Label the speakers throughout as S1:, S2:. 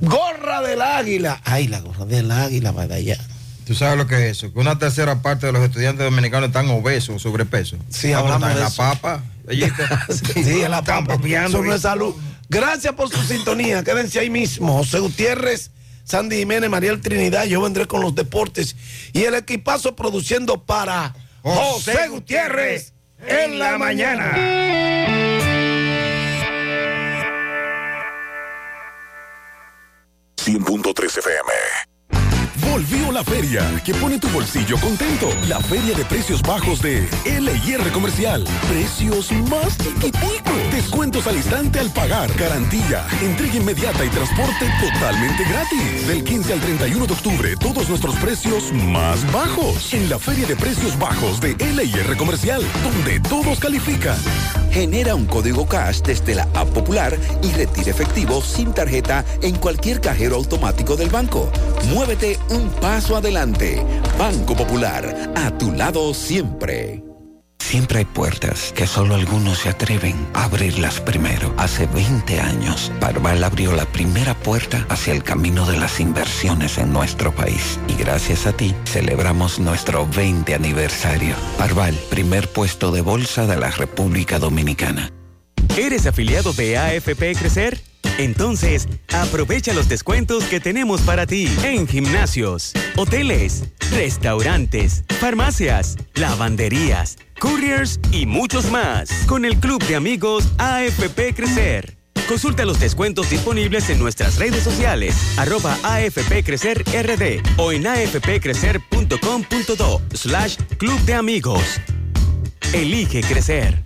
S1: Gorra del águila. Ay, la gorra del águila de allá.
S2: ¿Tú sabes lo que es eso? Que una tercera parte de los estudiantes dominicanos están obesos, sobrepeso.
S1: Sí, hablamos de
S2: la
S1: eso.
S2: papa.
S1: sí, en la pampa.
S2: papeando,
S1: Eso no es
S2: ¿viste?
S1: salud. Gracias por su sintonía. Quédense ahí mismo. José Gutiérrez, Sandy Jiménez, Mariel Trinidad. Yo vendré con los deportes. Y el equipazo produciendo para José Gutiérrez en la mañana.
S3: 100.3 FM. La feria que pone tu bolsillo contento. La feria de precios bajos de LIR Comercial. Precios más chiquiticos. Descuentos al instante al pagar. Garantía, entrega inmediata y transporte totalmente gratis. Del 15 al 31 de octubre, todos nuestros precios más bajos. En la feria de precios bajos de LIR Comercial, donde todos califican.
S4: Genera un código cash desde la app popular y retira efectivo sin tarjeta en cualquier cajero automático del banco. Muévete un paso adelante. Banco Popular, a tu lado siempre.
S5: Siempre hay puertas que solo algunos se atreven a abrirlas primero. Hace 20 años, Parval abrió la primera puerta hacia el camino de las inversiones en nuestro país. Y gracias a ti, celebramos nuestro 20 aniversario. Parval, primer puesto de bolsa de la República Dominicana.
S6: ¿Eres afiliado de AFP Crecer? Entonces, aprovecha los descuentos que tenemos para ti en gimnasios, hoteles, restaurantes, farmacias, lavanderías, couriers y muchos más con el Club de Amigos AFP Crecer. Consulta los descuentos disponibles en nuestras redes sociales, arroba AFP Crecer RD o en afpcrecer.com.do slash Club de Amigos. Elige crecer.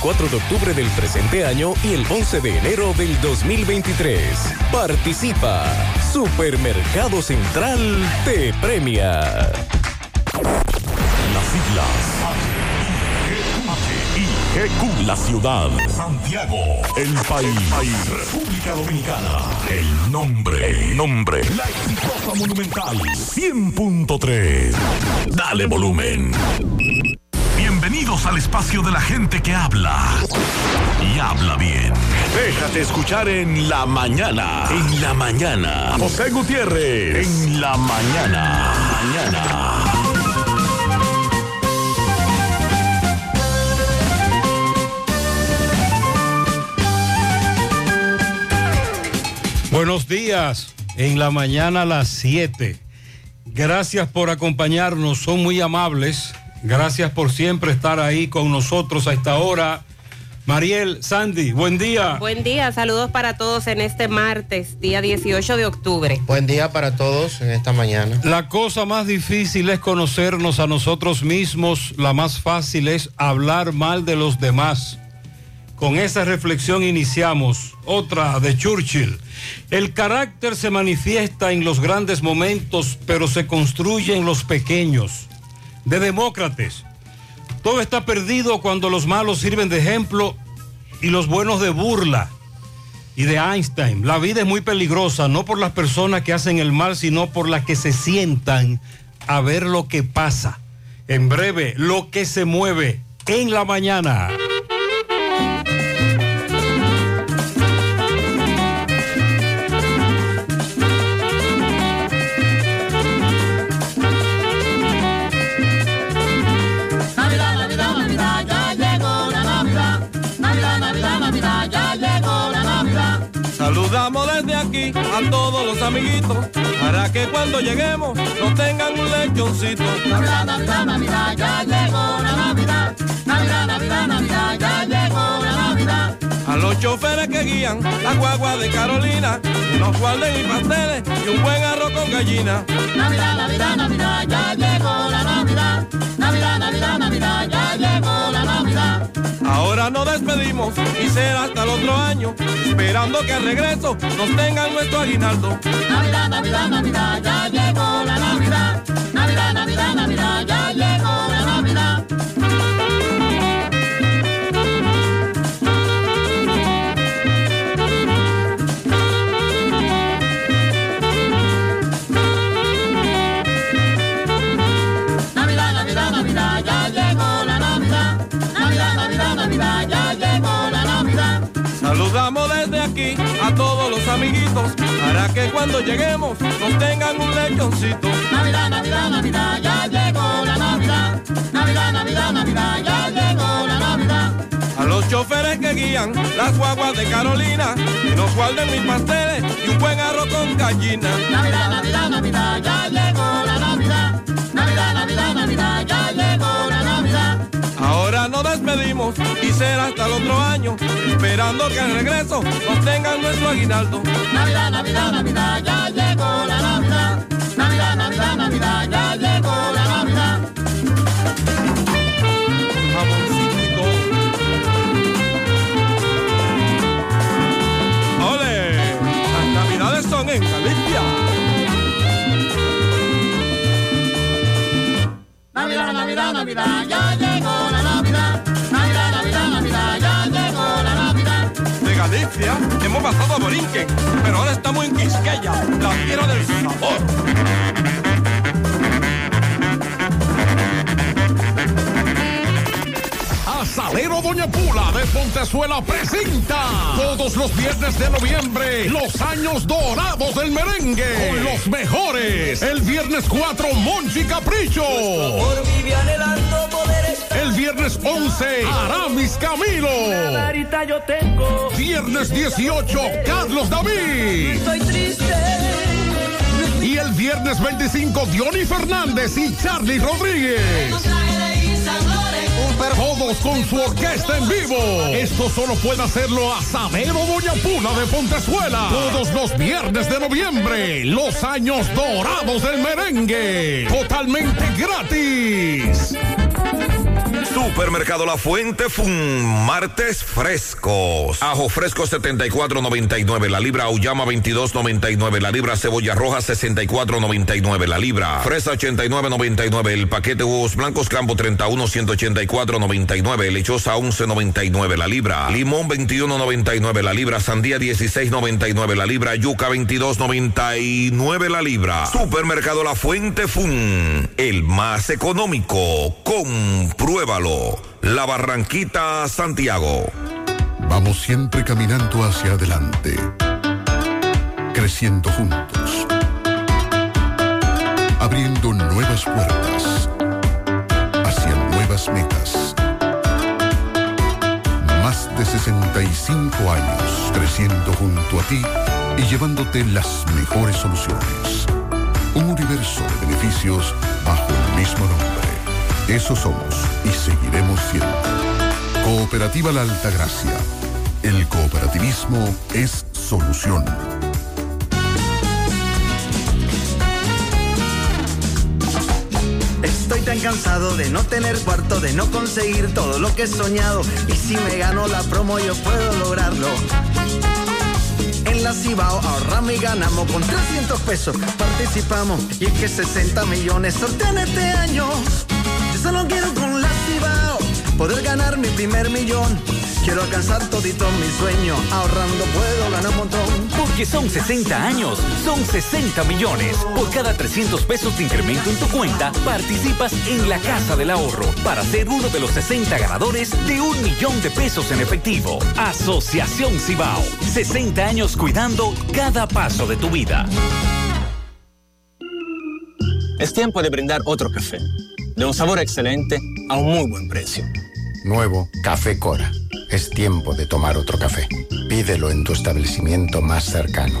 S3: de octubre del presente año y el 11 de enero del 2023. Participa. Supermercado Central te premia.
S7: Las siglas IGQ, la ciudad. Santiago, el país. República Dominicana. El nombre, el nombre. La exitosa monumental 100.3. Dale volumen. Bienvenidos al espacio de la gente que habla y habla bien. Déjate escuchar en la mañana. En la mañana. José Gutiérrez. En la mañana. Mañana.
S8: Buenos días, en la mañana a las 7. Gracias por acompañarnos, son muy amables. Gracias por siempre estar ahí con nosotros a esta hora. Mariel, Sandy, buen día.
S9: Buen día, saludos para todos en este martes, día 18 de octubre.
S10: Buen día para todos en esta mañana.
S8: La cosa más difícil es conocernos a nosotros mismos, la más fácil es hablar mal de los demás. Con esa reflexión iniciamos otra de Churchill. El carácter se manifiesta en los grandes momentos, pero se construye en los pequeños. De Demócrates. Todo está perdido cuando los malos sirven de ejemplo y los buenos de burla. Y de Einstein, la vida es muy peligrosa, no por las personas que hacen el mal, sino por las que se sientan a ver lo que pasa. En breve, lo que se mueve en la mañana.
S11: A todos los amiguitos para que cuando lleguemos nos tengan un lechoncito.
S12: Navidad, Navidad, Navidad, ya llegó la Navidad. Navidad,
S13: Navidad, Navidad, ya llegó la Navidad.
S11: A los choferes que guían la guagua de Carolina, unos guarden y pasteles y un buen arroz con gallina.
S13: Navidad, Navidad, Navidad, ya llegó la Navidad. Navidad, Navidad, Navidad, ya llegó la Navidad.
S11: Ahora nos despedimos y será hasta el otro año, esperando que al regreso nos tengan nuestro aguinaldo.
S13: Navidad, Navidad, Navidad, ya llegó la Navidad. Navidad, Navidad, Navidad, ya llegó la
S11: amiguitos, para que cuando lleguemos nos tengan un lechoncito.
S13: Navidad, Navidad, Navidad, ya llegó la Navidad. Navidad, Navidad, Navidad, ya llegó la Navidad.
S11: A los choferes que guían las guaguas de Carolina, que nos guarden mis pasteles y un buen arroz con gallina.
S13: Navidad, Navidad, Navidad, ya llegó la Navidad. Navidad, Navidad, Navidad, ya llegó la Navidad.
S11: Nos despedimos y será hasta el otro año, esperando que al regreso nos tengan nuestro aguinaldo.
S13: Navidad, Navidad, Navidad, ya llegó la Navidad. Navidad, Navidad, Navidad, ya llegó la Navidad.
S11: ¡Ole! Las navidades son en Galicia.
S13: Navidad, Navidad, Navidad, ya llegó
S11: Hemos pasado a Borinquen, pero ahora estamos en Quisqueya, la tierra del sabor.
S14: Asadero Doña Pula de Pontezuela presenta todos los viernes de noviembre los años dorados del merengue con los mejores. El viernes 4 Monchi Capricho. El viernes 11 Aramis Camilo.
S13: yo tengo.
S14: Viernes 18 Carlos David.
S13: Estoy triste.
S14: Y el viernes 25 Diony Fernández y Charlie Rodríguez. Todos con su orquesta en vivo. Esto solo puede hacerlo Asadero Doña Pula de Pontezuela. Todos los viernes de noviembre. Los años dorados del merengue. Totalmente gratis.
S15: Supermercado La Fuente Fun, martes frescos. Ajo fresco 74.99 la libra, auyama 22.99 la libra, cebolla roja 64.99 la libra, fresa 89.99 el paquete huevos blancos campo 31 184.99 lechosa 11.99 la libra, limón 21.99 la libra, sandía 16.99 la libra, yuca 22.99 la libra. Supermercado La Fuente Fun, el más económico. Compruébalo. La Barranquita, Santiago.
S16: Vamos siempre caminando hacia adelante, creciendo juntos, abriendo nuevas puertas hacia nuevas metas. Más de 65 años creciendo junto a ti y llevándote las mejores soluciones. Un universo de beneficios bajo el mismo nombre. Eso somos y seguiremos siendo. Cooperativa La Altagracia. El cooperativismo es solución.
S17: Estoy tan cansado de no tener cuarto, de no conseguir todo lo que he soñado. Y si me gano la promo, yo puedo lograrlo. En la Cibao ahorramos y ganamos con 300 pesos. Participamos y es que 60 millones sortean este año. Solo quiero con la Cibao poder ganar mi primer millón. Quiero alcanzar todito mi sueño. Ahorrando puedo ganar un montón.
S18: Porque son 60 años, son 60 millones. Por cada 300 pesos de incremento en tu cuenta, participas en la Casa del Ahorro para ser uno de los 60 ganadores de un millón de pesos en efectivo. Asociación Cibao. 60 años cuidando cada paso de tu vida.
S6: Es tiempo de brindar otro café, de un sabor excelente a un muy buen precio.
S19: Nuevo Café Cora. Es tiempo de tomar otro café. Pídelo en tu establecimiento más cercano.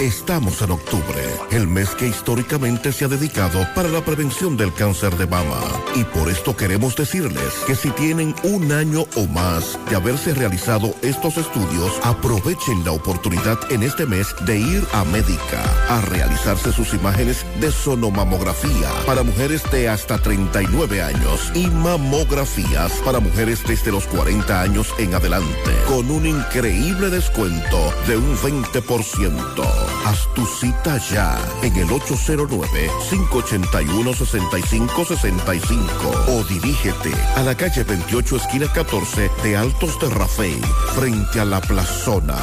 S20: Estamos en octubre, el mes que históricamente se ha dedicado para la prevención del cáncer de mama. Y por esto queremos decirles que si tienen un año o más de haberse realizado estos estudios, aprovechen la oportunidad en este mes de ir a Médica a realizarse sus imágenes de sonomamografía para mujeres de hasta 39 años y mamografías para mujeres desde los 40 años en adelante, con un increíble descuento de un 20%. Haz tu cita ya en el 809-581-6565 o dirígete a la calle 28 esquina 14 de Altos de Rafey frente a la plazona.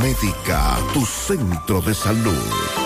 S20: Médica, tu centro de salud.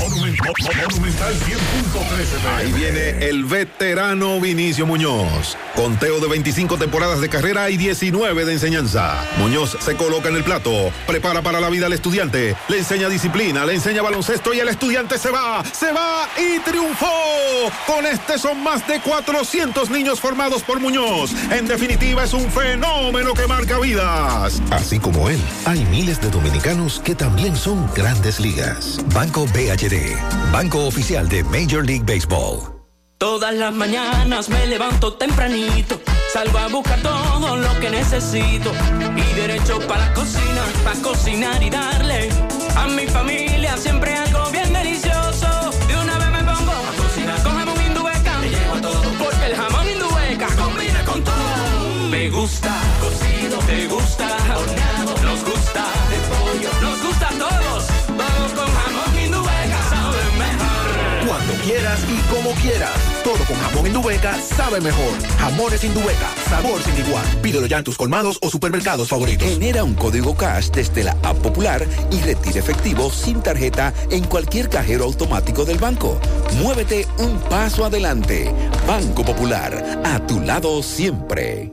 S21: Monumental 100.13
S22: Ahí viene el veterano Vinicio Muñoz. Conteo de 25 temporadas de carrera y 19 de enseñanza. Muñoz se coloca en el plato, prepara para la vida al estudiante, le enseña disciplina, le enseña baloncesto y el estudiante se va, se va y triunfó. Con este son más de 400 niños formados por Muñoz. En definitiva es un fenómeno que marca vidas.
S6: Así como él, hay miles de dominicanos que también son grandes ligas. Banco Banco oficial de Major League Baseball.
S13: Todas las mañanas me levanto tempranito, salgo a buscar todo lo que necesito y derecho para la cocina, para cocinar y darle a mi familia siempre algo bien delicioso. De una vez me pongo a cocinar con jamón indubeca, me llevo a todo porque el jamón indubeca combina con todo. Me gusta cocido, te gusta horneado,
S23: quieras y como quieras. Todo con jamón Indubeca sabe mejor. Jamones Indubeca, sabor sin igual. Pídelo ya en tus colmados o supermercados favoritos.
S24: Genera un código cash desde la app popular y retira efectivo sin tarjeta en cualquier cajero automático del banco. Muévete un paso adelante. Banco Popular, a tu lado siempre.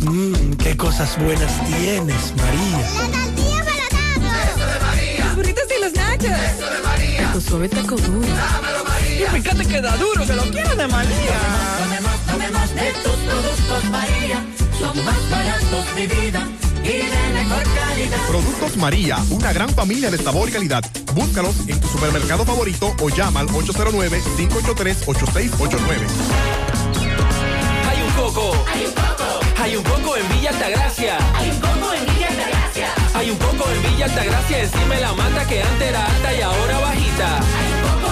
S25: Mmm, qué cosas buenas tienes, María.
S26: La tortilla para
S27: Eso de María.
S26: Los burritos y los nachos.
S27: Eso de María.
S26: Tu suave taco duro.
S27: Dámelo.
S26: Y fíjate que da duro, que lo quiero de María.
S27: Tomemos, tomemos de tus productos, María. Son más baratos de vida y de mejor calidad.
S28: Productos María, una gran familia de sabor y calidad. Búscalos en tu supermercado favorito o llama al 809-583-8689.
S13: Hay un coco.
S27: Hay un coco.
S13: Hay un coco en Villa Altagracia.
S27: Hay un coco en Villa Altagracia.
S13: Hay un coco en Villa Altagracia encima de la mata que antes era alta y ahora bajita.
S27: Hay un coco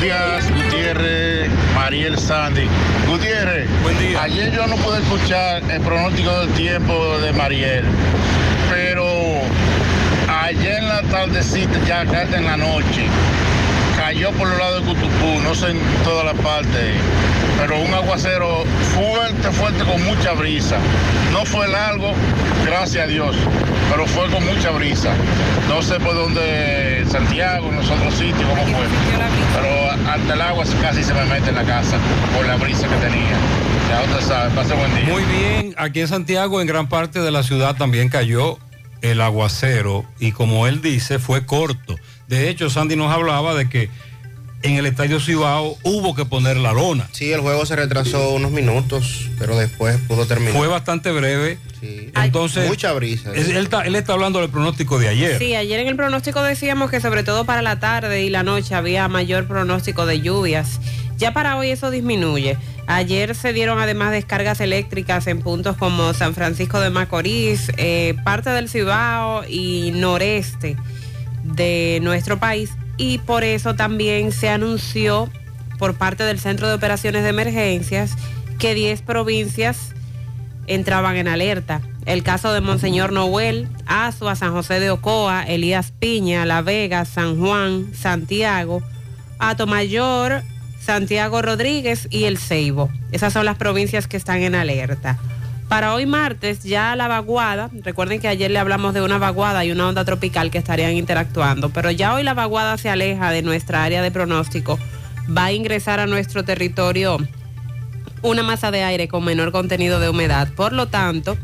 S29: Buenos días, Gutiérrez,
S30: Mariel Sandy. Gutiérrez, ayer yo no pude escuchar el pronóstico del tiempo de Mariel, pero ayer en la tardecita, ya casi en la noche, cayó por los lados de Cutupú, no sé en toda la parte, pero un aguacero fuerte, fuerte, con mucha brisa. No fue largo, gracias a Dios, pero fue con mucha brisa. No sé por dónde, Santiago, en los otros sitios, cómo fue, pero hasta el agua casi se me mete en la casa por la brisa que tenía. Ya usted sabe, pase buen día.
S8: Muy bien, aquí en Santiago, en gran parte de la ciudad también cayó el aguacero y como él dice, fue corto. De hecho, Sandy nos hablaba de que en el Estadio Cibao hubo que poner la lona.
S10: Sí, el juego se retrasó unos minutos, pero después pudo terminar.
S8: Fue bastante breve. Entonces,
S10: Mucha brisa.
S8: es- él, está, él está hablando del pronóstico de ayer.
S9: Sí, ayer en el pronóstico decíamos que sobre todo para la tarde y la noche había mayor pronóstico de lluvias. Ya para hoy eso disminuye. Ayer se dieron además descargas eléctricas en puntos como San Francisco de Macorís, eh, parte del Cibao y noreste de nuestro país. Y por eso también se anunció por parte del Centro de Operaciones de Emergencias que 10 provincias entraban en alerta. El caso de Monseñor Noel, Azua, San José de Ocoa, Elías Piña, La Vega, San Juan, Santiago, Atomayor, Santiago Rodríguez y El Ceibo. Esas son las provincias que están en alerta. Para hoy martes, ya la vaguada, recuerden que ayer le hablamos de una vaguada y una onda tropical que estarían interactuando, pero ya hoy la vaguada se aleja de nuestra área de pronóstico, va a ingresar a nuestro territorio una masa de aire con menor contenido de humedad. Por lo tanto,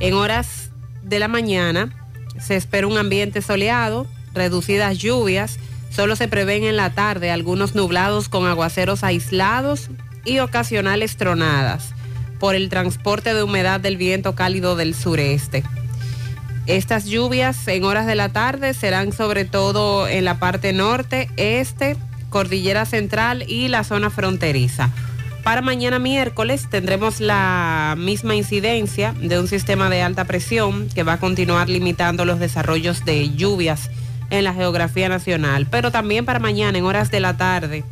S9: en horas de la mañana se espera un ambiente soleado, reducidas lluvias, solo se prevén en la tarde algunos nublados con aguaceros aislados y ocasionales tronadas por el transporte de humedad del viento cálido del sureste. Estas lluvias en horas de la tarde serán sobre todo en la parte norte, este, cordillera central y la zona fronteriza. Para mañana miércoles tendremos la misma incidencia de un sistema de alta presión que va a continuar limitando los desarrollos de lluvias en la geografía nacional. Pero también para mañana en horas de la tarde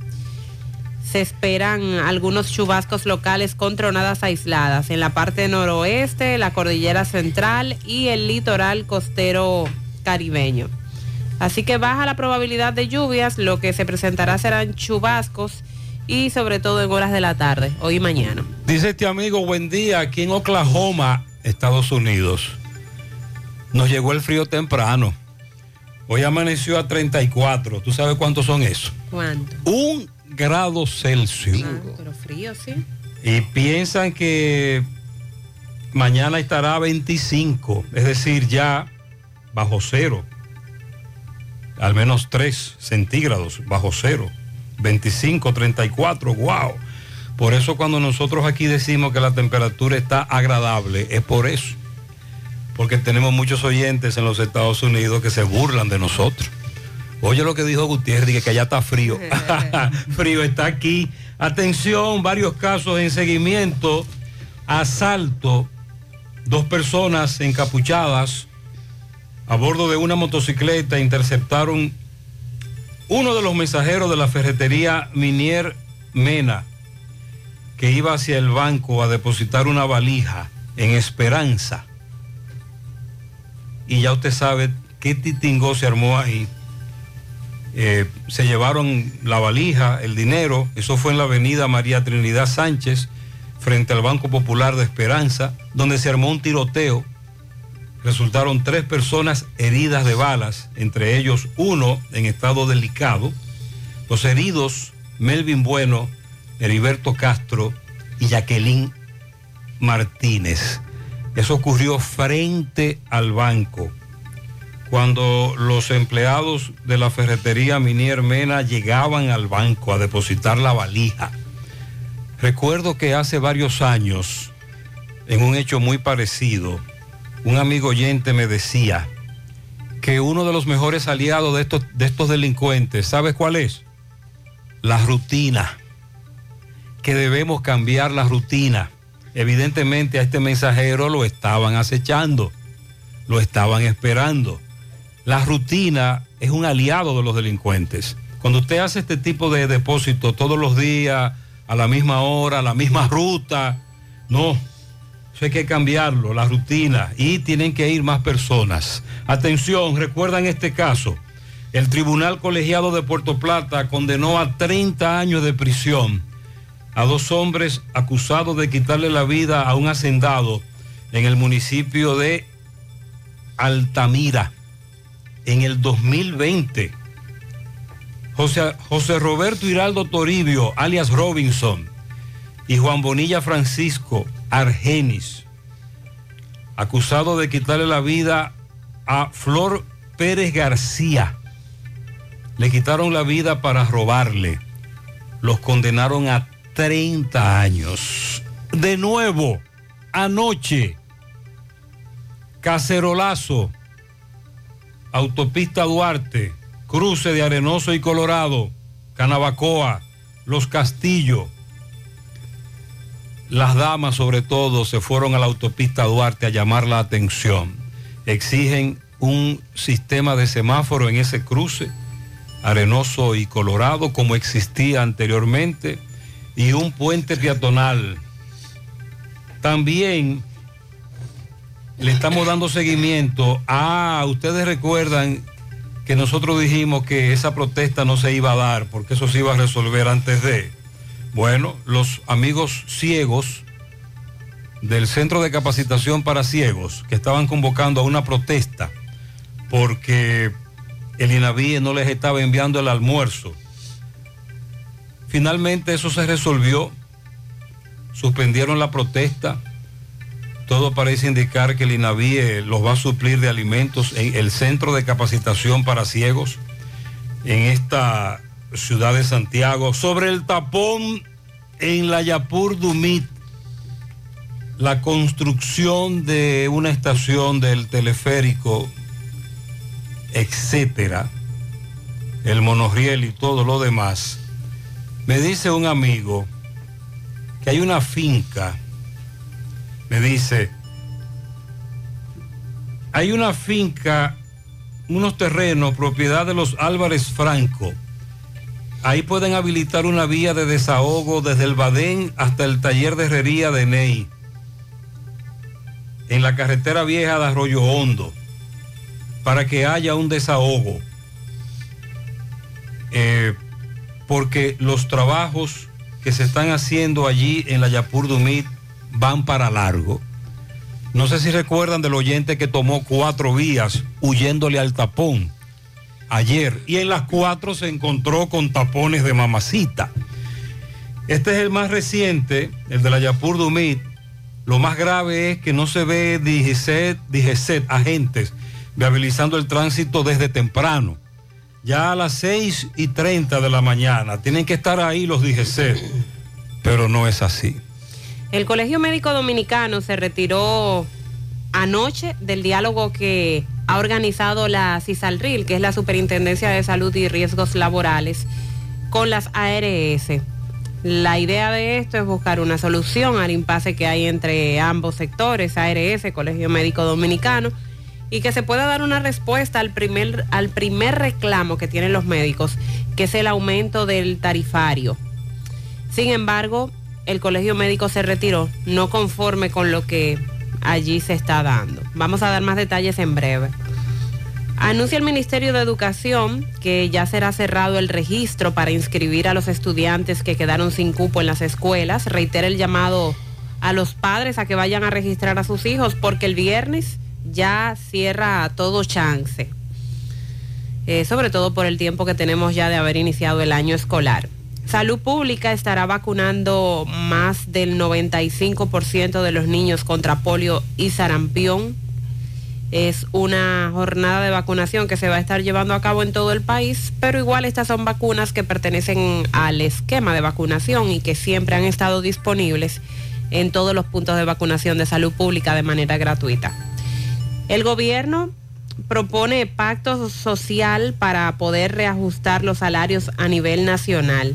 S9: se esperan algunos chubascos locales con tronadas aisladas en la parte noroeste, la cordillera central y el litoral costero caribeño. Así que baja la probabilidad de lluvias, lo que se presentará serán chubascos y sobre todo en horas de la tarde, hoy y mañana.
S8: Dice este amigo, buen día, aquí en Oklahoma, Estados Unidos. Nos llegó el frío temprano. Hoy amaneció a 34. ¿Tú sabes cuántos son esos?
S9: ¿Cuánto?
S8: Un grado Celsius.
S9: Ah, pero frío, sí.
S8: Y piensan que mañana estará a 25, es decir, ya bajo cero. Al menos 3 centígrados bajo cero. 25, 34, wow. Por eso cuando nosotros aquí decimos que la temperatura está agradable, es por eso. Porque tenemos muchos oyentes en los Estados Unidos que se burlan de nosotros. Oye lo que dijo Gutiérrez, que allá está frío. frío está aquí. Atención, varios casos en seguimiento. Asalto. Dos personas encapuchadas a bordo de una motocicleta interceptaron uno de los mensajeros de la ferretería Minier Mena, que iba hacia el banco a depositar una valija en Esperanza. Y ya usted sabe qué titingó se armó ahí. Eh, se llevaron la valija, el dinero, eso fue en la avenida María Trinidad Sánchez, frente al Banco Popular de Esperanza, donde se armó un tiroteo. Resultaron tres personas heridas de balas, entre ellos uno en estado delicado. Los heridos, Melvin Bueno, Heriberto Castro y Jacqueline Martínez. Eso ocurrió frente al banco cuando los empleados de la ferretería Minier Mena llegaban al banco a depositar la valija. Recuerdo que hace varios años, en un hecho muy parecido, un amigo oyente me decía que uno de los mejores aliados de estos, de estos delincuentes, ¿sabes cuál es? La rutina. Que debemos cambiar la rutina. Evidentemente a este mensajero lo estaban acechando, lo estaban esperando. La rutina es un aliado de los delincuentes. Cuando usted hace este tipo de depósito todos los días, a la misma hora, a la misma ruta. No, eso hay que cambiarlo, la rutina, y tienen que ir más personas. Atención, recuerdan este caso. El Tribunal Colegiado de Puerto Plata condenó a 30 años de prisión a dos hombres acusados de quitarle la vida a un hacendado en el municipio de Altamira en el 2020. José, José Roberto Hiraldo Toribio, alias Robinson, y Juan Bonilla Francisco Argenis, acusado de quitarle la vida a Flor Pérez García. Le quitaron la vida para robarle. Los condenaron a 30 años. De nuevo, anoche, Cacerolazo, Autopista Duarte, cruce de Arenoso y Colorado, Canabacoa, Los Castillos. Las damas sobre todo se fueron a la autopista Duarte a llamar la atención. Exigen un sistema de semáforo en ese cruce, Arenoso y Colorado, como existía anteriormente, y un puente peatonal. También le estamos dando seguimiento a, ustedes recuerdan que nosotros dijimos que esa protesta no se iba a dar porque eso se iba a resolver antes de. Bueno, los amigos ciegos del Centro de Capacitación para Ciegos que estaban convocando a una protesta porque el INAVIE no les estaba enviando el almuerzo. Finalmente eso se resolvió, suspendieron la protesta todo parece indicar que el INAVIE los va a suplir de alimentos en el Centro de Capacitación para Ciegos en esta ciudad de Santiago. Sobre el tapón en la Yapur Dumit, la construcción de una estación del teleférico, etcétera, el monorriel y todo lo demás. Me dice un amigo que hay una finca me dice, hay una finca, unos terrenos, propiedad de los Álvarez Franco. Ahí pueden habilitar una vía de desahogo desde el Badén hasta el taller de herrería de Ney. En la carretera vieja de Arroyo Hondo. Para que haya un desahogo. Eh, porque los trabajos que se están haciendo allí en la Yapur Dumit van para largo. No sé si recuerdan del oyente que tomó cuatro vías huyéndole al tapón ayer y en las cuatro se encontró con tapones de mamacita. Este es el más reciente, el de la Yapur Dumit. Lo más grave es que no se ve DGCET, DGCET agentes viabilizando el tránsito desde temprano. Ya a las 6 y 30 de la mañana tienen que estar ahí los DGCET, pero no es así.
S9: El Colegio Médico Dominicano se retiró anoche del diálogo que ha organizado la CISALRIL, que es la Superintendencia de Salud y Riesgos Laborales, con las ARS. La idea de esto es buscar una solución al impasse que hay entre ambos sectores, ARS, Colegio Médico Dominicano, y que se pueda dar una respuesta al primer, al primer reclamo que tienen los médicos, que es el aumento del tarifario. Sin embargo, el colegio médico se retiró, no conforme con lo que allí se está dando. Vamos a dar más detalles en breve. Anuncia el Ministerio de Educación que ya será cerrado el registro para inscribir a los estudiantes que quedaron sin cupo en las escuelas. Reitera el llamado a los padres a que vayan a registrar a sus hijos porque el viernes ya cierra todo chance. Eh, sobre todo por el tiempo que tenemos ya de haber iniciado el año escolar. Salud Pública estará vacunando más del 95% de los niños contra polio y sarampión. Es una jornada de vacunación que se va a estar llevando a cabo en todo el país, pero igual estas son vacunas que pertenecen al esquema de vacunación y que siempre han estado disponibles en todos los puntos de vacunación de salud pública de manera gratuita. El gobierno propone pacto social para poder reajustar los salarios a nivel nacional.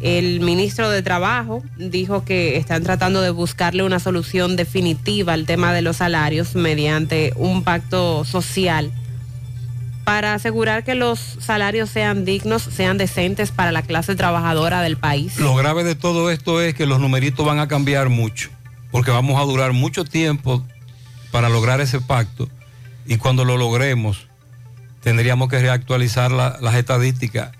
S9: El ministro de Trabajo dijo que están tratando de buscarle una solución definitiva al tema de los salarios mediante un pacto social para asegurar que los salarios sean dignos, sean decentes para la clase trabajadora del país.
S8: Lo grave de todo esto es que los numeritos van a cambiar mucho, porque vamos a durar mucho tiempo para lograr ese pacto y cuando lo logremos tendríamos que reactualizar la- las estadísticas,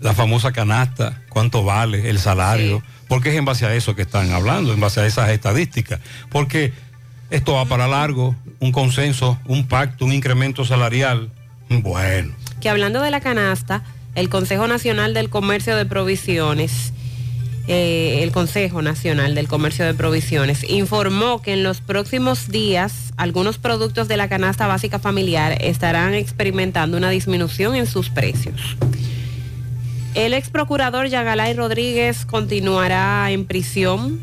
S8: la famosa canasta, cuánto vale el salario, porque es en base a eso que están hablando, en base a esas estadísticas, porque esto va para largo, un consenso, un pacto, un incremento salarial, bueno.
S9: que hablando de la canasta, el Consejo Nacional del Comercio de Provisiones, eh, el Consejo Nacional del Comercio de Provisiones, informó que en los próximos días algunos productos de la canasta básica familiar estarán experimentando una disminución en sus precios. El ex procurador Yagalay Rodríguez continuará en prisión.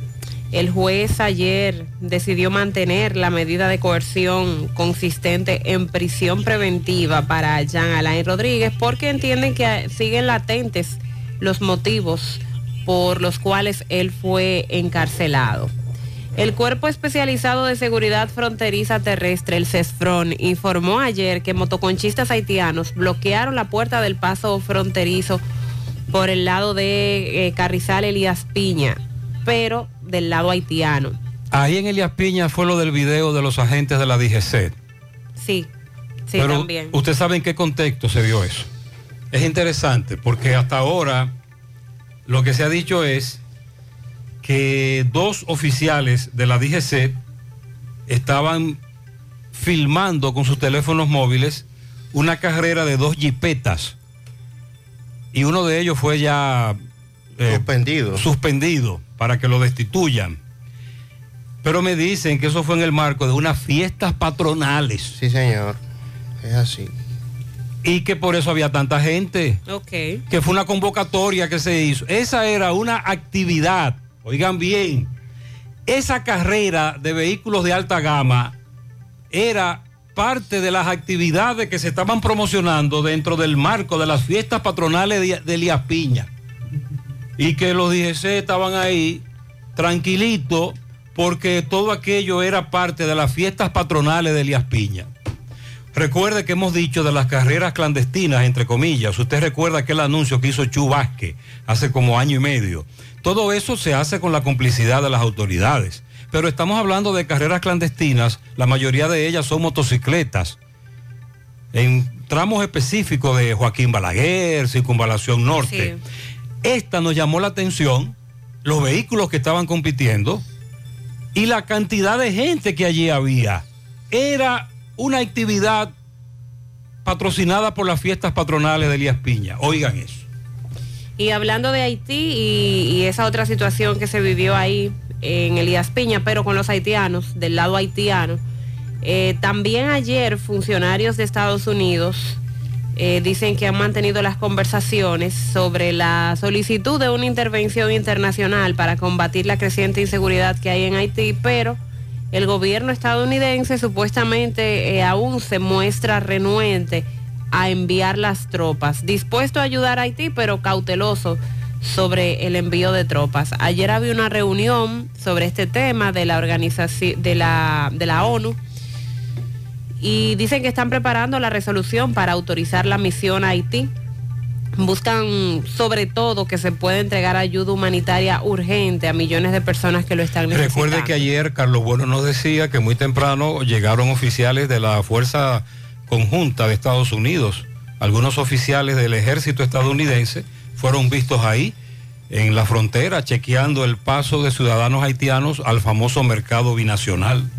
S9: El juez ayer decidió mantener la medida de coerción consistente en prisión preventiva para Jean Alain Rodríguez porque entienden que siguen latentes los motivos por los cuales él fue encarcelado. El Cuerpo Especializado de Seguridad Fronteriza Terrestre, el CESFRON, informó ayer que motoconchistas haitianos bloquearon la puerta del paso fronterizo por el lado de eh, Carrizal Elías Piña, pero del lado haitiano.
S8: Ahí en Elias Piña fue lo del video de los agentes de la DGC.
S9: Sí, sí,
S8: Pero
S9: también.
S8: usted sabe en qué contexto se vio eso. Es interesante porque hasta ahora lo que se ha dicho es que dos oficiales de la DGC estaban filmando con sus teléfonos móviles una carrera de dos jipetas y uno de ellos fue ya suspendido. suspendido para que lo destituyan. Pero me dicen que eso fue en el marco de unas fiestas patronales.
S10: Sí, señor. Es así.
S8: Y que por eso había tanta gente.
S9: Ok.
S8: Que fue una convocatoria que se hizo. Esa era una actividad. Oigan bien. Esa carrera de vehículos de alta gama era parte de las actividades que se estaban promocionando dentro del marco de las fiestas patronales de, Elías Piña. Y que los DGC estaban ahí tranquilitos porque todo aquello era parte de las fiestas patronales de Elías Piña. Recuerde que hemos dicho de las carreras clandestinas, entre comillas. Usted recuerda aquel anuncio que hizo Chu Vázquez hace como año y medio. Todo eso se hace con la complicidad de las autoridades. Pero estamos hablando de carreras clandestinas, la mayoría de ellas son motocicletas. En tramos específicos de Joaquín Balaguer, Circunvalación Norte. Esta nos llamó la atención, los vehículos que estaban compitiendo y la cantidad de gente que allí había. Era una actividad patrocinada por las fiestas patronales de Elías Piña. Oigan eso.
S9: Y hablando de Haití y, y esa otra situación que se vivió ahí en Elías Piña, pero con los haitianos, del lado haitiano, eh, también ayer funcionarios de Estados Unidos eh, dicen que han mantenido las conversaciones sobre la solicitud de una intervención internacional para combatir la creciente inseguridad que hay en Haití, pero el gobierno estadounidense supuestamente eh, aún se muestra renuente a enviar las tropas, dispuesto a ayudar a Haití, pero cauteloso sobre el envío de tropas. Ayer había una reunión sobre este tema de la organización de la, de la ONU y dicen que están preparando la resolución para autorizar la misión a Haití. Buscan sobre todo que se pueda entregar ayuda humanitaria urgente a millones de personas que lo están necesitando.
S8: Recuerde que ayer Carlos Bueno nos decía que muy temprano llegaron oficiales de la Fuerza Conjunta de Estados Unidos. Algunos oficiales del ejército estadounidense fueron vistos ahí en la frontera chequeando el paso de ciudadanos haitianos al famoso mercado binacional.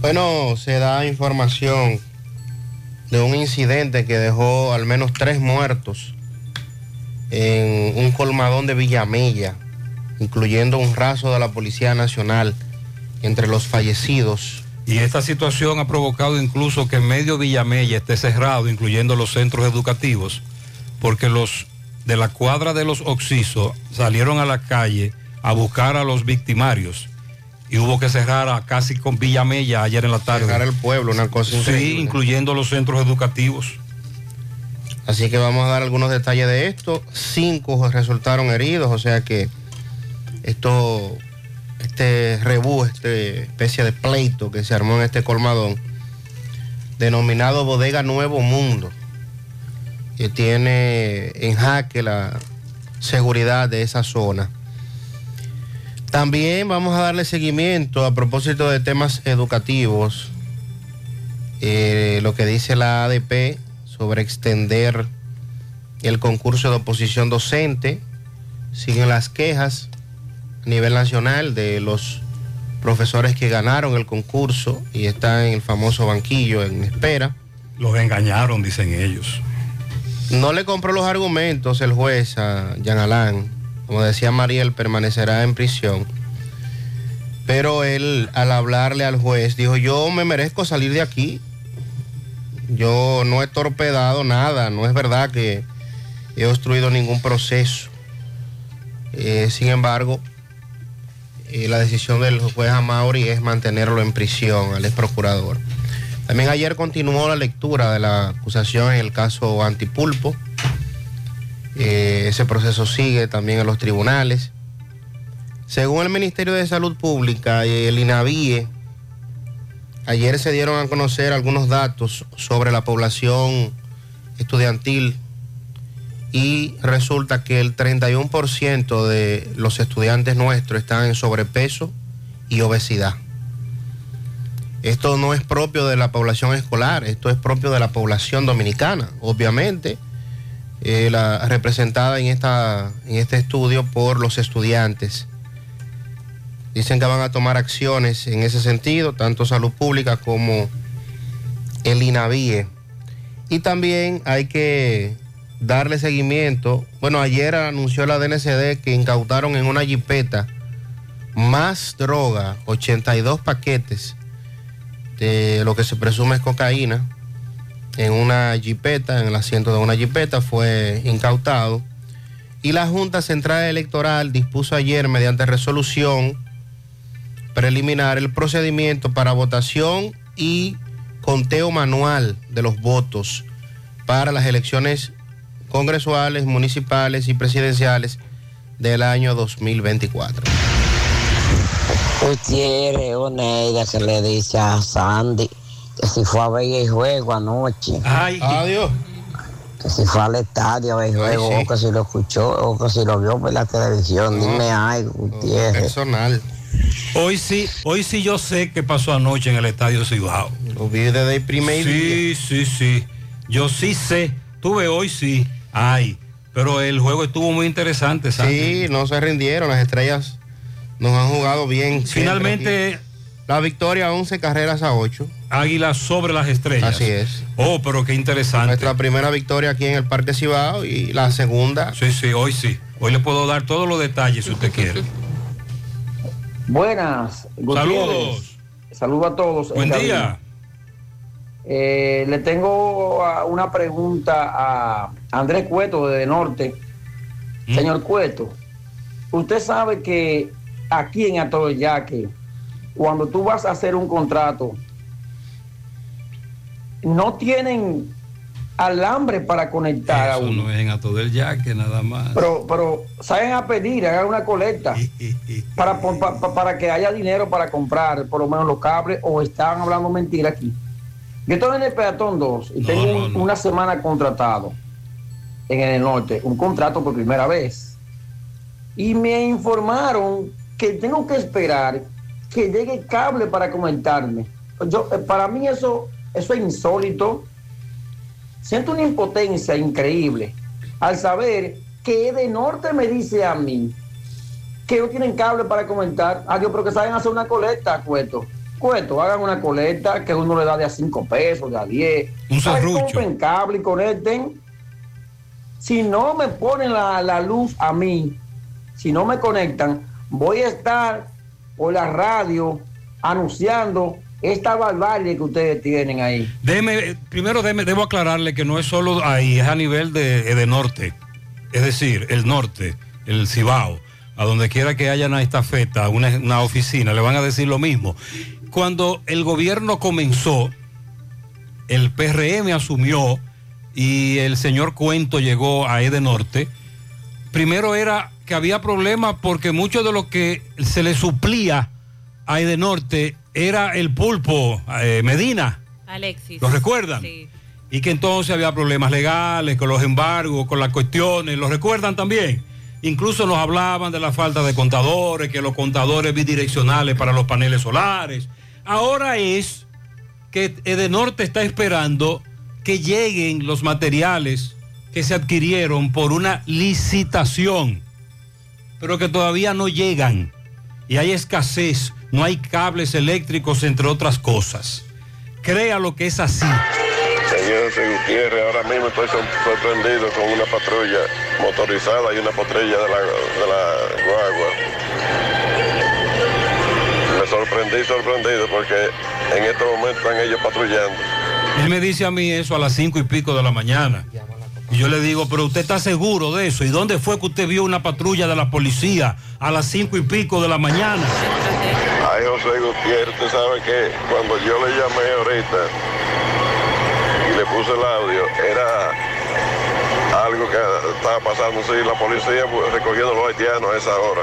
S10: Bueno, se da información de un incidente que dejó al menos tres muertos en un colmadón de Villamella, incluyendo un raso de la Policía Nacional entre los fallecidos.
S8: Y esta situación ha provocado incluso que medio Villamella esté cerrado, incluyendo los centros educativos, porque los de la cuadra de los Oxiso salieron a la calle a buscar a los victimarios y hubo que cerrar a casi con Villamella ayer en la tarde.
S10: Cerrar el pueblo, una cosa
S8: Sí,
S10: increíble.
S8: incluyendo los centros educativos.
S10: Así que vamos a dar algunos detalles de esto. Cinco resultaron heridos, o sea que esto, este rebú, esta especie de pleito que se armó en este colmadón, denominado Bodega Nuevo Mundo, que tiene en jaque la seguridad de esa zona. También vamos a darle seguimiento a propósito de temas educativos, eh, lo que dice la ADP sobre extender el concurso de oposición docente. Siguen las quejas a nivel nacional de los profesores que ganaron el concurso y están en el famoso banquillo en espera.
S8: Los engañaron, dicen ellos.
S10: No le compró los argumentos el juez a Jean Alain. Como decía Mariel, permanecerá en prisión. Pero él, al hablarle al juez, dijo, yo me merezco salir de aquí. Yo no he torpedado nada. No es verdad que he obstruido ningún proceso. Eh, sin embargo, eh, la decisión del juez Amauri es mantenerlo en prisión al ex procurador. También ayer continuó la lectura de la acusación en el caso Antipulpo. Eh, ese proceso sigue también en los tribunales. Según el Ministerio de Salud Pública y el INAVIE, ayer se dieron a conocer algunos datos sobre la población estudiantil y resulta que el 31% de los estudiantes nuestros están en sobrepeso y obesidad. Esto no es propio de la población escolar, esto es propio de la población dominicana, obviamente, eh, la, representada en, esta, en este estudio por los estudiantes. Dicen que van a tomar acciones en ese sentido, tanto salud pública como el INAVIE. Y también hay que darle seguimiento. Bueno, ayer anunció la DNCD que incautaron en una jipeta más droga, 82 paquetes de lo que se presume es cocaína, en una jipeta, en el asiento de una jipeta, fue incautado. Y la Junta Central Electoral dispuso ayer, mediante resolución preliminar, el procedimiento para votación y conteo manual de los votos para las elecciones congresuales, municipales y presidenciales del año 2024.
S31: Gutiérrez, Oneida que le dice a Sandy que si fue a ver el juego anoche.
S8: Ay,
S10: adiós.
S31: Que si fue al estadio a ver el juego,
S10: sí.
S31: o que si lo escuchó, o que si lo vio por la televisión.
S8: No.
S31: Dime algo, Gutiérrez.
S10: Personal.
S8: Hoy sí, hoy sí yo sé qué pasó anoche en el Estadio Cibao.
S10: Lo vi desde el primer
S8: Sí, sí, sí. Yo sí sé. Tuve hoy sí. Ay, pero el juego estuvo muy interesante, Sandy.
S10: Sí, no se rindieron, las estrellas nos han jugado bien.
S8: Finalmente-.
S10: La victoria 11 carreras a 8.
S8: Águila sobre las estrellas.
S10: Así es.
S8: Oh, pero qué interesante.
S10: Nuestra primera victoria aquí en el Parque Cibao y la segunda.
S8: Sí, sí, hoy sí. Hoy le puedo dar todos los detalles si usted quiere.
S32: Buenas, Gutiérrez.
S8: Saludos.
S32: Saludos a todos.
S8: Buen
S32: en
S8: día.
S32: Eh, le tengo una pregunta a Andrés Cueto de Norte.
S8: Mm.
S32: Señor Cueto, usted sabe que aquí en Atoyaque, cuando tú vas a hacer un contrato, no tienen alambre para conectar a
S8: Eso
S32: uno.
S8: no es en Ato del Yaque nada más.
S32: Pero, pero saben a pedir, hagan una colecta para, pon- pa- pa- para que haya dinero para comprar por lo menos los cables o estaban hablando mentira aquí. Yo estoy en el Peatón 2 y
S8: No,
S32: tengo
S8: no,
S32: un-
S8: no.
S32: una semana contratado en el norte, un contrato por primera vez. Y me informaron que tengo que esperar que llegue cable para comentarme. Yo, eh, para mí eso, eso es insólito. Siento una impotencia increíble al saber que de norte me dice a mí que no tienen cable para comentar. Ah, Dios, pero que saben hacer una colecta, Cueto. Cueto, hagan una colecta que uno le da de a 5 pesos, de a 10.
S8: Un
S32: Ay,
S8: serrucho.
S32: Compren cable y conecten. Si no me ponen la, la luz a mí, si no me conectan, voy a estar por la radio anunciando esta barbarie que ustedes tienen ahí.
S8: Déjeme, primero debo aclararle que no es solo ahí, es a nivel de, de norte. Es decir, el norte, el Cibao, a donde quiera que haya una estafeta, una, una oficina, le van a decir lo mismo. Cuando el gobierno comenzó, el PRM asumió y el señor Cuento llegó a Edenorte, primero era que había problemas porque mucho de lo que se le suplía a Edenorte era el pulpo, eh, Medina,
S9: Alexis.
S8: ¿Lo recuerdan?
S9: Sí.
S8: Y que entonces había problemas legales con los embargos, con las cuestiones. ¿Lo recuerdan también? Incluso nos hablaban de la falta de contadores, que los contadores bidireccionales para los paneles solares. Ahora es que Edenorte está esperando que lleguen los materiales que se adquirieron por una licitación, pero que todavía no llegan. Y hay escasez, no hay cables eléctricos, entre otras cosas. Crea lo que es así.
S33: Señor Gutiérrez, ahora mismo estoy sor- sorprendido con una patrulla motorizada y una patrulla de la, de la guagua. Me sorprendí, sorprendido, porque en este momento están ellos patrullando.
S8: Él me dice a mí eso a las cinco y pico de la mañana. Y yo le digo, pero usted está seguro de eso. ¿Y dónde fue que usted vio una patrulla de la policía a las cinco y pico de la mañana?
S33: Ay, José Gutiérrez, usted sabe que cuando yo le llamé ahorita y le puse el audio, era algo que estaba pasando, sí, la policía recogiendo los haitianos a esa hora,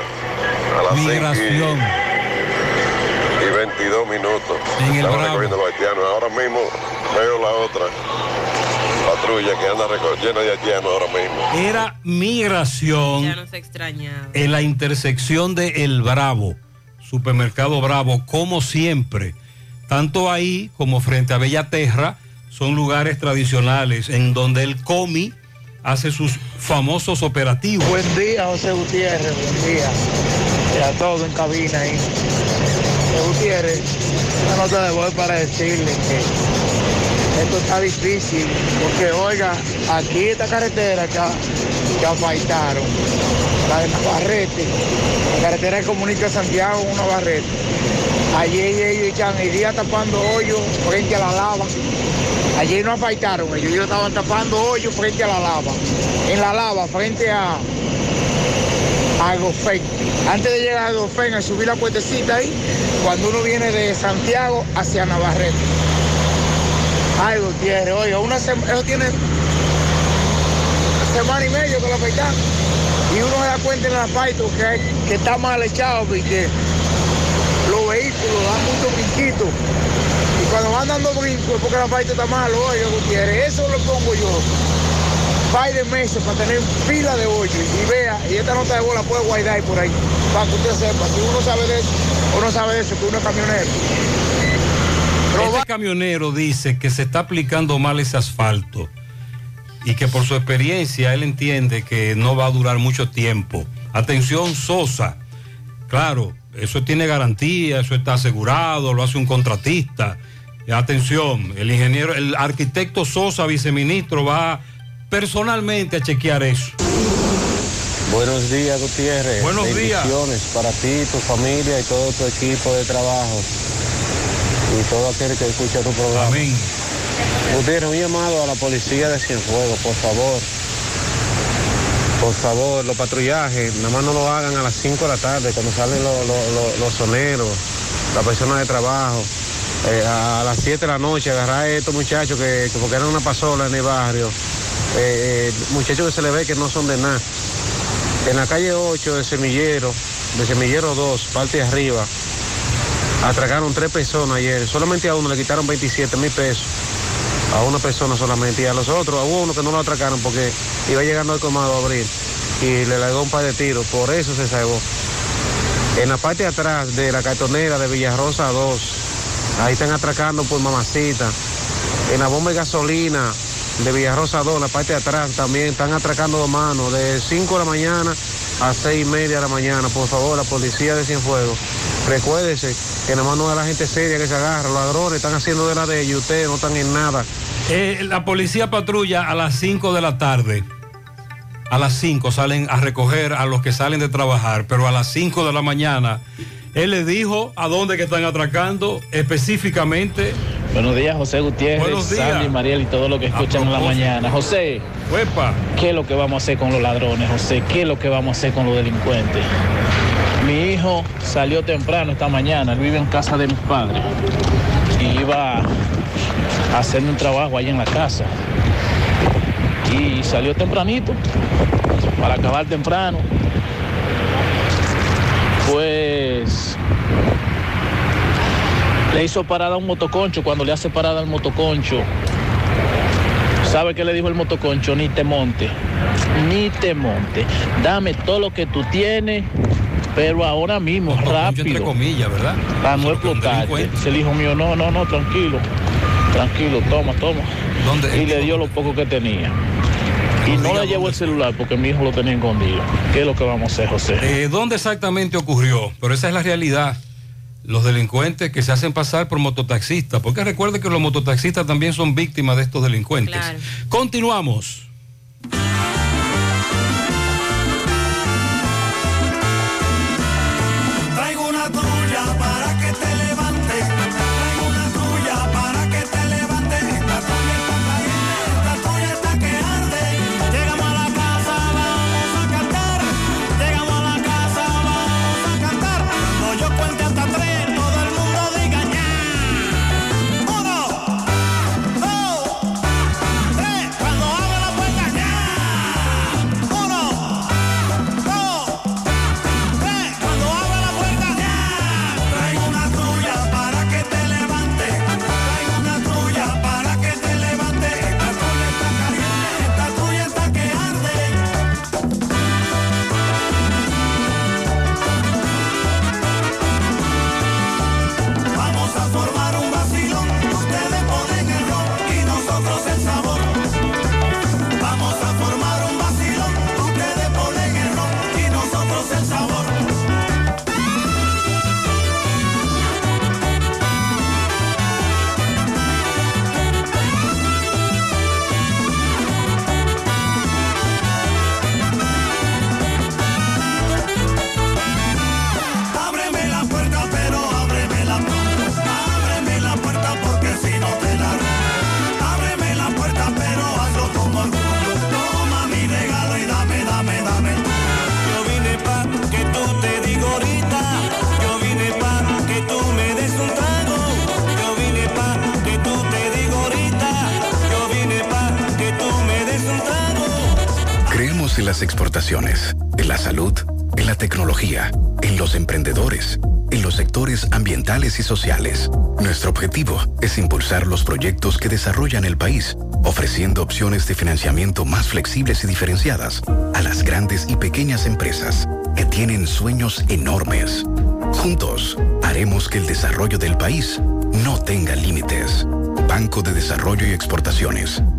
S33: a las
S8: Migración.
S33: 5 y, y 22 minutos.
S8: En el
S33: Estaban recogiendo los haitianos. Ahora mismo veo la otra patrulla que anda llena de haitianos ahora mismo.
S8: Era migración
S9: Ya
S8: en la intersección de El Bravo, Supermercado Bravo, como siempre. Tanto ahí como frente a Bellaterra son lugares tradicionales en donde el COMI hace sus famosos operativos.
S34: Buen día, José Gutiérrez, buen día. Y a todos en cabina ahí. José Gutiérrez, una nota de voz para decirle que esto está difícil, porque oiga, aquí esta carretera que, que asfaltaron, la de Navarrete, la carretera que comunica Santiago con Navarrete. Allí ellos echan el día tapando hoyos frente a la lava. Allí no asfaltaron, ellos, ellos estaban tapando hoyos frente a la lava. En la lava, frente a, a Gofén. Antes de llegar a Gofén, a subir la puertecita ahí, cuando uno viene de Santiago hacia Navarrete. Ay, Gutiérrez, oiga, una sema- eso tiene semana y medio que lo afeitan. Y uno se da cuenta en el asfalto que, que está mal echado y que los vehículos dan mucho brinquito. Y cuando van dando brincos es porque el asfalto está malo, oiga, Gutiérrez, eso lo pongo yo. Par de meses para tener pila de hoyo y vea, y esta nota de bola puede guardar por ahí, para que usted sepa, si uno sabe de eso, uno sabe de eso, que uno es camionero.
S8: Este camionero dice que se está aplicando mal ese asfalto y que por su experiencia él entiende que no va a durar mucho tiempo. Atención, Sosa. Claro, eso tiene garantía, eso está asegurado, lo hace un contratista. Atención, el ingeniero, el arquitecto Sosa, viceministro, va personalmente a chequear eso.
S35: Buenos días, Gutiérrez.
S8: Buenos días.
S35: Para ti, tu familia y todo tu equipo de trabajo. Y todo aquel que escucha tu programa.
S8: Amén.
S35: Gutiérrez, un llamado a la policía de Cienfuegos, por favor. Por favor, los patrullajes, nada más no lo hagan a las 5 de la tarde, cuando salen los, los, los- los soneros, las personas de trabajo. Eh, a las 7 de la noche, agarrar a estos muchachos que, que porque eran una pasola en el barrio. Eh, eh, muchachos que se le ve que no son de nada. En la calle 8 de Semillero, de Semillero 2, parte de arriba, atracaron tres personas ayer. Solamente a uno le quitaron 27 mil pesos. A una persona solamente. Y a los otros, a uno que no lo atracaron porque iba llegando al comado a abrir. Y le largó un par de tiros. Por eso se salvó. En la parte de atrás de la cartonera de Villarrosa 2, ahí están atracando por mamacita. En la bomba de gasolina de Villarrosa 2, la parte de atrás también están atracando dos manos de 5 de la mañana a 6 y media de la mañana. Por favor, la policía de Cienfuegos, recuérdese que nada más no es la gente seria que se agarra. Los ladrones están haciendo de la de ellos, ustedes no están en nada.
S8: Eh, la policía patrulla a las 5 de la tarde. A las 5 salen a recoger a los que salen de trabajar, pero a las 5 de la mañana él le dijo a dónde que están atracando específicamente.
S36: Buenos días, José Gutiérrez,
S8: Buenos días.
S36: Sandy, Mariel y todo lo que escuchan en la mañana. José, ¿qué es lo que vamos a hacer con los ladrones, José? ¿Qué es lo que vamos a hacer con los delincuentes? Mi hijo salió temprano esta mañana, él vive en casa de mis padres y iba a hacer un trabajo ahí en la casa. Y salió tempranito para acabar temprano. Pues Le hizo parada un motoconcho cuando le hace parada al motoconcho. ¿Sabe qué le dijo el motoconcho? Ni te monte, ni te monte. Dame todo lo que tú tienes, pero ahora mismo, rápido.
S37: Entre comillas, ¿verdad?
S36: Para no explotarte. El hijo mío, no, no, no, tranquilo. Tranquilo, toma, toma. Y le dio lo poco que tenía. Y no le llevó el celular porque mi hijo lo tenía escondido. ¿Qué es lo que vamos a hacer, José?
S37: Eh, ¿Dónde exactamente ocurrió? Pero esa es la realidad. Los delincuentes que se hacen pasar por mototaxistas, porque recuerde que los mototaxistas también son víctimas de estos delincuentes. Continuamos.
S38: Y
S18: sociales. Nuestro objetivo es impulsar los proyectos que desarrollan el país, ofreciendo opciones de financiamiento más flexibles y diferenciadas a las grandes y pequeñas empresas que tienen sueños enormes. Juntos, haremos que el desarrollo del país no tenga límites. Banco de Desarrollo y Exportaciones.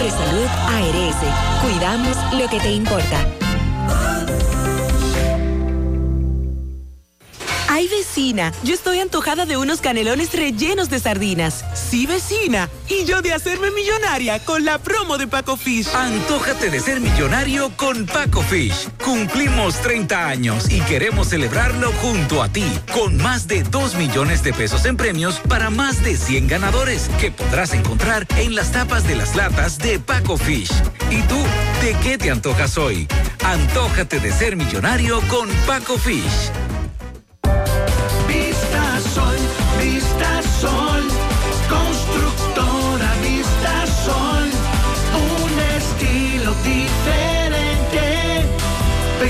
S39: Confiar.
S40: Mafre Salud ARS, cuidamos lo que te importa.
S41: Ay, vecina, yo estoy antojada de unos canelones rellenos de sardinas. Sí, vecina. Y yo de hacerme millonaria con la promo de Paco Fish.
S42: Antójate de ser millonario con Paco Fish. Cumplimos 30 años y queremos celebrarlo junto a ti, con más de 2 millones de pesos en premios para más de 100 ganadores que podrás encontrar en las tapas de las latas de Paco Fish. ¿Y tú, de qué te antojas hoy? Antójate de ser millonario con Paco Fish.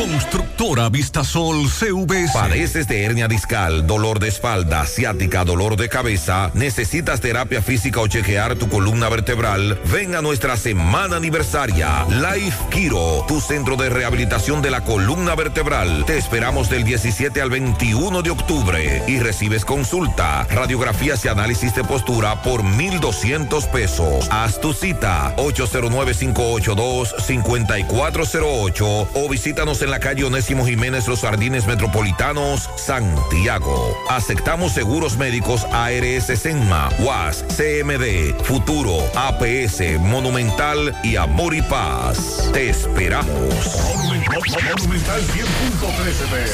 S7: Constructora
S16: Vistasol CVS.
S15: ¿Padeces de hernia discal, dolor de espalda, ciática, dolor de cabeza? ¿Necesitas terapia física o chequear tu columna vertebral? Ven a nuestra semana aniversaria. Life Kiro, tu centro de rehabilitación de la columna vertebral. Te esperamos del 17 al 21 de octubre y recibes consulta, radiografías y análisis de postura por 1,200 pesos. Haz tu cita 809-582-5408 o visítanos en la calle Onésimo Jiménez Los Jardines Metropolitanos, Santiago. Aceptamos seguros médicos ARS Senma, UAS, CMD, Futuro, APS, Monumental y Amor y Paz. Te esperamos.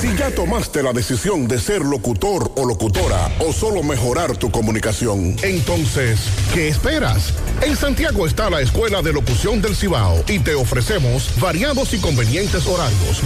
S43: Si ya tomaste la decisión de ser locutor o locutora o solo mejorar tu comunicación, entonces, ¿qué esperas? En Santiago está la Escuela de Locución del Cibao y te ofrecemos variados y convenientes horarios,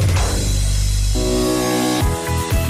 S43: ar.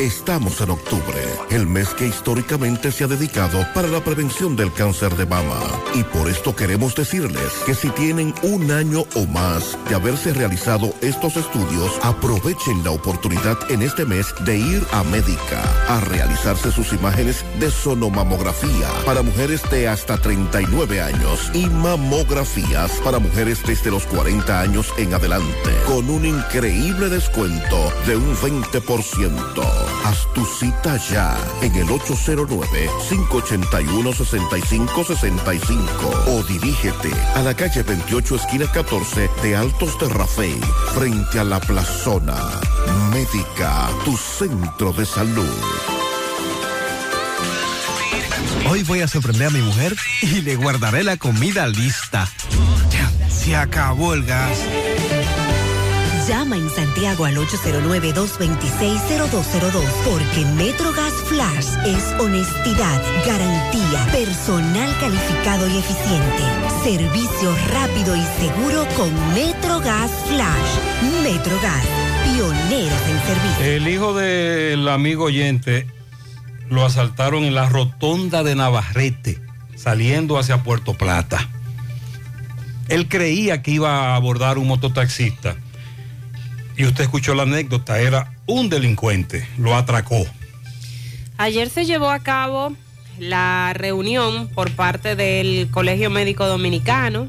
S20: Estamos en octubre, el mes que históricamente se ha dedicado para la prevención del cáncer de mama. Y por esto queremos decirles que si tienen un año o más de haberse realizado estos estudios, aprovechen la oportunidad en este mes de ir a Médica a realizarse sus imágenes de sonomamografía para mujeres de hasta 39 años y mamografías para mujeres desde los 40 años en adelante, con un increíble descuento de un 20%. Haz tu cita ya en el 809-581-6565 o dirígete a la calle 28 esquina 14 de Altos de Rafey frente a la plazona. Médica, tu centro de salud.
S6: Hoy voy a sorprender a mi mujer y le guardaré la comida lista. Ya, se acabó el gas.
S40: Llama en Santiago al 809-226-0202 porque MetroGas Flash es honestidad, garantía, personal calificado y eficiente, servicio rápido y seguro con MetroGas Flash. MetroGas, pioneros en servicio.
S8: El hijo del amigo oyente lo asaltaron en la rotonda de Navarrete, saliendo hacia Puerto Plata. Él creía que iba a abordar un mototaxista. Y usted escuchó la anécdota, era un delincuente, lo atracó.
S9: Ayer se llevó a cabo la reunión por parte del Colegio Médico Dominicano,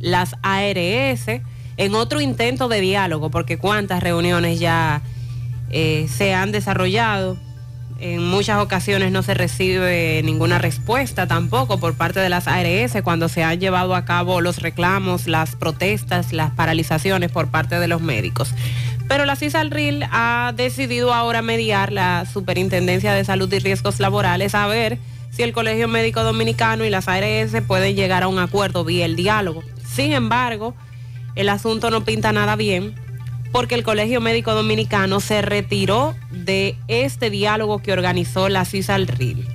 S9: las ARS, en otro intento de diálogo, porque cuántas reuniones ya eh, se han desarrollado. En muchas ocasiones no se recibe ninguna respuesta tampoco por parte de las ARS cuando se han llevado a cabo los reclamos, las protestas, las paralizaciones por parte de los médicos. Pero la CISALRIL ha decidido ahora mediar la Superintendencia de Salud y Riesgos Laborales a ver si el Colegio Médico Dominicano y las ARS pueden llegar a un acuerdo vía el diálogo. Sin embargo, el asunto no pinta nada bien porque el Colegio Médico Dominicano se retiró de este diálogo que organizó la CISALRIL.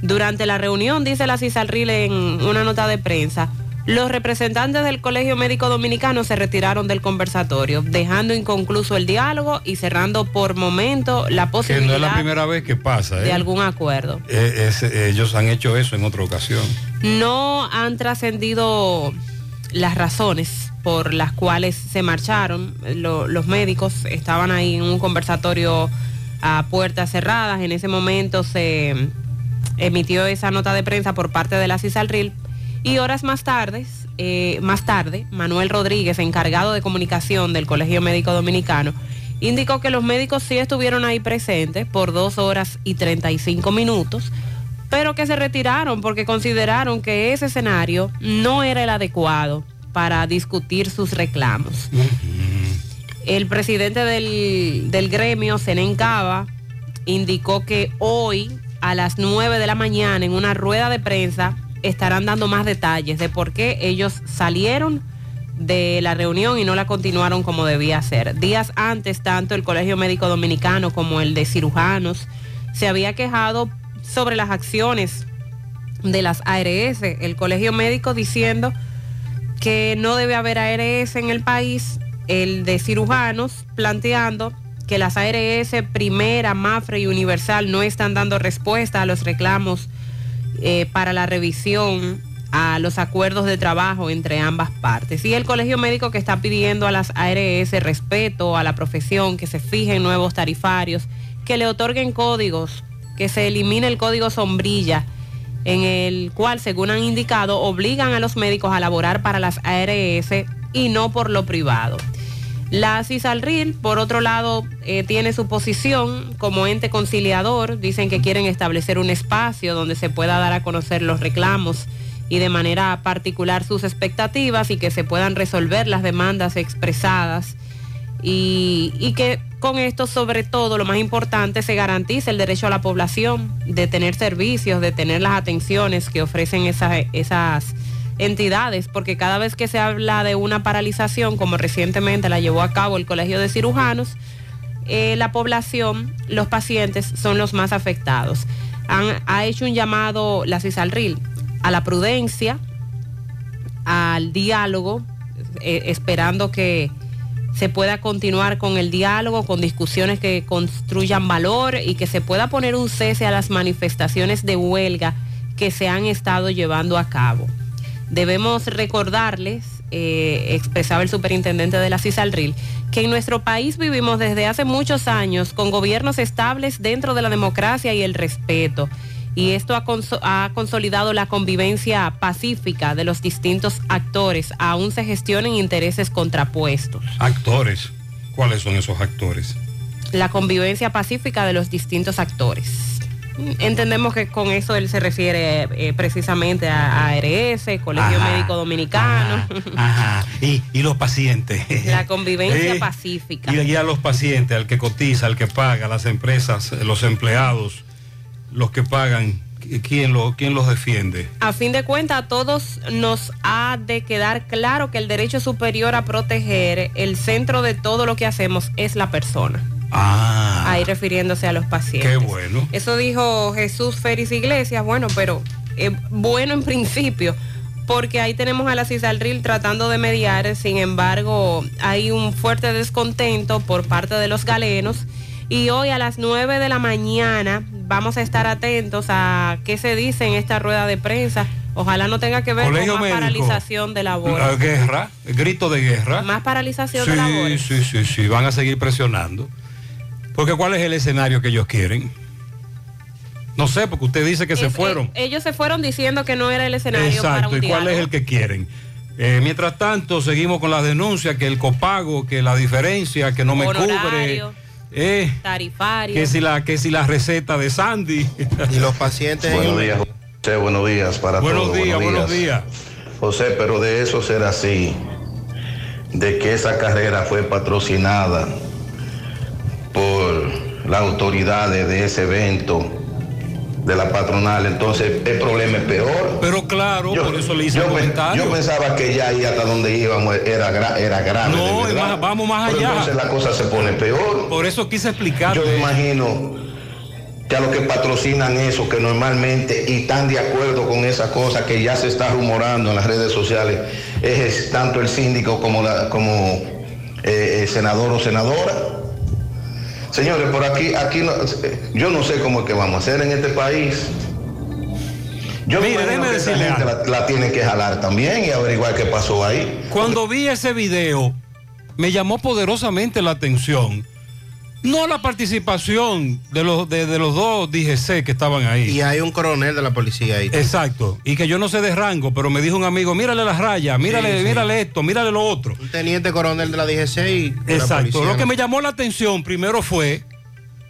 S9: Durante la reunión, dice la CISALRIL en una nota de prensa, Los representantes del Colegio Médico Dominicano se retiraron del conversatorio, dejando inconcluso el diálogo y cerrando por momento la
S8: Que
S9: posibilidad
S8: no es la primera vez que pasa.
S9: de
S8: ¿eh?
S9: algún acuerdo.
S8: Eh, es- ellos han hecho eso en otra ocasión.
S9: No han trascendido las razones por las cuales se marcharon. Lo- los médicos estaban ahí en un conversatorio a puertas cerradas. En ese momento se emitió esa nota de prensa por parte de la CISALRIL y horas más tarde, eh, más tarde, Manuel Rodríguez, encargado de comunicación del Colegio Médico Dominicano, indicó que los médicos sí estuvieron ahí presentes por dos horas y 35 minutos, pero que se retiraron porque consideraron que ese escenario no era el adecuado para discutir sus reclamos. El presidente del, del gremio, Zenén Cava, indicó que hoy a las 9 de la mañana en una rueda de prensa estarán dando más detalles de por qué ellos salieron de la reunión y no la continuaron como debía ser. Días antes, tanto el Colegio Médico Dominicano como el de cirujanos se había quejado sobre las acciones de las ARS, el Colegio Médico diciendo que no debe haber ARS en el país, el de cirujanos planteando que las ARS Primera, Mafre y Universal no están dando respuesta a los reclamos eh, para la revisión a los acuerdos de trabajo entre ambas partes. Y el Colegio Médico que está pidiendo a las ARS respeto a la profesión, que se fijen nuevos tarifarios, que le otorguen códigos, que se elimine el código sombrilla, en el cual, según han indicado, obligan a los médicos a laborar para las ARS y no por lo privado. La CISALRIL, por otro lado, eh, tiene su posición como ente conciliador. Dicen que quieren establecer un espacio donde se pueda dar a conocer los reclamos y de manera particular sus expectativas y que se puedan resolver las demandas expresadas y, que con esto, sobre todo, lo más importante, se garantice el derecho a la población de tener servicios, de tener las atenciones que ofrecen esas, esas entidades, porque cada vez que se habla de una paralización, como recientemente la llevó a cabo el Colegio de Cirujanos, eh, la población, los pacientes son los más afectados. Ha hecho un llamado la CISALRIL a la prudencia, al diálogo, eh, esperando que se pueda continuar con el diálogo, con discusiones que construyan valor y que se pueda poner un cese a las manifestaciones de huelga que se han estado llevando a cabo. Debemos recordarles, eh, expresaba el superintendente de la CISALRIL, que en nuestro país vivimos desde hace muchos años con gobiernos estables dentro de la democracia y el respeto. Y esto ha, ha consolidado la convivencia pacífica de los distintos actores, aún se gestionen intereses contrapuestos.
S8: Actores. ¿Cuáles son esos actores?
S9: La convivencia pacífica de los distintos actores. Entendemos que con eso él se refiere eh, precisamente a, ARS, Colegio
S8: Ajá,
S9: Médico Dominicano,
S8: Ajá. Y, y los pacientes.
S9: la convivencia
S8: Eh,
S9: pacífica.
S8: Y, y a los pacientes, al que cotiza, al que paga, las empresas, los empleados, los que pagan, ¿quién, lo, quién los defiende?
S9: A fin de cuentas, a todos nos ha de quedar claro que el derecho superior a proteger, el centro de todo lo que hacemos es la persona.
S8: Ah,
S9: Ahí refiriéndose a los pacientes.
S8: qué bueno.
S9: Eso dijo Jesús Félix Iglesias, bueno, pero eh, bueno en principio, porque ahí tenemos a la CISALRIL tratando de mediar, sin embargo, hay un fuerte descontento por parte de los galenos y hoy a las 9 de la mañana vamos a estar atentos a qué se dice en esta rueda de prensa. Ojalá no tenga que ver
S8: Colegio
S9: con más
S8: Médico.
S9: paralización de
S8: La
S9: labores.
S8: guerra, el grito de guerra.
S9: Más paralización de labores.
S8: Sí, sí, sí, sí, van a seguir presionando. Porque ¿cuál es el escenario que ellos quieren? No sé, porque usted dice que se
S9: Es-
S8: fueron.
S9: eh, ellos se fueron diciendo que no era el escenario para
S8: Exacto,
S9: un
S8: ¿y cuál es el que quieren? Eh, mientras tanto, seguimos con las denuncias, que el copago, que la diferencia, que no me cubre, eh,
S9: tarifario.
S8: que, si la, que si la receta de Sandy.
S10: Y los pacientes...
S33: Buenos días, José. Buenos días para
S8: Buenos
S33: todos.
S8: días, buenos días.
S33: José, pero de eso será así, de que esa carrera fue patrocinada por las autoridades de ese evento de la patronal, entonces el problema es peor.
S8: Pero claro, por eso le hice
S33: yo,
S8: el comentario.
S33: yo pensaba que ya ahí hasta donde íbamos era, era grave.
S8: No,
S33: de
S8: es
S33: verdad.
S8: más, vamos más
S33: Pero
S8: allá.
S33: Entonces la cosa se pone peor.
S8: Por eso quise explicar.
S33: Yo imagino
S44: que a los que patrocinan eso, que normalmente y están de acuerdo con esa cosa que ya se está rumorando en las redes sociales, es tanto el síndico como, la, como eh, el senador o senadora. Señores, por aquí, aquí no- yo no sé cómo es que vamos a hacer en este país. Yo
S8: Mire, déjeme
S44: que esa
S8: decirle
S44: gente la, la tienen que jalar también y averiguar qué pasó ahí.
S8: Cuando vi ese video, me llamó poderosamente la atención. No la participación de los, de, de los dos DGC que estaban ahí.
S10: Y hay un coronel de la policía ahí.
S8: Exacto. Y que yo no sé de rango, pero me dijo un amigo, mírale las rayas, mírale,
S10: Sí, sí.
S8: mírale esto, mírale lo otro.
S10: Un teniente coronel de la DGC y de
S8: Exacto. Lo que me llamó la atención primero fue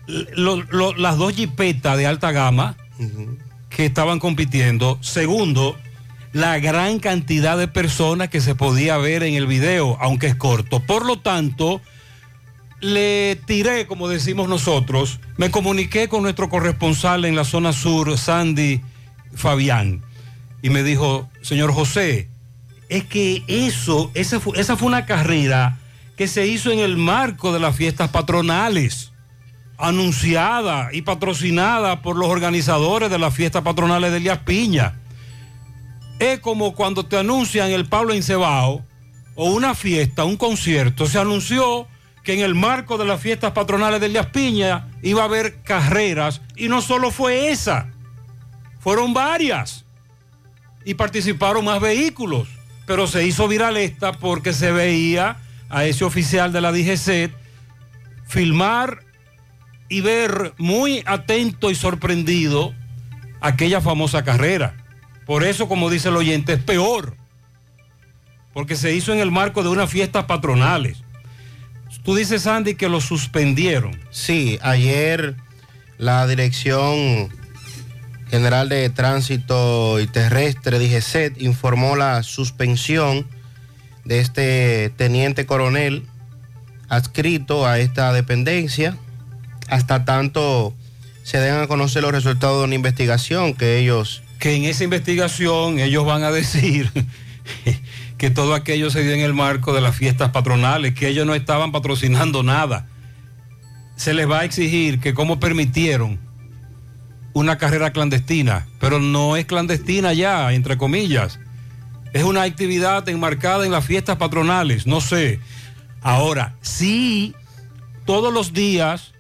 S8: lo- lo- las dos jipetas de alta gama que estaban compitiendo. Segundo, la gran cantidad de personas que se podía ver en el video, aunque es corto. Por lo tanto, le tiré, como decimos nosotros, me comuniqué con nuestro corresponsal en la zona sur, Sandy Fabián, y me dijo, señor José, es que eso, esa fue, esa una carrera que se hizo en el marco de las fiestas patronales, anunciada y patrocinada por los organizadores de las fiestas patronales de Elías Piña. Es como cuando te anuncian el Pablo Encebao o una fiesta, un concierto, se anunció que en el marco de las fiestas patronales de Elías Piña iba a haber carreras y no solo fue esa, fueron varias y participaron más vehículos, pero se hizo viral esta porque se veía a ese oficial de la DGC filmar y ver muy atento y sorprendido aquella famosa carrera. Por eso, como dice el oyente, es peor, porque se hizo en el marco de unas fiestas patronales. Tú dices, Sandy, que lo suspendieron.
S10: Sí, ayer la Dirección General de Tránsito y Terrestre, DGCET, informó la suspensión de este teniente coronel adscrito a esta dependencia hasta tanto se den a conocer los resultados de una investigación que ellos...
S8: Que en esa investigación ellos van a decir que todo aquello se dio en el marco de las fiestas patronales, que ellos no estaban patrocinando nada. Se les va a exigir que cómo permitieron una carrera clandestina, pero no es clandestina ya, entre comillas. Es una actividad enmarcada en las fiestas patronales, no sé. Ahora, sí, todos los días,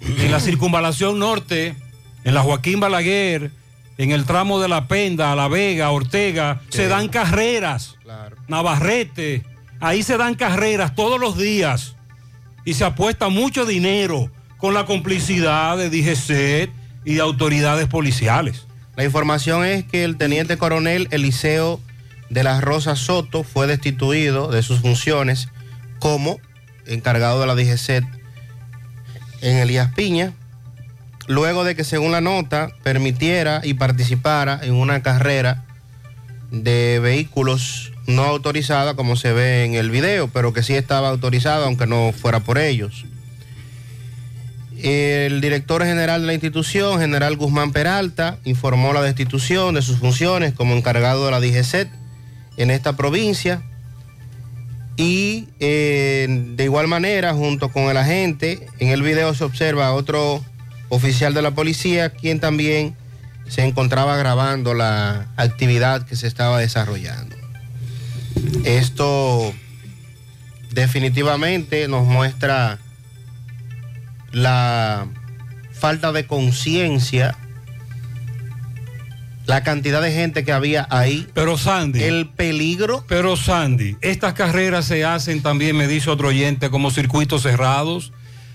S8: en la circunvalación norte, en la Joaquín Balaguer, en el tramo de La Penda, La Vega, Ortega, se dan carreras. Navarrete, ahí se dan carreras todos los días y se apuesta mucho dinero con la complicidad de DGC y de autoridades policiales.
S10: La información es que el teniente coronel Eliseo de la Rosa Soto fue destituido de sus funciones como encargado de la DGC en Elías Piña, luego de que según la nota permitiera y participara en una carrera de vehículos no autorizada como se ve en el video, pero que sí estaba autorizada aunque no fuera por ellos. El director general de la institución, general Guzmán Peralta, informó la destitución de sus funciones como encargado de la DGCET en esta provincia y eh, de igual manera, junto con el agente, en el video se observa otro oficial de la policía, quien también se encontraba grabando la actividad que se estaba desarrollando. Esto definitivamente nos muestra la falta de conciencia, la cantidad de gente que había ahí.
S8: Pero Sandy.
S10: El peligro.
S8: Pero Sandy, estas carreras se hacen también, me dice otro oyente, como circuitos cerrados.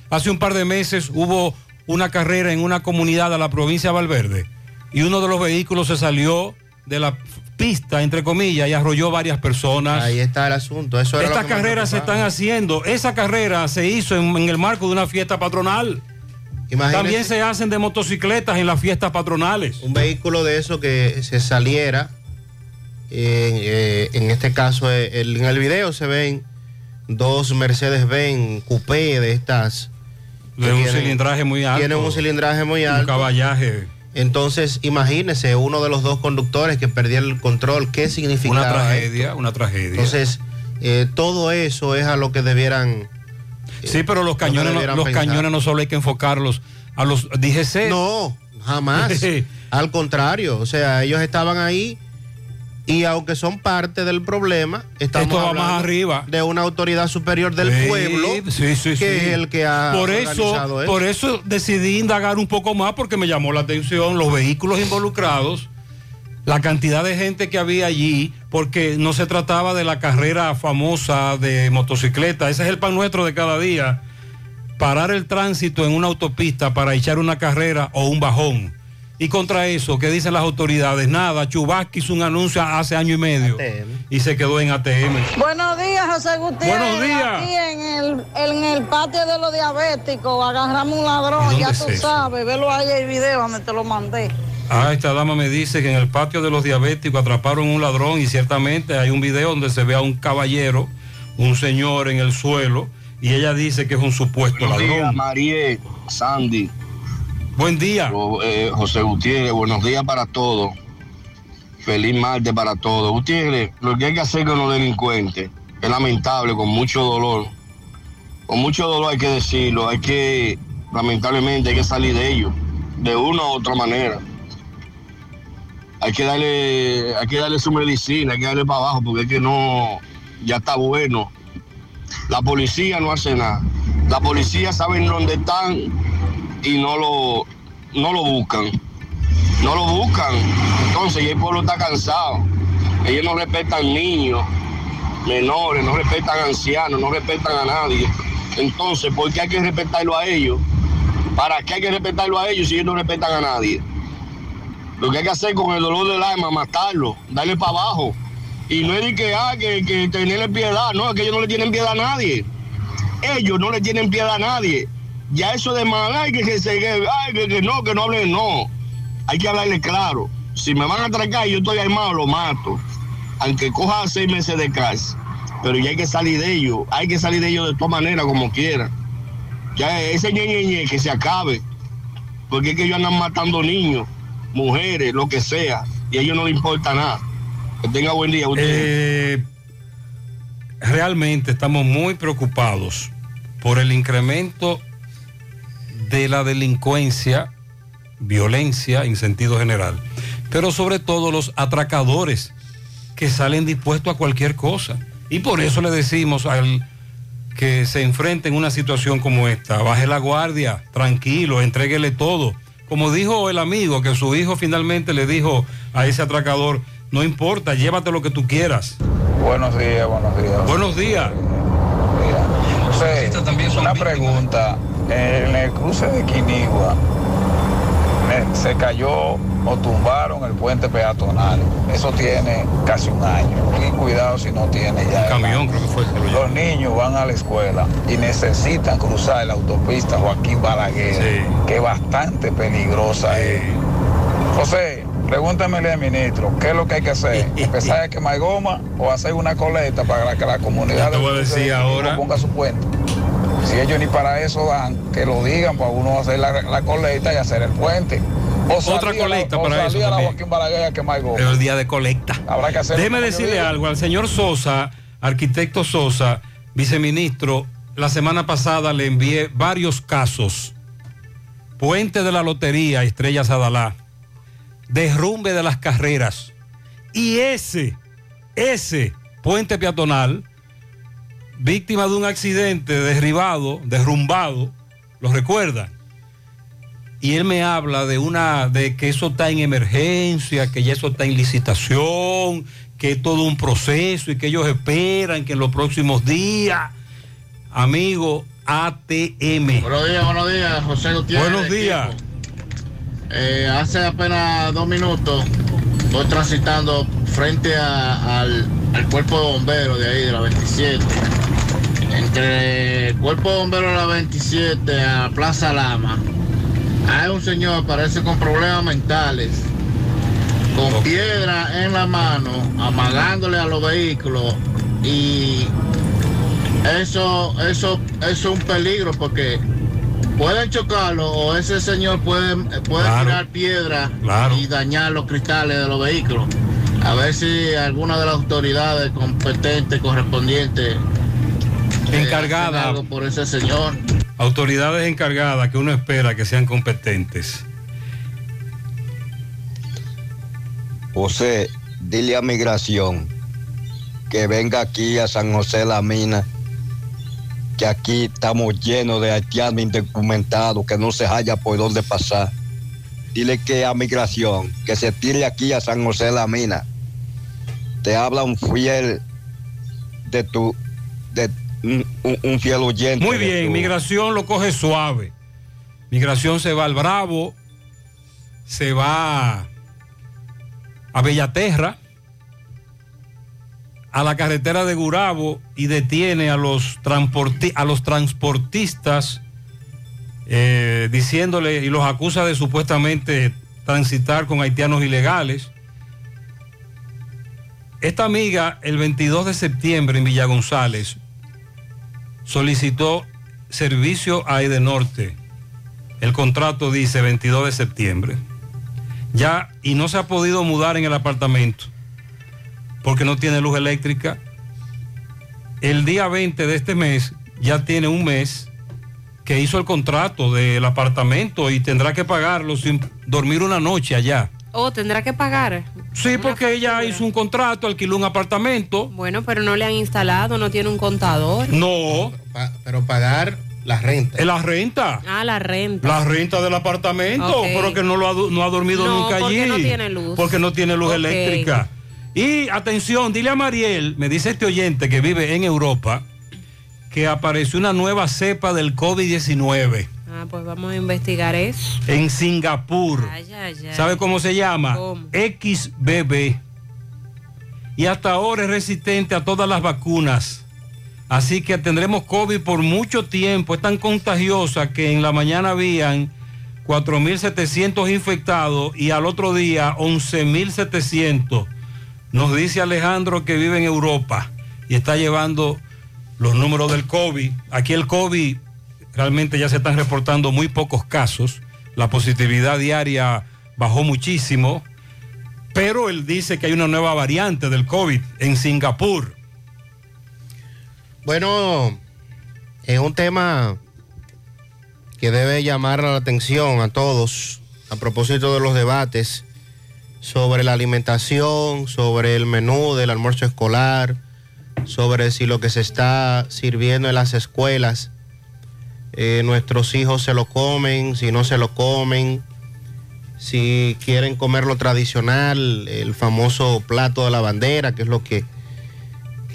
S8: Hace un par de meses hubo una carrera en una comunidad de la provincia de Valverde y uno de los vehículos se salió de la pista, entre comillas, y arrolló varias personas.
S10: Ahí está el asunto. Eso era
S8: Estas carreras se están haciendo. Esa carrera se hizo en, en el marco de una fiesta patronal.
S10: Imagínese-
S8: También se hacen de motocicletas en las fiestas patronales.
S10: Un vehículo de eso que se saliera, eh, eh, en este caso, eh, el- en el video se ven dos Mercedes-Benz coupé de estas.
S8: De un
S10: tienen-
S8: cilindraje muy alto.
S10: Tienen un cilindraje muy
S8: Un
S10: alto.
S8: caballaje.
S10: Entonces, imagínese uno de los dos conductores que perdió el control, ¿qué significa?
S8: Una tragedia, una tragedia.
S10: Entonces, eh, todo eso es a lo que debieran.
S8: Sí, pero los cañones, no, los
S10: pensar.
S8: cañones no solo hay que enfocarlos a los DGC.
S10: No, jamás. Al contrario, o sea, ellos estaban ahí y aunque son parte del problema, estamos
S8: Esto va más
S10: hablando
S8: arriba.
S10: de una autoridad superior del
S8: Sí,
S10: pueblo
S8: sí, sí,
S10: que es el que ha
S8: por
S10: organizado
S8: eso, por eso decidí indagar un poco más porque me llamó la atención los vehículos involucrados, la cantidad de gente que había allí, porque no se trataba de la carrera famosa de motocicleta, ese es el pan nuestro de cada día, parar el tránsito en una autopista para echar una carrera o un bajón. Y contra eso, ¿qué dicen las autoridades? Nada, Chubasque hizo un anuncio hace año y medio y se quedó en ATM.
S45: Buenos días, José Gutiérrez.
S8: Buenos días.
S45: Aquí en el, en el patio de los diabéticos agarramos un ladrón,
S8: ¿Dónde
S45: ya
S8: es
S45: tú
S8: eso?
S45: sabes. Velo ahí el video donde te lo mandé.
S8: Ah, esta dama me dice que en el patio de los diabéticos atraparon un ladrón y ciertamente hay un video donde se ve a un caballero, un señor en el suelo y ella dice que es un supuesto
S46: Buenos días,
S8: ladrón.
S46: María, Sandy.
S8: Buen día.
S46: eh, José Gutiérrez, buenos días para todos. Feliz martes para todos. Gutiérrez, lo que hay que hacer con los delincuentes es lamentable, con mucho dolor. Con mucho dolor hay que decirlo, hay que, lamentablemente, hay que salir de ellos, de una u otra manera. Hay que darle, hay que darle su medicina, hay que darle para abajo, porque es que no, ya está bueno. La policía no hace nada. La policía sabe dónde están y no lo, no lo buscan. No lo buscan. Entonces el pueblo está cansado. Ellos no respetan niños, menores, no respetan ancianos, no respetan a nadie. Entonces, ¿por qué hay que respetarlo a ellos? ¿Para qué hay que respetarlo a ellos si ellos no respetan a nadie? Lo que hay que hacer con el dolor del alma, matarlo, darle para abajo. Y no es de que, ah, que, que tenerle piedad, no, es que ellos no le tienen piedad a nadie. Ellos no le tienen piedad a nadie. Ya eso de mal, ay, que, que, ay, que, que no, que no hablen, no. Hay que hablarle claro. Si me van a atracar y yo estoy armado, lo mato. Aunque coja seis meses de cárcel. Pero ya hay que salir de ellos. Hay que salir de ellos de todas maneras, como quiera. Ya ese ñe, que se acabe. Porque es que ellos andan matando niños, mujeres, lo que sea. Y a ellos no les importa nada. Que tenga buen día.
S8: Eh, realmente estamos muy preocupados por el incremento de la delincuencia, violencia en sentido general, pero sobre todo los atracadores que salen dispuestos a cualquier cosa. Y por eso le decimos al que se enfrente en una situación como esta, baje la guardia, tranquilo, entréguele todo. Como dijo el amigo, que su hijo finalmente le dijo a ese atracador, no importa, llévate lo que tú quieras.
S47: Buenos días, buenos días.
S8: Buenos días.
S47: José, una pregunta. En el cruce de Quinigua me- se cayó o tumbaron el puente peatonal. Eso tiene casi un año. Y cuidado si no tiene ya.
S8: camión, creo que fue.
S47: Los niños van a la escuela y necesitan cruzar la autopista Joaquín Balaguer, que es bastante peligrosa. es. José, pregúntamele al ministro, ¿qué es lo que hay que hacer? ¿Empezar a quemar goma o hacer una coleta para que la comunidad
S8: te voy a
S47: de
S8: decir ahora.
S47: ponga su puente? Si ellos ni para eso dan, que lo digan para uno hacer la, la coleta y hacer el puente. O
S8: Otra colecta
S47: o
S8: para eso
S47: la. Joaquín Balaguer
S8: el día de colecta.
S47: Habrá que hacer
S8: Déjeme decirle algo al señor Sosa, arquitecto Sosa, viceministro. La semana pasada le envié varios casos. Puente de la Lotería, Estrellas Adalá. Derrumbe de las carreras. Y ese, ese puente peatonal, víctima de un accidente derribado, derrumbado, ¿lo recuerdan? y él me habla de una de que eso está en emergencia, que ya eso está en licitación, que es todo un proceso y que ellos esperan que en los próximos días, amigo ATM.
S29: Buenos días, buenos días, José Gutiérrez.
S8: Buenos días.
S29: Eh, hace apenas dos minutos estoy transitando frente a- al, al cuerpo de bomberos de ahí, de la 27. Entre el cuerpo de bomberos de la 27 a Plaza Lama, hay un señor, parece con problemas mentales, con piedra en la mano, amagándole a los vehículos y eso, eso, eso es un peligro porque pueden chocarlo o ese señor puede, puede
S8: Claro.
S29: tirar piedra
S8: Claro.
S29: y dañar los cristales de los vehículos. A ver si alguna de las autoridades competentes, correspondientes,
S8: Encargada.
S29: hacen algo por ese señor.
S8: autoridades encargadas que uno espera que sean competentes.
S48: José, dile a migración que venga aquí a San José de la Mina, que aquí estamos llenos de haitianos indocumentados, que no se haya por dónde pasar. Dile que a migración, que se tire aquí a San José de la Mina. Te habla un fiel de tu, de un, un- un fiel oyente.
S8: Muy bien,
S48: tu-
S8: migración lo coge suave. Migración se va al Bravo, se va a Bellaterra, a la carretera de Gurabo y detiene a los, transporti- a los transportistas eh, diciéndole y los acusa de supuestamente transitar con haitianos ilegales. Esta amiga el 22 de septiembre en Villa González solicitó servicio a Edenorte. El contrato dice 22 de septiembre. Ya, y no se ha podido mudar en el apartamento porque no tiene luz eléctrica. El día 20 de este mes ya tiene un mes que hizo el contrato del apartamento y tendrá que pagarlo sin dormir una noche allá.
S9: Oh, tendrá que pagar.
S8: Sí, porque ella hizo un contrato, alquiló un apartamento.
S9: Bueno, pero no le han instalado, no tiene un contador.
S8: No.
S10: pero pagar la renta.
S8: La renta.
S9: Ah, la renta.
S8: La renta del apartamento,
S9: Ok.
S8: pero que no, lo ha, du- no ha dormido
S9: No,
S8: nunca
S9: porque
S8: allí.
S9: no tiene luz.
S8: Porque no tiene luz
S9: Ok.
S8: eléctrica. Y atención, dile a Mariel, me dice este oyente que vive en Europa, que apareció una nueva cepa del COVID-19
S9: Ah, pues vamos a investigar eso.
S8: en Singapur.
S9: Ay, ay, ay.
S8: ¿Sabe cómo se llama?
S9: ¿Cómo?
S8: XBB. Y hasta ahora es resistente a todas las vacunas. Así que tendremos COVID por mucho tiempo. Es tan contagiosa que en la mañana habían 4.700 infectados y al otro día 11.700. Nos dice Alejandro que vive en Europa y está llevando los números del COVID. Aquí el COVID realmente ya se están reportando muy pocos casos. La positividad diaria bajó muchísimo. Pero él dice que hay una nueva variante del COVID en Singapur.
S10: Bueno, es un tema que debe llamar la atención a todos a propósito de los debates sobre la alimentación, sobre el menú del almuerzo escolar, sobre si lo que se está sirviendo en las escuelas, eh, nuestros hijos se lo comen, si no se lo comen, si quieren comer lo tradicional, el famoso plato de la bandera, que es lo que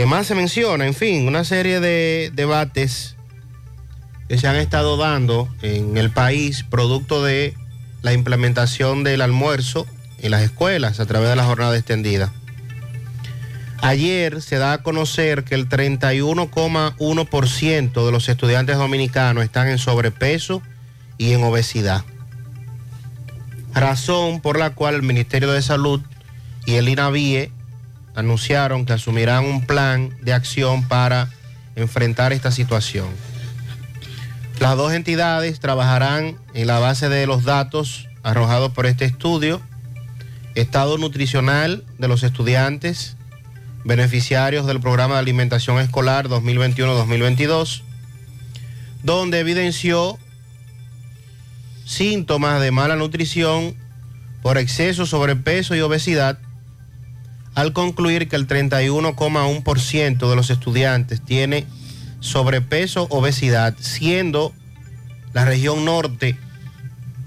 S10: que más se menciona, en fin, una serie de debates que se han estado dando en el país producto de la implementación del almuerzo en las escuelas a través de la jornada extendida. Ayer se da a conocer que el 31,1% de los estudiantes dominicanos están en sobrepeso y en obesidad. Razón por la cual el Ministerio de Salud y el INAVIE anunciaron que asumirán un plan de acción para enfrentar esta situación. Las dos entidades trabajarán en la base de los datos arrojados por este estudio, estado nutricional de los estudiantes, beneficiarios del programa de alimentación escolar 2021-2022, donde evidenció síntomas de mala nutrición por exceso, sobrepeso y obesidad, al concluir que el 31,1% de los estudiantes tiene sobrepeso, obesidad, siendo la región norte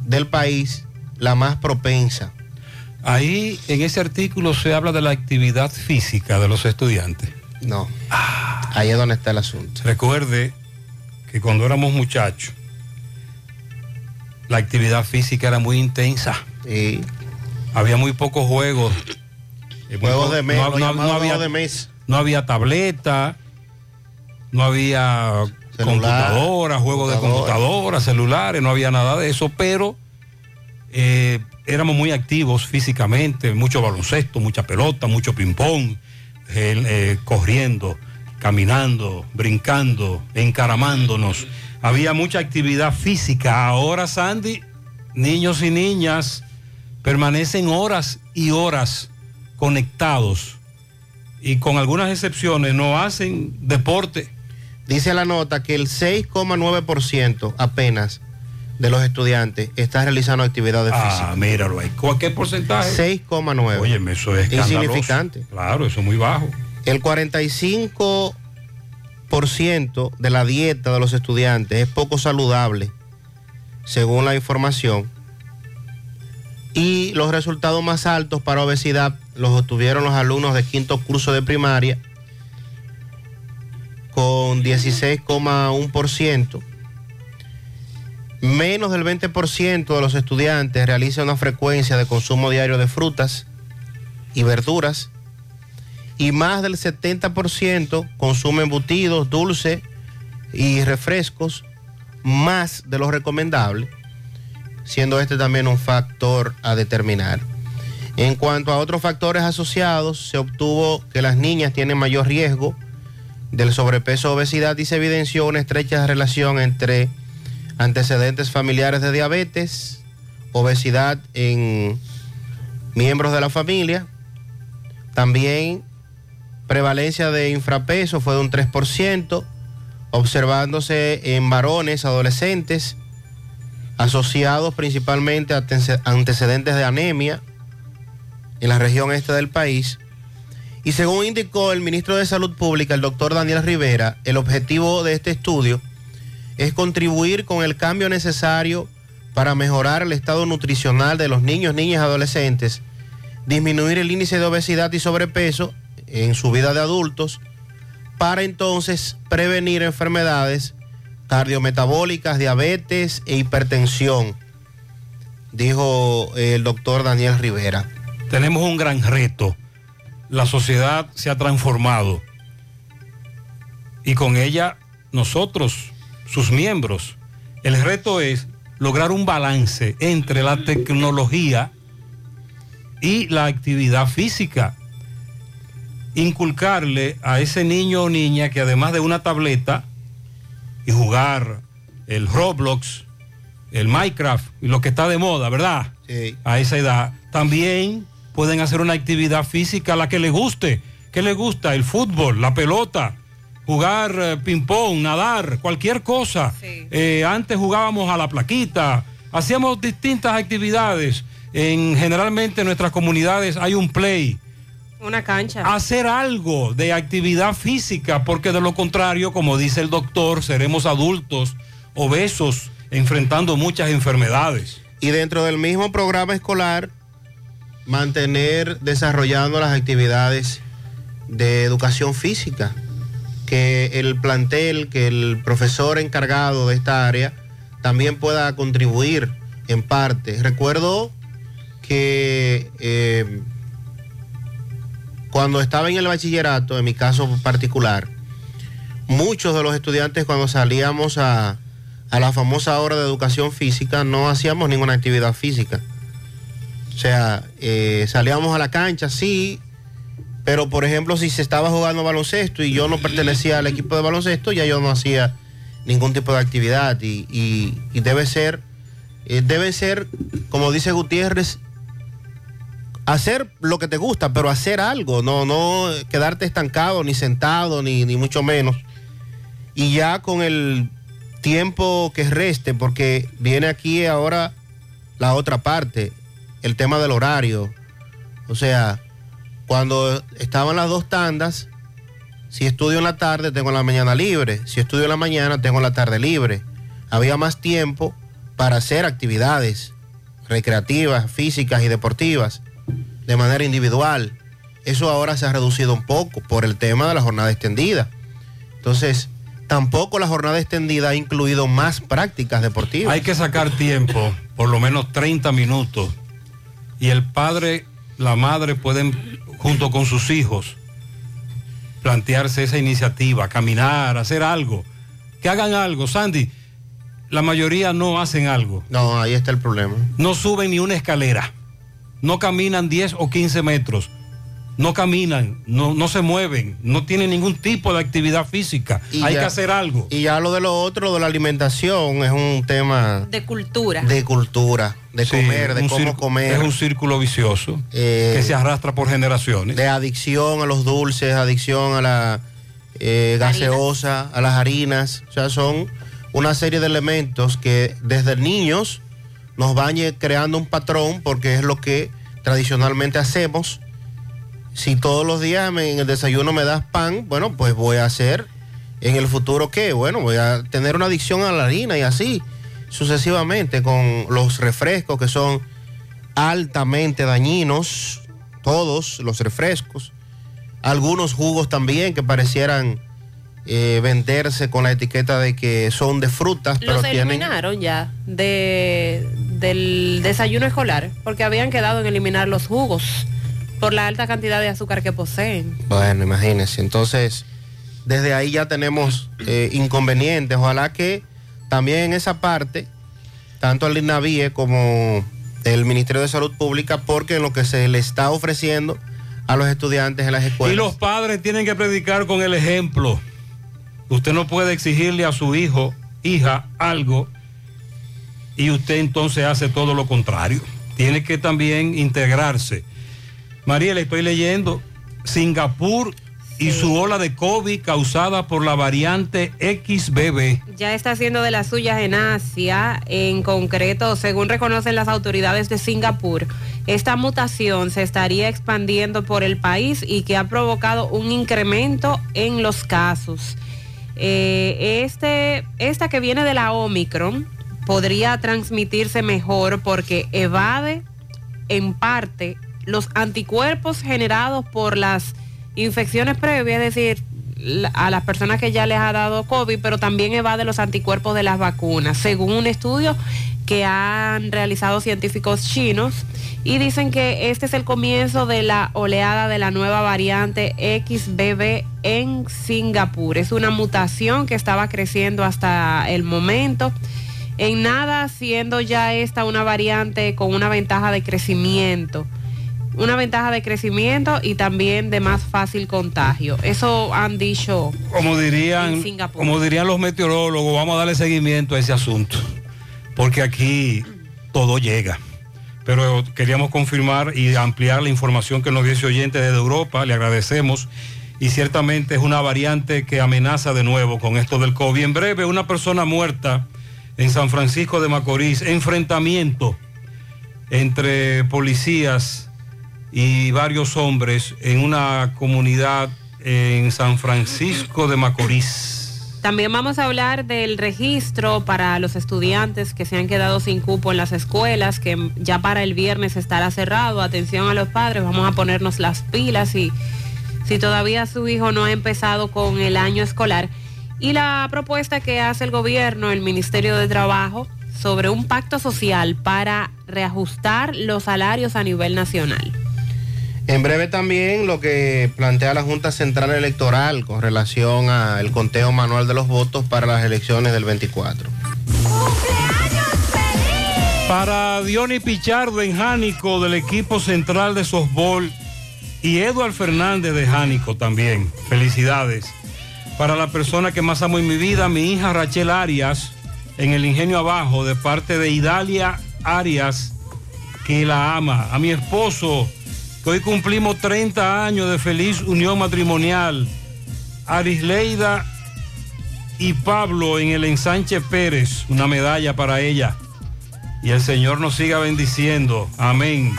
S10: del país la más propensa.
S8: Ahí en ese artículo se habla de la actividad física de los estudiantes.
S10: No. Ahí es donde está el asunto.
S8: Recuerde que cuando éramos muchachos, la actividad física era muy intensa. Había muy pocos juegos.
S10: Juegos de mesa,
S8: no, había,
S10: de
S8: no había tableta, no había
S10: Celular,
S8: computadora, juegos de
S10: computadora,
S8: celulares, no había nada de eso, pero eh, éramos muy activos físicamente, mucho baloncesto, mucha pelota, mucho ping-pong, eh, corriendo, caminando, brincando, encaramándonos. Había mucha actividad física. Ahora, Sandy, niños y niñas permanecen horas y horas conectados y con algunas excepciones no hacen deporte.
S10: Dice la nota que el 6,9% apenas de los estudiantes está realizando actividades
S8: Ah,
S10: físicas.
S8: míralo ahí. ¿Cu- ¿Qué porcentaje?
S10: 6,9.
S8: Oye, eso es.
S10: Insignificante.
S8: Claro, eso es muy bajo.
S10: El 45% de la dieta de los estudiantes es poco saludable, según la información. Y los resultados más altos para obesidad los obtuvieron los alumnos de quinto curso de primaria, con 16,1%. Menos del 20% de los estudiantes realiza una frecuencia de consumo diario de frutas y verduras y más del 70% consume embutidos, dulces y refrescos, más de lo recomendable, siendo este también un factor a determinar. En cuanto a otros factores asociados, se obtuvo que las niñas tienen mayor riesgo del sobrepeso obesidad y se evidenció una estrecha relación entre antecedentes familiares de diabetes, obesidad en miembros de la familia, también prevalencia de infrapeso fue de un 3%, observándose en varones adolescentes asociados principalmente a antece- antecedentes de anemia en la región este del país. Y según indicó el ministro de Salud Pública, el doctor Daniel Rivera, el objetivo de este estudio es contribuir con el cambio necesario para mejorar el estado nutricional de los niños, niñas y adolescentes, disminuir el índice de obesidad y sobrepeso en su vida de adultos, para entonces prevenir enfermedades cardiometabólicas, diabetes e hipertensión, dijo el doctor Daniel Rivera.
S8: Tenemos un gran reto. La sociedad se ha transformado y con ella nosotros, sus miembros. El reto es lograr un balance entre la tecnología y la actividad física. Inculcarle a ese niño o niña que además de una tableta y jugar el Roblox, el Minecraft y lo que está de moda, ¿verdad? A esa edad, también pueden hacer una actividad física a la que les guste. ¿Qué les gusta? El fútbol, la pelota, jugar eh, ping-pong, nadar, cualquier cosa. Eh, antes jugábamos a la plaquita, hacíamos distintas actividades. En, generalmente en nuestras comunidades hay un play.
S9: Una cancha.
S8: Hacer algo de actividad física, porque de lo contrario, como dice el doctor, seremos adultos obesos enfrentando muchas enfermedades.
S10: Y dentro del mismo programa escolar, mantener desarrollando las actividades de educación física. Que el plantel, que el profesor encargado de esta área también pueda contribuir en parte. Recuerdo que eh, cuando estaba en el bachillerato, en mi caso particular, muchos de los estudiantes cuando salíamos a, la famosa hora de educación física no hacíamos ninguna actividad física. O sea, eh, salíamos a la cancha, sí, pero por ejemplo si se estaba jugando baloncesto y yo no pertenecía al equipo de baloncesto, ya yo no hacía ningún tipo de actividad y, y- debe ser, eh, debe ser, como dice Gutiérrez, hacer lo que te gusta, pero hacer algo, no, no quedarte estancado, ni sentado, ni, ni mucho menos. Y ya con el tiempo que reste, porque viene aquí ahora la otra parte, el tema del horario. O sea, cuando estaban las dos tandas, si estudio en la tarde, tengo la mañana libre. Si estudio en la mañana, tengo la tarde libre. Había más tiempo para hacer actividades recreativas, físicas y deportivas de manera individual. Eso ahora se ha reducido un poco por el tema de la jornada extendida. Entonces, tampoco la jornada extendida ha incluido más prácticas deportivas.
S8: Hay que sacar tiempo, por lo menos 30 minutos. Y el padre, la madre pueden, junto con sus hijos, plantearse esa iniciativa, caminar, hacer algo. Que hagan algo. Sandy, la mayoría no hacen algo.
S10: No, ahí está el problema.
S8: No suben ni una escalera. No caminan 10 o 15 metros. No caminan, no, no se mueven, no tienen ningún tipo de actividad física.
S10: Y
S8: Hay
S10: ya-
S8: que hacer algo.
S10: Y ya lo de lo otro, de la alimentación, es un tema
S9: De cultura.
S10: de cultura, de
S8: Sí,
S10: comer, de cómo
S8: círculo-
S10: comer.
S8: Es un círculo vicioso
S10: Eh,
S8: que se arrastra por generaciones.
S10: de adicción a los dulces, adicción a la eh, gaseosa, a las harinas. O sea, son una serie de elementos que desde niños nos van creando un patrón porque es lo que tradicionalmente hacemos. Si todos los días me- en el desayuno me das pan, bueno, pues voy a hacer en el futuro qué? Bueno, voy a tener una adicción a la harina y así sucesivamente con los refrescos que son altamente dañinos, todos los refrescos, algunos jugos también que parecieran eh, venderse con la etiqueta de que son de frutas, pero
S9: Los
S10: tienen...
S9: eliminaron ya de, del desayuno escolar porque habían quedado en eliminar los jugos por la alta cantidad de azúcar que poseen.
S10: Bueno, imagínense. Entonces, desde ahí ya tenemos eh, inconvenientes. Ojalá que también en esa parte, tanto el INAVIE como el Ministerio de Salud Pública, porque en lo que se le está ofreciendo a los estudiantes en las escuelas.
S8: Y los padres tienen que predicar con el ejemplo. Usted no puede exigirle a su hijo, hija, algo y usted entonces hace todo lo contrario. Tiene que también integrarse. María, le estoy leyendo Singapur y su ola de COVID causada por la variante XBB.
S9: Ya está haciendo de las suyas en Asia, en concreto, según reconocen las autoridades de Singapur, esta mutación se estaría expandiendo por el país y que ha provocado un incremento en los casos. Eh, este, esta que viene de la Omicron podría transmitirse mejor porque evade en parte los anticuerpos generados por las infecciones previas, es decir, a las personas que ya les ha dado COVID, pero también evade los anticuerpos de las vacunas, según un estudio que han realizado científicos chinos y dicen que este es el comienzo de la oleada de la nueva variante XBB en Singapur. Es una mutación que estaba creciendo hasta el momento. En nada siendo ya esta una variante con una ventaja de crecimiento una ventaja de crecimiento y también de más fácil contagio. Eso han dicho.
S8: Como dirían,
S9: En Singapur.
S8: como dirían los meteorólogos, vamos a darle seguimiento a ese asunto, porque aquí todo llega. Pero queríamos confirmar y ampliar la información que nos dio ese oyente desde Europa, le agradecemos. Y ciertamente es una variante que amenaza de nuevo con esto del COVID. En breve, una persona muerta en San Francisco de Macorís, enfrentamiento entre policías y varios hombres en una comunidad en San Francisco de Macorís.
S9: También vamos a hablar del registro para los estudiantes que se han quedado sin cupo en las escuelas, que ya para el viernes estará cerrado. Atención a los padres, vamos a ponernos las pilas y si todavía su hijo no ha empezado con el año escolar. Y la propuesta que hace el gobierno, el Ministerio de Trabajo, sobre un pacto social para reajustar los salarios a nivel nacional.
S10: En breve también lo que plantea la Junta Central Electoral con relación al conteo manual de los votos para las elecciones del 24.
S8: Para Diony Pichardo en Jánico del equipo central de softball y Eduard Fernández de Jánico también. Felicidades. Para la persona que más amo en mi vida, mi hija Rachel Arias en el Ingenio Abajo de parte de Idalia Arias que la ama. A mi esposo hoy cumplimos 30 años de feliz unión matrimonial. Arisleida y Pablo en el ensanche Pérez, una medalla para ella. Y el Señor nos siga bendiciendo. Amén.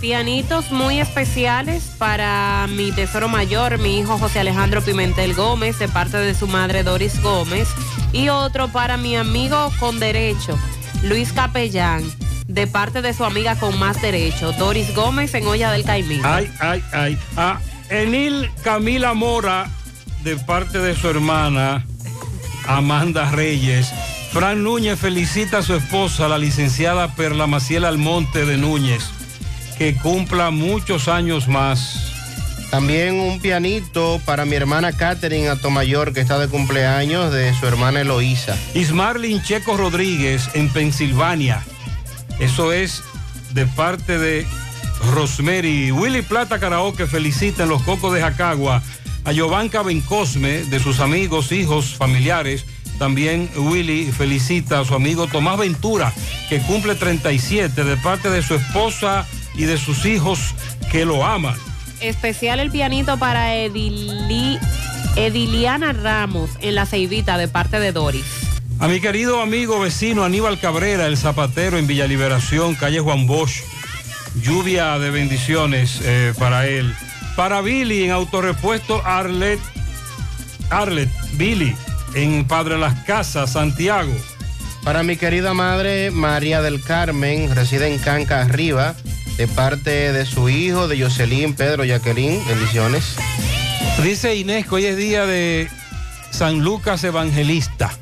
S9: Pianitos muy especiales para mi tesoro mayor, mi hijo José Alejandro Pimentel Gómez, de parte de su madre Doris Gómez. Y otro para mi amigo con derecho, Luis Capellán, de parte de su amiga con más derecho, Doris Gómez en Olla del Caimito.
S8: Ay, ay, ay. A Enil Camila Mora, de parte de su hermana Amanda Reyes. Fran Núñez felicita a su esposa, la licenciada Perla Maciel Almonte de Núñez, que cumpla muchos años más.
S10: También un pianito para mi hermana Catherine Atomayor, que está de cumpleaños de su hermana Eloísa.
S8: Ismarlin Checo Rodríguez en Pensilvania. Eso es de parte de Rosemary. Willy Plata Karaoke felicita en los Cocos de Jacagua a Giovanca Bencosme, de sus amigos, hijos, familiares. También Willy felicita a su amigo Tomás Ventura, que cumple 37, de parte de su esposa y de sus hijos que lo aman.
S9: Especial el pianito para Edili, Ediliana Ramos en la Ceibita de parte de Doris.
S8: A mi querido amigo vecino Aníbal Cabrera, el zapatero en Villa Liberación, calle Juan Bosch. Lluvia de bendiciones eh, para él. Para Billy en autorepuesto Arlet, Arlet, Billy en Padre Las Casas, Santiago.
S10: Para mi querida madre María del Carmen, reside en Canca Arriba, de parte de su hijo, de Jocelyn Pedro Jacqueline. Bendiciones.
S8: Dice Inés que hoy es día de San Lucas Evangelista.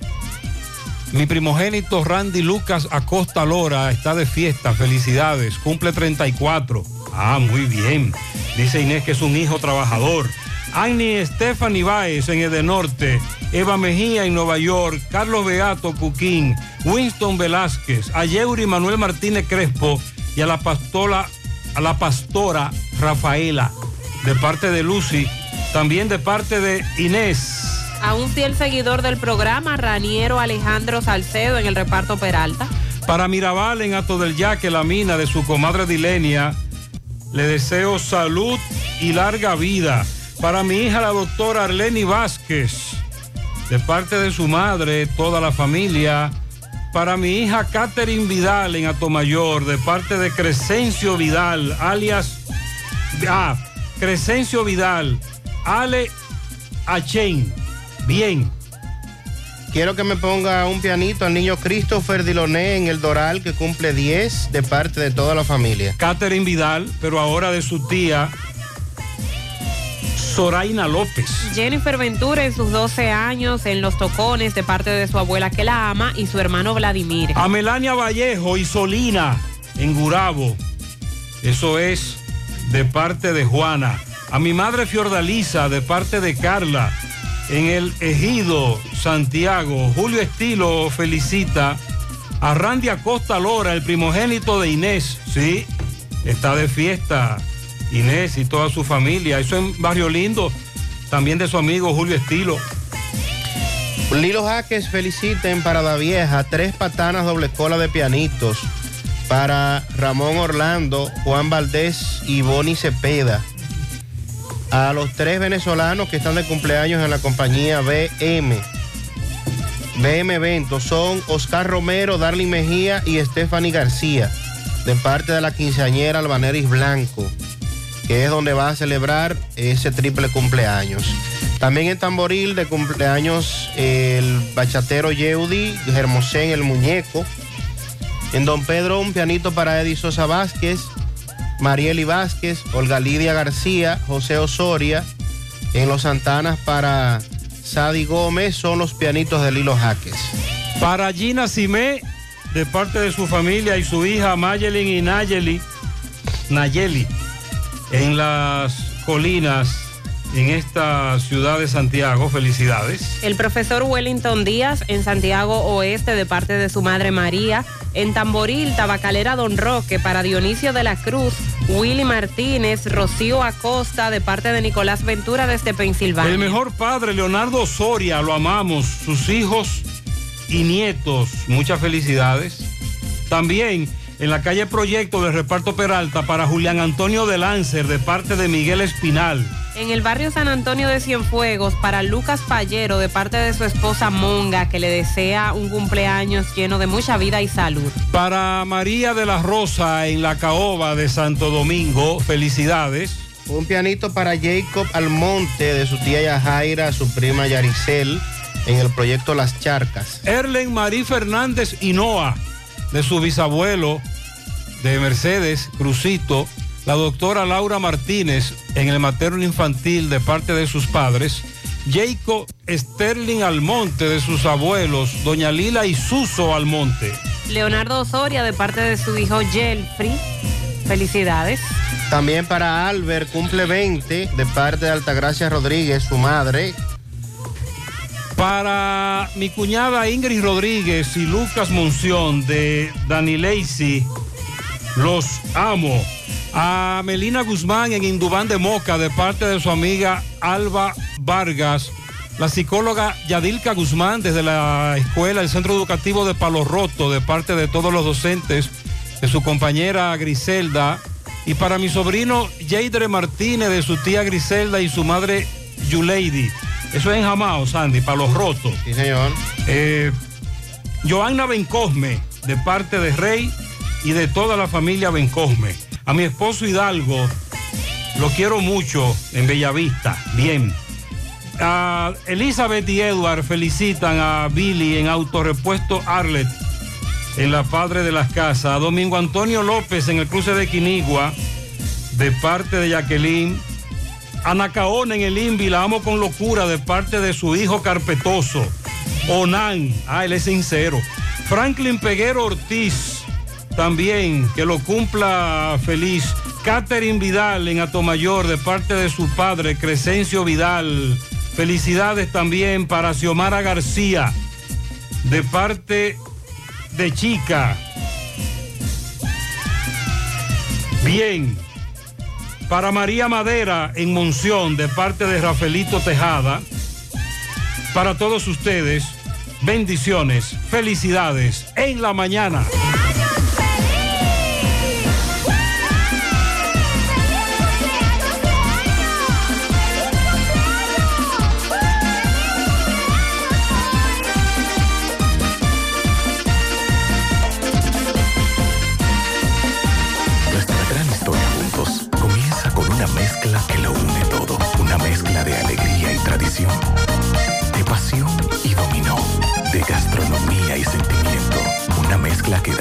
S8: Mi primogénito Randy Lucas Acosta Lora está de fiesta. Felicidades. Cumple 34. Ah, muy bien. Dice Inés que es un hijo trabajador. Annie Stephanie Baez en Edenorte. Eva Mejía en Nueva York. Carlos Beato Cuquín. Winston Velázquez. A Yeuri Manuel Martínez Crespo. Y a la pastora, a la pastora Rafaela. De parte de Lucy. También de parte de Inés.
S9: A un fiel seguidor del programa, Raniero Alejandro Salcedo en el reparto Peralta.
S8: Para Mirabal en Ato del Yaque, la mina de su comadre Dilenia, le deseo salud y larga vida. Para mi hija, la doctora Arleni Vázquez, de parte de su madre, toda la familia. Para mi hija Catherine Vidal en Atomayor, de parte de Crescencio Vidal, alias. Ah, Crescencio Vidal, Ale Achen. Bien.
S10: Quiero que me ponga un pianito al niño Christopher Diloné en el Doral, que cumple 10, de parte de toda la familia.
S8: Catherine Vidal, pero ahora de su tía Soraina López.
S9: Jennifer Ventura en sus 12 años en Los Tocones de parte de su abuela que la ama y su hermano Vladimir.
S8: A Melania Vallejo y Solina en Gurabo. Eso es de parte de Juana. A mi madre Fiordalisa de parte de Carla. En el Ejido, Santiago, Julio Estilo felicita a Randy Acosta Lora, el primogénito de Inés. Sí, está de fiesta Inés y toda su familia. Eso en Barrio Lindo, también de su amigo Julio Estilo.
S10: Lilo Jaques feliciten para la vieja tres patanas doble cola de pianitos para Ramón Orlando, Juan Valdés y Boni Cepeda. A los tres venezolanos que están de cumpleaños en la compañía BM. BM Eventos son Oscar Romero, Darly Mejía y Stephanie García, de parte de la quinceañera Albaneris Blanco, que es donde va a celebrar ese triple cumpleaños. También en Tamboril de cumpleaños el bachatero Yeudi, Germosén el muñeco. En Don Pedro un pianito para Eddie Sosa Vázquez, Marieli Vázquez, Olga Lidia García, José Osoria. En Los Santanas para Sadi Gómez son los pianitos de Lilo Jaques.
S8: Para Gina Simé, de parte de su familia y su hija Mayelin y Nayeli, Nayeli, en las colinas, en esta ciudad de Santiago. Felicidades.
S9: El profesor Wellington Díaz en Santiago Oeste de parte de su madre María. En Tamboril, Tabacalera Don Roque para Dionisio de la Cruz. Willy Martínez, Rocío Acosta de parte de Nicolás Ventura desde Pensilvania.
S8: El mejor padre, Leonardo Soria, lo amamos. Sus hijos y nietos, muchas felicidades. También en la calle Proyecto de Reparto Peralta para Julián Antonio de Lancer de parte de Miguel Espinal.
S9: En el barrio San Antonio de Cienfuegos, para Lucas Pallero, de parte de su esposa Monga, que le desea un cumpleaños lleno de mucha vida y salud.
S8: Para María de la Rosa en la Caoba de Santo Domingo, felicidades.
S10: Un pianito para Jacob Almonte de su tía Yajaira, su prima Yaricel, en el proyecto Las Charcas.
S8: Erlen Marí Fernández Hinoa, de su bisabuelo de Mercedes, Crucito, la doctora Laura Martínez en el materno infantil de parte de sus padres, Jacob Sterling Almonte de sus abuelos, doña Lila y Suso Almonte.
S9: Leonardo Osoria de parte de su hijo Jelfrey. Felicidades.
S10: También para Albert, cumple 20, de parte de Altagracia Rodríguez, su madre.
S8: Para mi cuñada Ingrid Rodríguez y Lucas Monción de Dani Lacey, los amo. A Melina Guzmán en Indubán de Moca de parte de su amiga Alba Vargas. La psicóloga Yadilka Guzmán desde la escuela, el centro educativo de Palo Roto, de parte de todos los docentes, de su compañera Griselda. Y para mi sobrino Jaidre Martínez de su tía Griselda y su madre Yuleidi. Eso es en Jamao, Sandy, para los rotos.
S10: Sí, señor.
S8: Eh, Joanna Bencosme, de parte de Rey y de toda la familia Bencosme. A mi esposo Hidalgo, lo quiero mucho en Bellavista. Bien. A Elizabeth y Edward felicitan a Billy en Autorepuesto Arlet, en la Padre de las Casas. A Domingo Antonio López en el cruce de Quinigua, de parte de Jacqueline. Ana Caona en el INVI, la amo con locura, de parte de su hijo carpetoso. Onan, ah, él es sincero. Franklin Peguero Ortiz, también, que lo cumpla feliz. Catherine Vidal en Atomayor, de parte de su padre, Crescencio Vidal. Felicidades también para Xiomara García, de parte de Chica. Bien. Para María Madera en Monción, de parte de Rafaelito Tejada. Para todos ustedes, bendiciones, felicidades en la mañana.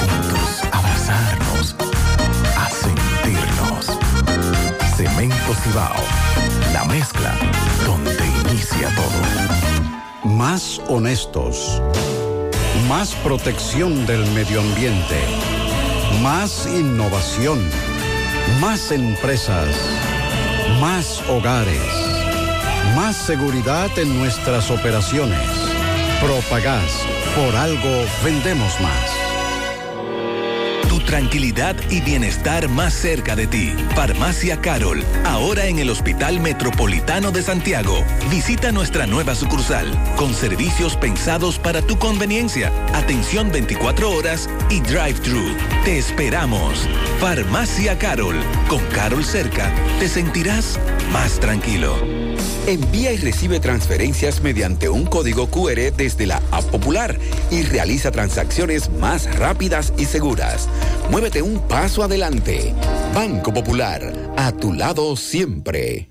S49: juntos, abrazarnos, a sentirnos. Cemento Cibao, la mezcla donde inicia todo.
S50: Más honestos. Más protección del medio ambiente. Más innovación. Más empresas. Más hogares. Más seguridad en nuestras operaciones. Propagás. Por algo vendemos más.
S18: Tranquilidad y bienestar más cerca de ti. Farmacia Carol, ahora en el Hospital Metropolitano de Santiago. Visita nuestra nueva sucursal, con servicios pensados para tu conveniencia, atención 24 horas y drive-thru. Te esperamos. Farmacia Carol, con Carol cerca, te sentirás más tranquilo.
S6: Envía y recibe transferencias mediante un código QR desde la App Popular y realiza transacciones más rápidas y seguras. Muévete un paso adelante. Banco Popular, a tu lado siempre.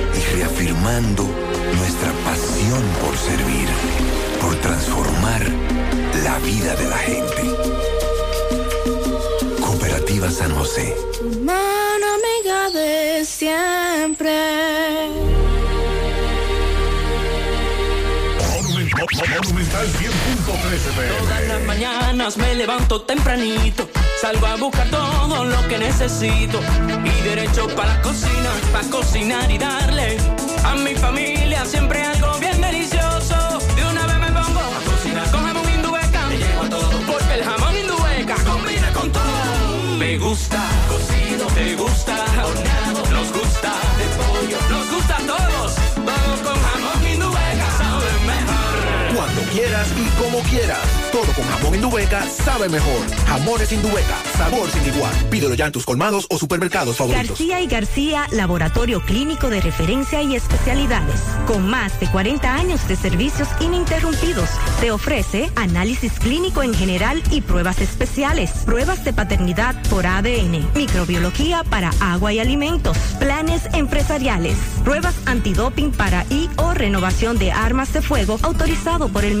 S49: reafirmando nuestra pasión por servir, por transformar la vida de la gente. Cooperativa San José.
S51: Mano amiga de siempre.
S52: Monumental 100.13
S13: Todas las mañanas me levanto tempranito, salgo a buscar todo lo que necesito. Y derecho para la cocina, para cocinar y darle a mi familia siempre algo bien delicioso. De una vez me pongo a cocinar. Con jamón indubeca, me llevo a todo. Porque el jamón indubeca combina con todo. Me gusta. Cocido, te gusta. Horneado, nos gusta. de
S52: quieras y como quieras.
S53: Todo con jamón Indubeca sabe mejor. Jamones Indubeca, sabor sin igual. Pídelo ya en tus colmados o supermercados favoritos.
S51: García y García, laboratorio clínico de referencia y especialidades. Con más de 40 años de servicios ininterrumpidos, te ofrece análisis clínico en general y pruebas especiales. Pruebas de paternidad por ADN, microbiología para agua y alimentos, planes empresariales, pruebas antidoping para y o renovación de armas de fuego autorizado por el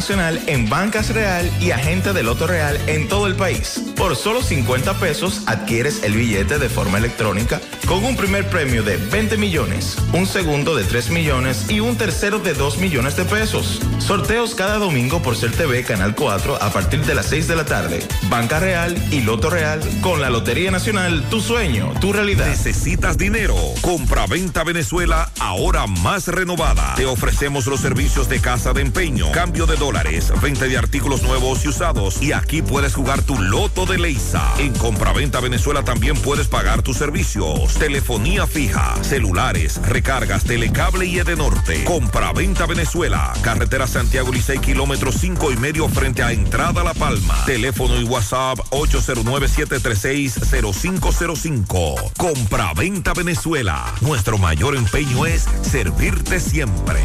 S54: en Bancas Real y Agente de Loto Real en todo el país. Por solo 50 pesos adquieres el billete de forma electrónica con un primer premio de 20 millones, un segundo de 3 millones y un tercero de 2 millones de pesos. Sorteos cada domingo por Ser TV Canal 4 a partir de las 6 de la tarde. Banca Real y Loto Real con la Lotería Nacional, tu sueño, tu realidad.
S15: ¿Necesitas dinero? Compra-venta Venezuela, ahora más renovada. Te ofrecemos los servicios de casa de empeño, cambio de dólares, venta de artículos nuevos y usados. Y aquí puedes jugar tu loto de Leisa. En Compra-venta Venezuela también puedes pagar tus servicios. Telefonía fija, celulares, recargas, telecable y Edenorte. Compra-venta Venezuela. Carretera Santiago Licey, kilómetro 5 y medio frente a Entrada La Palma. Teléfono y WhatsApp 809-736-0505. Compra-venta Venezuela. Nuestro mayor empeño es servirte siempre.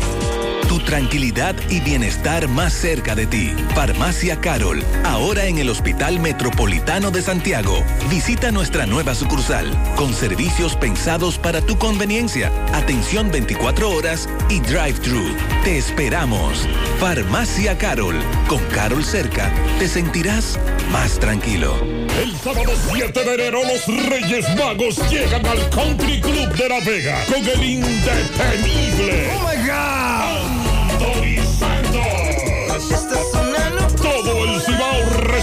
S18: Tu tranquilidad y bienestar más cerca de ti. Farmacia Carol, ahora en el Hospital Metropolitano de Santiago. Visita nuestra nueva sucursal, con servicios pensados para tu conveniencia, atención 24 horas y drive-thru. Te esperamos. Farmacia Carol, con Carol cerca, te sentirás más tranquilo.
S52: El sábado 7 de enero los Reyes Magos llegan al Country Club de La Vega con el indetenible. ¡Oh my God!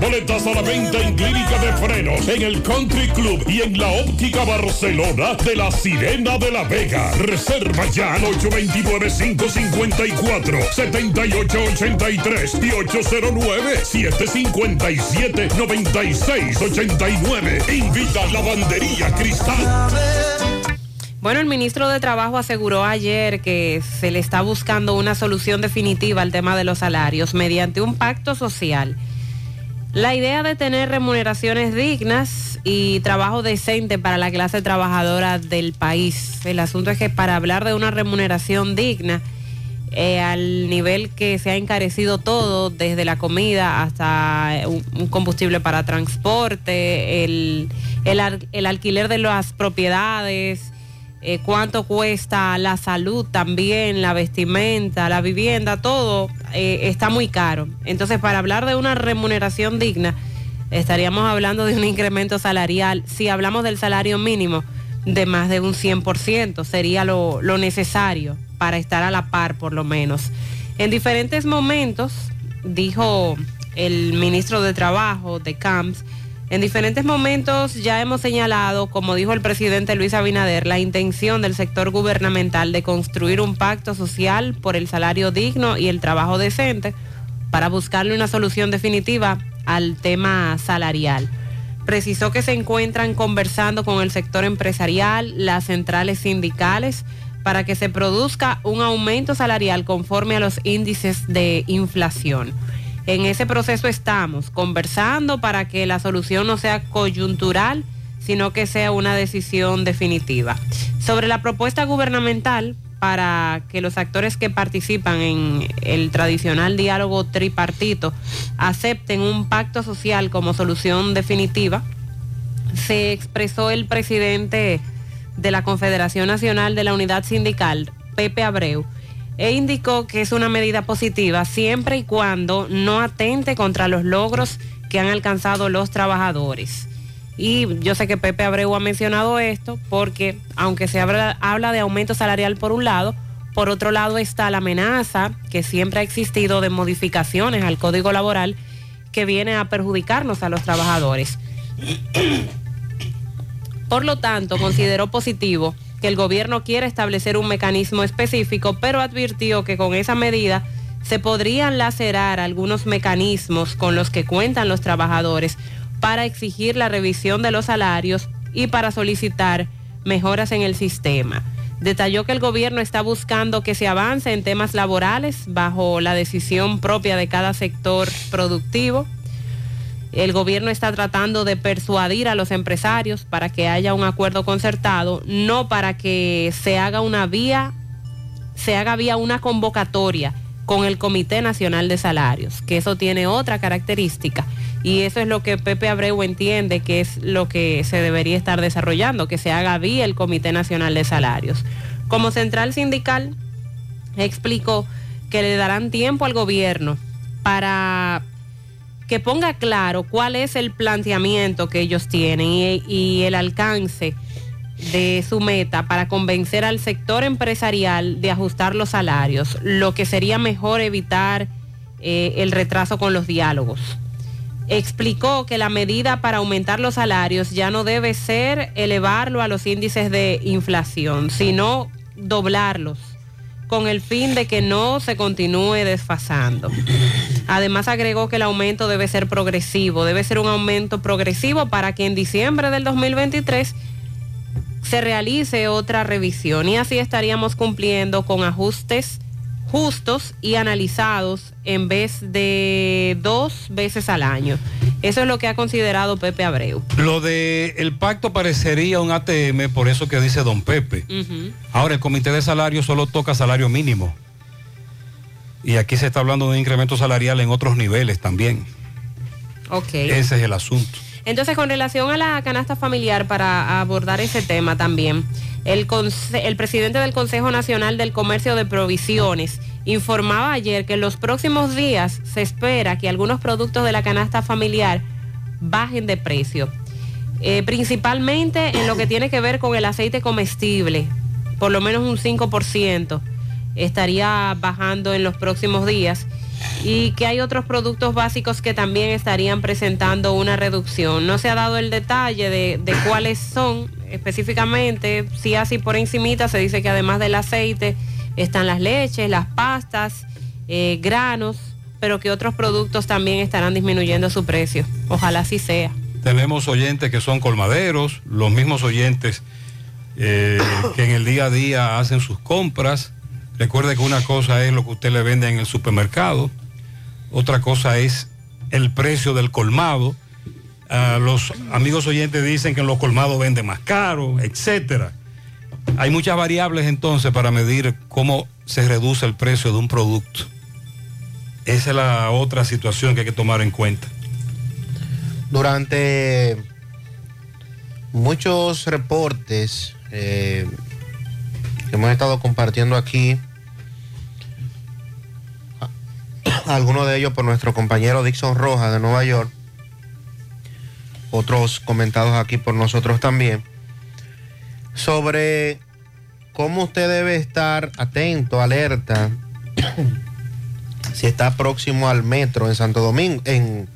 S52: Boletas a la venta en Clínica de Frenos, en el Country Club y en la Óptica Barcelona de la Sirena de la Vega. Reserva ya al 829-554-7883 y 809-757-9689. Invita a Lavandería Cristal.
S9: Bueno, el ministro de Trabajo aseguró ayer que se le está buscando una solución definitiva al tema de los salarios mediante un pacto social. La idea de tener remuneraciones dignas y trabajo decente para la clase trabajadora del país. El asunto es que para hablar de una remuneración digna, eh, al nivel que se ha encarecido todo, desde la comida hasta un, un combustible para transporte, el, el, el alquiler de las propiedades, eh, cuánto cuesta la salud también, la vestimenta, la vivienda, todo eh, está muy caro. Entonces, para hablar de una remuneración digna, estaríamos hablando de un incremento salarial, si hablamos del salario mínimo, de más de un 100%, sería lo, lo necesario para estar a la par, por lo menos. En diferentes momentos, dijo el ministro de Trabajo de CAMS, en diferentes momentos ya hemos señalado, como dijo el presidente Luis Abinader, la intención del sector gubernamental de construir un pacto social por el salario digno y el trabajo decente para buscarle una solución definitiva al tema salarial. Precisó que se encuentran conversando con el sector empresarial, las centrales sindicales, para que se produzca un aumento salarial conforme a los índices de inflación. En ese proceso estamos conversando para que la solución no sea coyuntural, sino que sea una decisión definitiva. Sobre la propuesta gubernamental para que los actores que participan en el tradicional diálogo tripartito acepten un pacto social como solución definitiva, se expresó el presidente de la Confederación Nacional de la Unidad Sindical, Pepe Abreu, e indicó que es una medida positiva siempre y cuando no atente contra los logros que han alcanzado los trabajadores. Y yo sé que Pepe Abreu ha mencionado esto porque aunque se habla, de aumento salarial por un lado, por otro lado está la amenaza que siempre ha existido de modificaciones al código laboral que viene a perjudicarnos a los trabajadores. Por lo tanto, consideró positivo que el gobierno quiera establecer un mecanismo específico, pero advirtió que con esa medida se podrían lacerar algunos mecanismos con los que cuentan los trabajadores para exigir la revisión de los salarios y para solicitar mejoras en el sistema. Detalló que el gobierno está buscando que se avance en temas laborales bajo la decisión propia de cada sector productivo. El gobierno está tratando de persuadir a los empresarios para que haya un acuerdo concertado, no para que se haga una vía, se haga vía una convocatoria con el Comité Nacional de Salarios, que eso tiene otra característica. Y eso es lo que Pepe Abreu entiende que es lo que se debería estar desarrollando, que se haga vía el Comité Nacional de Salarios. Como central sindical, explicó que le darán tiempo al gobierno para que ponga claro cuál es el planteamiento que ellos tienen y, el alcance de su meta para convencer al sector empresarial de ajustar los salarios, lo que sería mejor evitar eh, el retraso con los diálogos. Explicó que la medida para aumentar los salarios ya no debe ser elevarlo a los índices de inflación, sino doblarlos con el fin de que no se continúe desfasando. Además agregó que el aumento debe ser progresivo, debe ser un aumento progresivo para que en diciembre del 2023 se realice otra revisión y así estaríamos cumpliendo con ajustes justos y analizados en vez de dos veces al año. Eso es lo que ha considerado Pepe Abreu.
S8: Lo de el pacto parecería un ATM, por eso que dice don Pepe. Ahora el comité de salario solo toca salario mínimo. Y aquí se está hablando de un incremento salarial en otros niveles también.
S9: Ok.
S8: Ese es el asunto.
S9: Entonces, con relación a la canasta familiar, para abordar ese tema también, el, presidente del Consejo Nacional del Comercio de Provisiones informaba ayer que en los próximos días se espera que algunos productos de la canasta familiar bajen de precio. Eh, principalmente en lo que tiene que ver con el aceite comestible, por lo menos un 5% estaría bajando en los próximos días y que hay otros productos básicos que también estarían presentando una reducción. No se ha dado el detalle de, cuáles son específicamente, si así por encimita se dice que además del aceite están las leches, las pastas, eh, granos, pero que otros productos también estarán disminuyendo su precio. Ojalá así sea.
S8: Tenemos oyentes que son colmaderos, los mismos oyentes eh, que en el día a día hacen sus compras. Recuerde que una cosa es lo que usted le vende en el supermercado, otra cosa es el precio del colmado. Ah, los amigos oyentes dicen que en los colmados venden más caro, etcétera. Hay muchas variables entonces para medir cómo se reduce el precio de un producto. Esa es la otra situación que hay que tomar en cuenta.
S10: Durante muchos reportes eh, que hemos estado compartiendo aquí, algunos de ellos por nuestro compañero Dixon Rojas de Nueva York, otros comentados aquí por nosotros también, sobre cómo usted debe estar atento, alerta, si está próximo al metro en Santo Domingo, en,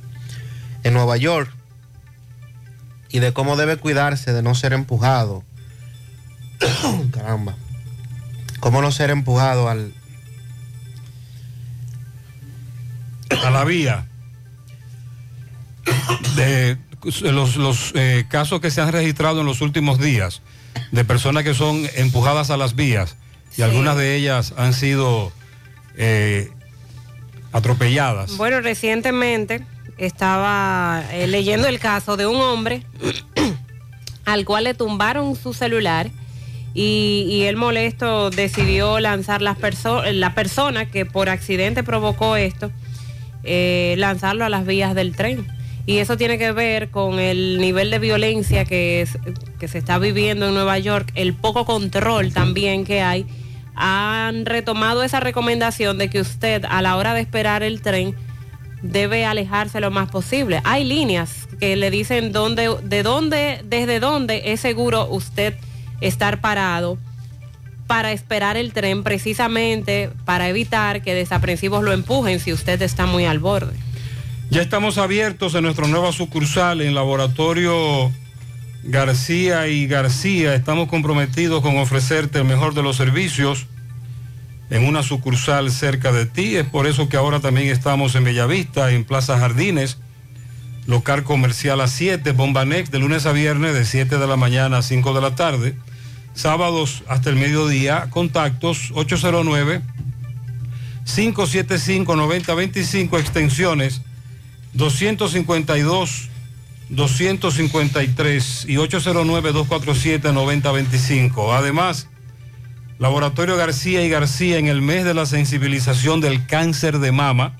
S10: en Nueva York, y de cómo debe cuidarse de no ser empujado. Caramba. Cómo no ser empujado al,
S8: a la vía de los, los, eh, casos que se han registrado en los últimos días de personas que son empujadas a las vías y algunas de ellas han sido eh, atropelladas.
S9: Bueno, recientemente estaba eh, leyendo el caso de un hombre al cual le tumbaron su celular y, y él molesto decidió lanzar las perso- la persona que por accidente provocó esto, eh, lanzarlo a las vías del tren. y eso tiene que ver con el nivel de violencia que, es- que se está viviendo en Nueva York, el poco control también que hay, han retomado esa recomendación de que usted a la hora de esperar el tren debe alejarse lo más posible. Hay líneas que le dicen dónde, de dónde, desde dónde es seguro usted estar parado para esperar el tren precisamente para evitar que desaprensivos lo empujen si usted está muy al borde.
S8: Ya estamos abiertos en nuestra nueva sucursal en Laboratorio García y García. Estamos comprometidos con ofrecerte el mejor de los servicios en una sucursal cerca de ti. Es por eso que ahora también estamos en Bellavista, en Plaza Jardines, local comercial a 7, Bomba Next, de lunes a viernes de 7 de la mañana a 5 de la tarde. Sábados hasta el mediodía, contactos 809 575 9025 extensiones 252, 253 y 809-247-9025. Además, Laboratorio García y García en el mes de la sensibilización del cáncer de mama.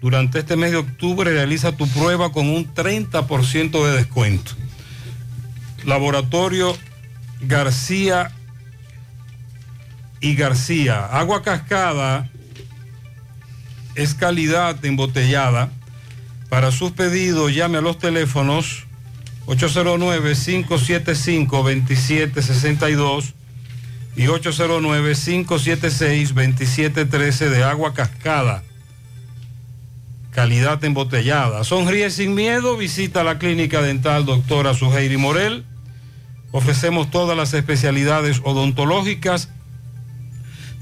S8: Durante este mes de octubre realiza tu prueba con un 30% de descuento. Laboratorio García y García. Agua cascada es calidad embotellada. Para sus pedidos llame a los teléfonos 809-575-2762 y 809-576-2713 de agua cascada. Calidad embotellada. Sonríe sin miedo, visita la clínica dental doctora Suheiri Morel. Ofrecemos todas las especialidades odontológicas.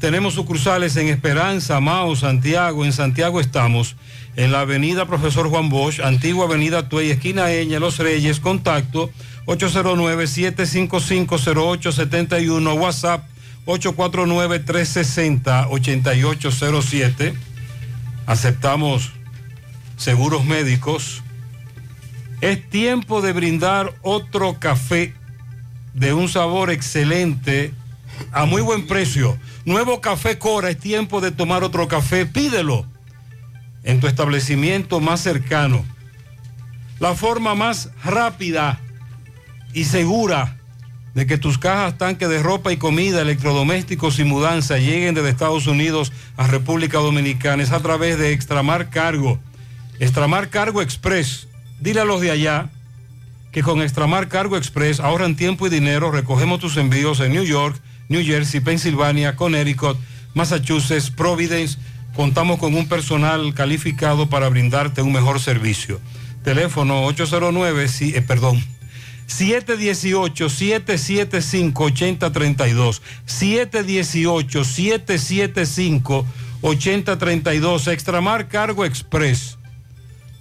S8: Tenemos sucursales en Esperanza, Mao, Santiago. En Santiago estamos en la avenida Profesor Juan Bosch, antigua avenida Tuey, esquina Eña, Los Reyes, contacto 809-755-0871, WhatsApp 849-360-8807. Aceptamos seguros médicos. Es tiempo de brindar otro café de un sabor excelente a muy buen precio. Nuevo Café Cora, es tiempo de tomar otro café, pídelo en tu establecimiento más cercano. La forma más rápida y segura de que tus cajas, tanques de ropa y comida, electrodomésticos y mudanza lleguen desde Estados Unidos a República Dominicana es a través de Extramar Cargo. Extramar Cargo Express. Dile a los de allá que con Extramar Cargo Express ahorran tiempo y dinero. Recogemos tus envíos en New York, New Jersey, Pensilvania, Connecticut, Massachusetts, Providence. Contamos con un personal calificado para brindarte un mejor servicio. Teléfono 809, sí, eh, perdón, 718-775-8032. 718-775-8032. Extramar Cargo Express.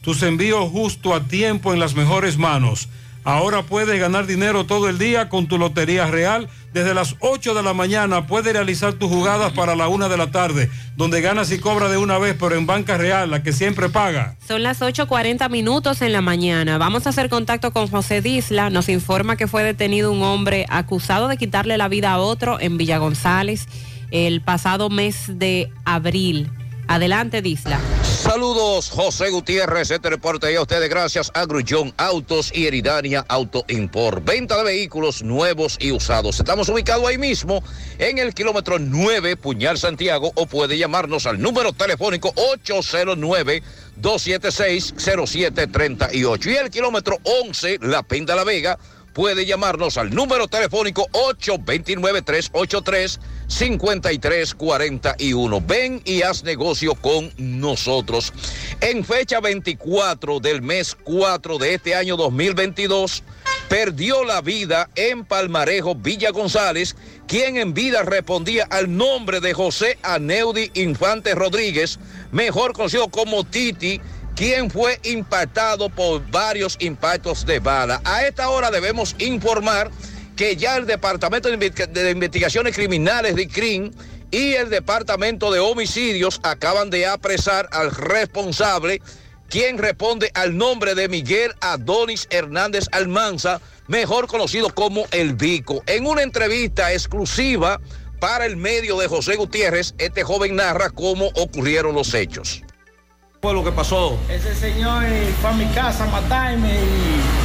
S8: Tus envíos justo a tiempo en las mejores manos. Ahora puedes ganar dinero todo el día con tu Lotería Real. Desde las 8 de la mañana puedes realizar tus jugadas para la 1 de la tarde, donde ganas y cobras de una vez, pero en Banca Real, la que siempre paga.
S9: Son las 8.40 minutos en la mañana. Vamos a hacer contacto con José Disla. Nos informa que fue detenido un hombre acusado de quitarle la vida a otro en Villa González el pasado mes de abril. Adelante, Disla.
S55: Saludos, José Gutiérrez, este reporte y a ustedes gracias a Grullón Autos y Eridania Auto Import. Venta de vehículos nuevos y usados. Estamos ubicados ahí mismo en el kilómetro 9, Puñal Santiago, o puede llamarnos al número telefónico 809 276-0738. Y el kilómetro 11, La Pinta La Vega, puede llamarnos al número telefónico 829-383-5341. Ven y haz negocio con nosotros. En fecha 24 del mes 4 de este año 2022, perdió la vida en Palmarejo Villa González, quien en vida respondía al nombre de José Aneudi Infante Rodríguez, mejor conocido como Titi, quien fue impactado por varios impactos de bala. A esta hora debemos informar que ya el Departamento de, Inve- de Investigaciones Criminales de CRIM y el Departamento de Homicidios acaban de apresar al responsable, quien responde al nombre de Miguel Adonis Hernández Almanza, mejor conocido como El Vico. En una entrevista exclusiva para el medio de José Gutiérrez, este joven narra cómo ocurrieron los hechos.
S56: fue lo que pasó?
S57: Ese señor eh, fue a mi casa a matarme y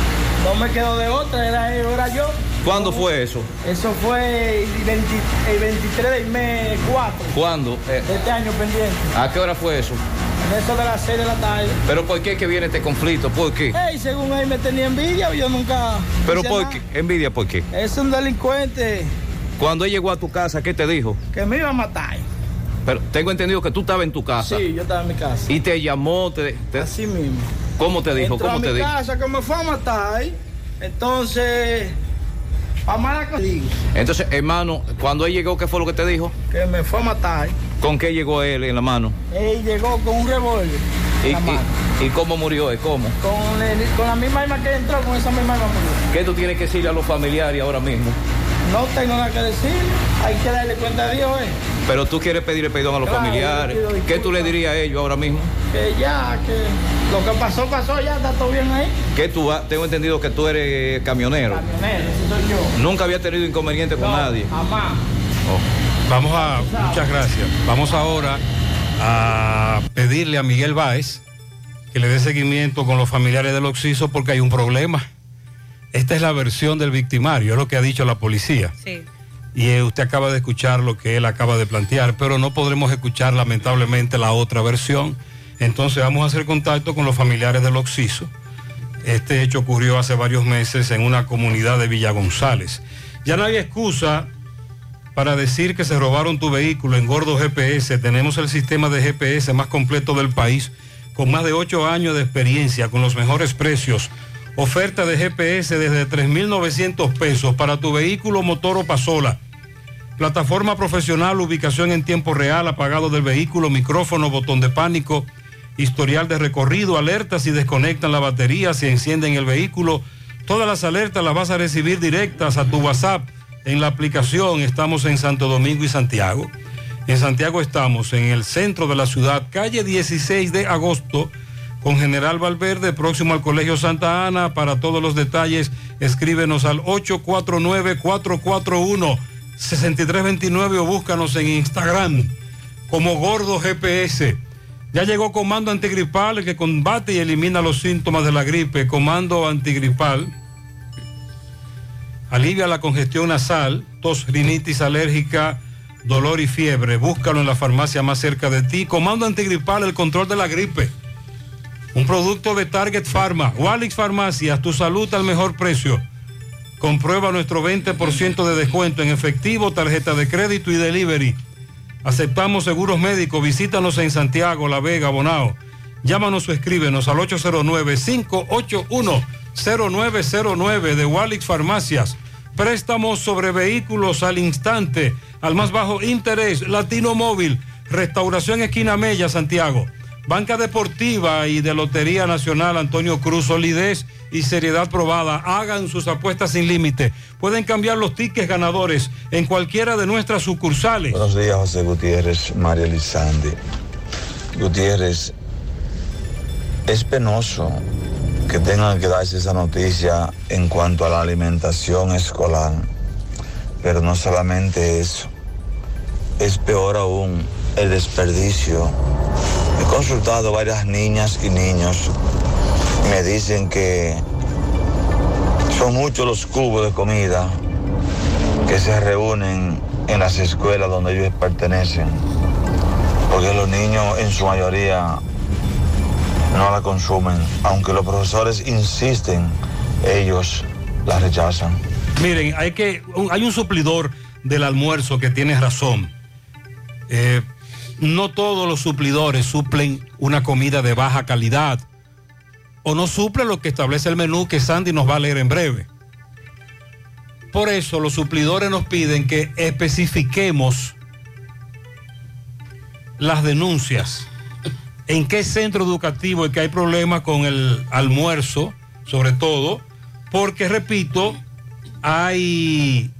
S57: no me quedó de otra, era era yo.
S56: ¿Cuándo fue eso?
S57: Eso fue el, 20 el 23 del mes 4
S56: ¿Cuándo? Eh,
S57: este año pendiente.
S56: ¿A qué hora fue eso?
S57: En eso de las 6 de la tarde.
S56: ¿Pero por qué que viene este conflicto? ¿Por qué?
S57: Ey, según él me tenía envidia, yo nunca.
S56: ¿Pero por
S57: nada.
S56: qué? ¿Envidia por qué?
S57: Es un delincuente
S56: Cuando él llegó a tu casa, ¿qué te dijo?
S57: que me iba a matar.
S56: Pero tengo entendido que tú estabas en tu casa.
S57: Sí, yo estaba en mi casa.
S56: Y te llamó, te, te-
S57: Así mismo.
S56: ¿Cómo te dijo?
S57: Entró
S56: ¿Cómo
S57: a
S56: te
S57: mi
S56: dijo?
S57: casa que me fue a matar. Entonces, a digo,
S56: Entonces, hermano, cuando él llegó, ¿qué fue lo que te dijo?
S57: que me fue a matar.
S56: ¿Con qué llegó él en la mano?
S57: Él llegó con un revólver
S56: ¿Y, y- y cómo murió él? ¿Cómo?
S57: Con, el- con la misma arma que entró, con esa misma arma murió.
S56: ¿Qué tú tienes que decirle a los familiares ahora mismo?
S57: No tengo nada que decir. Hay que darle cuenta a Dios, eh.
S56: Pero tú quieres pedirle perdón a los
S57: Claro,
S56: familiares. ¿Qué tú le dirías a ellos ahora mismo?
S57: Que ya, que lo que pasó, pasó, ya está todo bien ahí.
S56: Que tú, tengo entendido que tú eres camionero.
S57: Camionero, ese soy yo.
S56: Nunca había tenido inconveniente con nadie.
S57: Jamás.
S8: Vamos a, muchas gracias. Vamos ahora a pedirle a Miguel Báez que le dé seguimiento con los familiares del Oxiso porque hay un problema. Esta es la versión del victimario, es lo que ha dicho la policía.
S9: Sí.
S8: Y eh, usted acaba de escuchar lo que él acaba de plantear, pero no podremos escuchar lamentablemente la otra versión. Entonces vamos a hacer contacto con los familiares del Oxiso. Este hecho ocurrió hace varios meses en una comunidad de Villa González. Ya no hay excusa para decir que se robaron tu vehículo en Gordo GPS. Tenemos el sistema de GPS más completo del país, con más de 8 años de experiencia, con los mejores precios. Oferta de GPS desde 3.900 pesos para tu vehículo, motor o pasola. Plataforma profesional, ubicación en tiempo real, apagado del vehículo, micrófono, botón de pánico, historial de recorrido, alertas si desconectan la batería, si encienden el vehículo. Todas las alertas las vas a recibir directas a tu WhatsApp en la aplicación. Estamos en Santo Domingo y Santiago. En Santiago estamos en el centro de la ciudad, calle 16 de agosto, con General Valverde, próximo al Colegio Santa Ana. Para todos los detalles, escríbenos al 849-441-6329 o búscanos en Instagram como Gordo GPS. Ya llegó Comando Antigripal, que combate y elimina los síntomas de la gripe. Comando Antigripal alivia la congestión nasal, tos, rinitis alérgica, dolor y fiebre. Búscalo en la farmacia más cerca de ti. Comando Antigripal, el control de la gripe. Un producto de Target Pharma. Walix Farmacias, tu salud al mejor precio. Comprueba nuestro 20% de descuento en efectivo, tarjeta de crédito y delivery. Aceptamos seguros médicos. Visítanos en Santiago, La Vega, Bonao. Llámanos o escríbenos al 809-581-0909 de Walix Farmacias. Préstamos sobre vehículos al instante, al más bajo interés, Latino Móvil, Restauración Esquina Mella, Santiago. Banca Deportiva y de Lotería Nacional Antonio Cruz, solidez y seriedad probada. Hagan sus apuestas sin límite. Pueden cambiar los tickets ganadores en cualquiera de nuestras sucursales.
S58: Buenos días, José Gutiérrez, María Lizandi. Gutiérrez, es penoso que tengan que darse esa noticia en cuanto a la alimentación escolar, pero no solamente eso, es peor aún el desperdicio. He consultado varias niñas y niños, me dicen que son muchos los cubos de comida que se reúnen en las escuelas donde ellos pertenecen, porque los niños en su mayoría no la consumen, aunque los profesores insisten, ellos la rechazan.
S8: Miren, hay que hay un suplidor del almuerzo que tiene razón. Eh, no todos los suplidores suplen una comida de baja calidad o no suple lo que establece el menú que Sandy nos va a leer en breve. Por eso los suplidores nos piden que especifiquemos las denuncias. ¿En qué centro educativo es que hay problemas con el almuerzo, sobre todo? Porque, repito, hay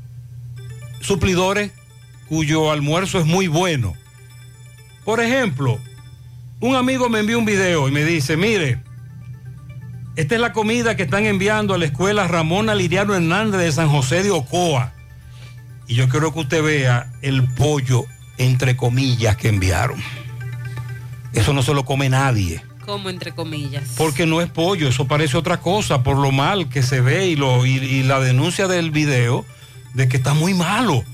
S8: suplidores cuyo almuerzo es muy bueno. Por ejemplo, un amigo me envió un video y me dice, mire, esta es la comida que están enviando a la escuela Ramón Liriano Hernández de San José de Ocoa. Y yo quiero que usted vea el pollo, entre comillas, que enviaron. Eso no se lo come nadie.
S9: Como entre comillas.
S8: Porque no es pollo, eso parece otra cosa, por lo mal que se ve y, lo, y, y la denuncia del video de que está muy malo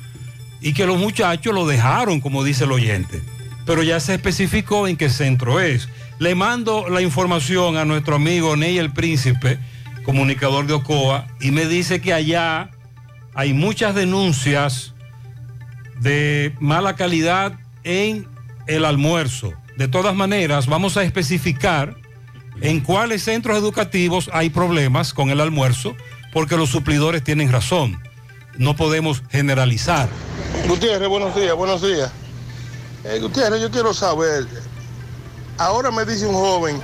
S8: y que los muchachos lo dejaron, como dice el oyente. Pero ya se especificó en qué centro es. Le mando la información a nuestro amigo Ney el Príncipe, comunicador de Ocoa, y me dice que allá hay muchas denuncias de mala calidad en el almuerzo. De todas maneras, vamos a especificar en cuáles centros educativos hay problemas con el almuerzo, porque los suplidores tienen razón. No podemos generalizar.
S59: Gutiérrez, buenos días, buenos días. Eh, Gutiérrez, yo quiero saber, ahora me dice un joven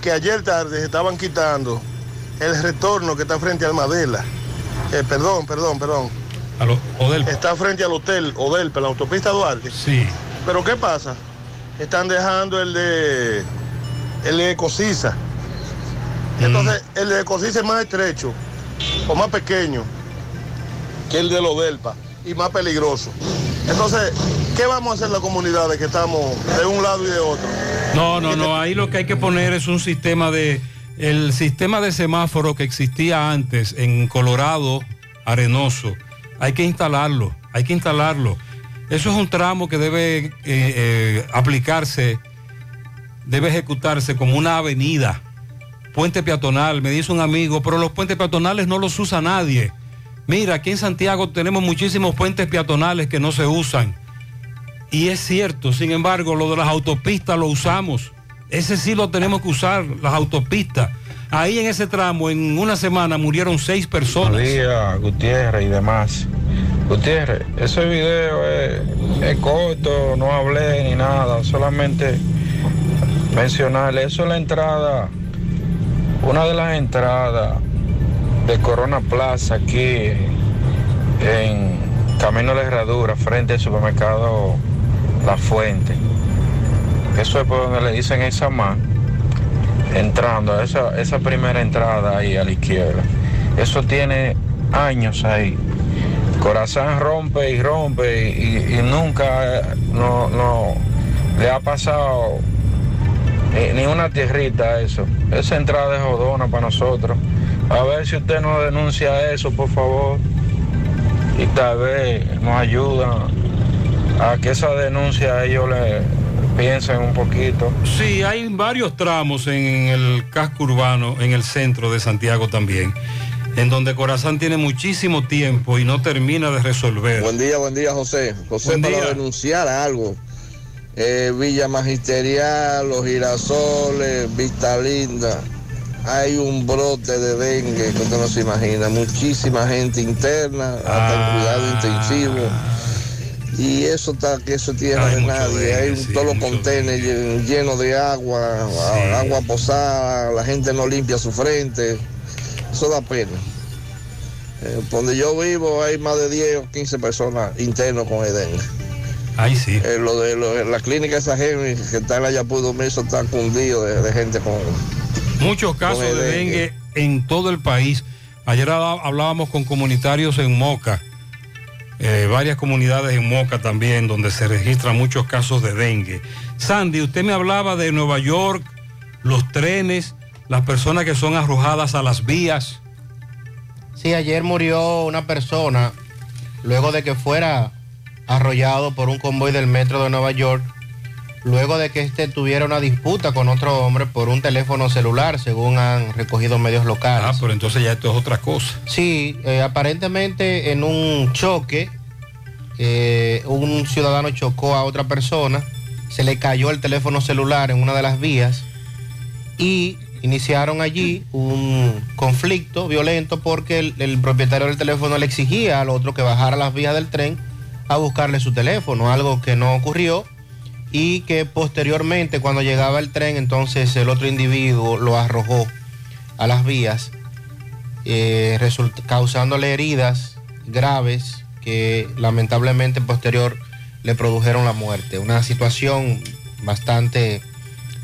S59: que ayer tarde se estaban quitando el retorno que está frente al Madela. Eh, perdón, perdón, perdón. Está frente al hotel Odelpa, la autopista Duarte.
S8: Sí.
S59: Pero ¿qué pasa? Están dejando el de el de Ecosisa. Entonces, el de Ecosisa es más estrecho o más pequeño que el de Odelpa y más peligroso. Entonces, ¿qué vamos a hacer las comunidades que estamos de un lado y de otro?
S8: No, no, no, ahí lo que hay que poner es un sistema de, el sistema de semáforo que existía antes en Colorado, Arenoso, hay que instalarlo, hay que instalarlo. Eso es un tramo que debe eh, eh, aplicarse, debe ejecutarse como una avenida, puente peatonal, me dice un amigo, pero los puentes peatonales no los usa nadie. Mira, aquí en Santiago tenemos muchísimos puentes peatonales que no se usan. Y es cierto, sin embargo, lo de las autopistas lo usamos. Ese sí lo tenemos que usar, las autopistas. Ahí en ese tramo, en una semana, murieron seis personas.
S60: Buenos Gutiérrez y demás. Gutiérrez, ese video es, es corto, no hablé ni nada, solamente mencionarle, eso es la entrada, una de las entradas de Corona Plaza aquí en Camino a la Herradura, frente al supermercado La Fuente. Eso es por donde le dicen esa más, entrando, esa, esa primera entrada ahí a la izquierda. Eso tiene años ahí. Corazón rompe y rompe y, nunca eh, no, no le ha pasado eh, ni una tierrita a eso. Esa entrada es jodona para nosotros. A ver si usted nos denuncia eso, por favor. Y tal vez nos ayuda a que esa denuncia ellos le piensen un poquito.
S8: Sí, hay varios tramos en el casco urbano, en el centro de Santiago también, en donde Corazán tiene muchísimo tiempo y no termina de resolver.
S58: Buen día, buen día, José. José,
S8: Buen
S58: para
S8: día.
S58: denunciar algo. Eh, Villa Magisterial, Los Girasoles, Vista Linda. Hay un brote de dengue que usted no se imagina. Muchísima gente interna, hasta en cuidado intensivo. Y eso está, que eso es tierra de nadie. Hay un, todos los contenedores llen- llenos de agua, agua posada, la gente no limpia su frente. Eso da pena. Eh, donde yo vivo hay más de 10 o 15 personas internos con el dengue.
S8: Ahí sí.
S58: Eh, lo de lo- la clínica esa Henry que está en la Yapur eso está cundido de, de gente con.
S8: Muchos casos de
S58: dengue.
S8: dengue en todo el país. Ayer hablábamos con comunitarios en Moca, eh, varias comunidades en Moca también, donde se registran muchos casos de dengue. Sandy, usted me hablaba de Nueva York, los trenes, las personas que son arrojadas a las vías.
S10: Sí, ayer murió una persona luego de que fuera arrollado por un convoy del metro de Nueva York, luego de que este tuviera una disputa con otro hombre por un teléfono celular, según han recogido medios locales.
S8: Ah, pero entonces ya esto es otra cosa.
S10: Sí, eh, aparentemente en un choque, eh, un ciudadano chocó a otra persona, se le cayó el teléfono celular en una de las vías y iniciaron allí un conflicto violento porque el, el propietario del teléfono le exigía al otro que bajara las vías del tren a buscarle su teléfono, algo que no ocurrió y que posteriormente cuando llegaba el tren entonces el otro individuo lo arrojó a las vías eh, causándole heridas graves que lamentablemente posterior le produjeron la muerte. Una situación bastante,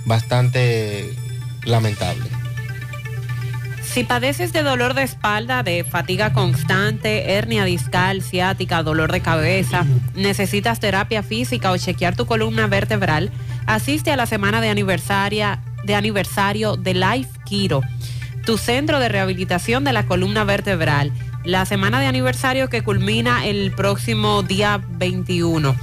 S10: bastante lamentable.
S9: Si padeces de dolor de espalda, de fatiga constante, hernia discal, ciática, dolor de cabeza, necesitas terapia física o chequear tu columna vertebral, asiste a la semana de aniversaria de aniversario de Life Kiro, tu centro de rehabilitación de la columna vertebral. La semana de aniversario que culmina el próximo día 21.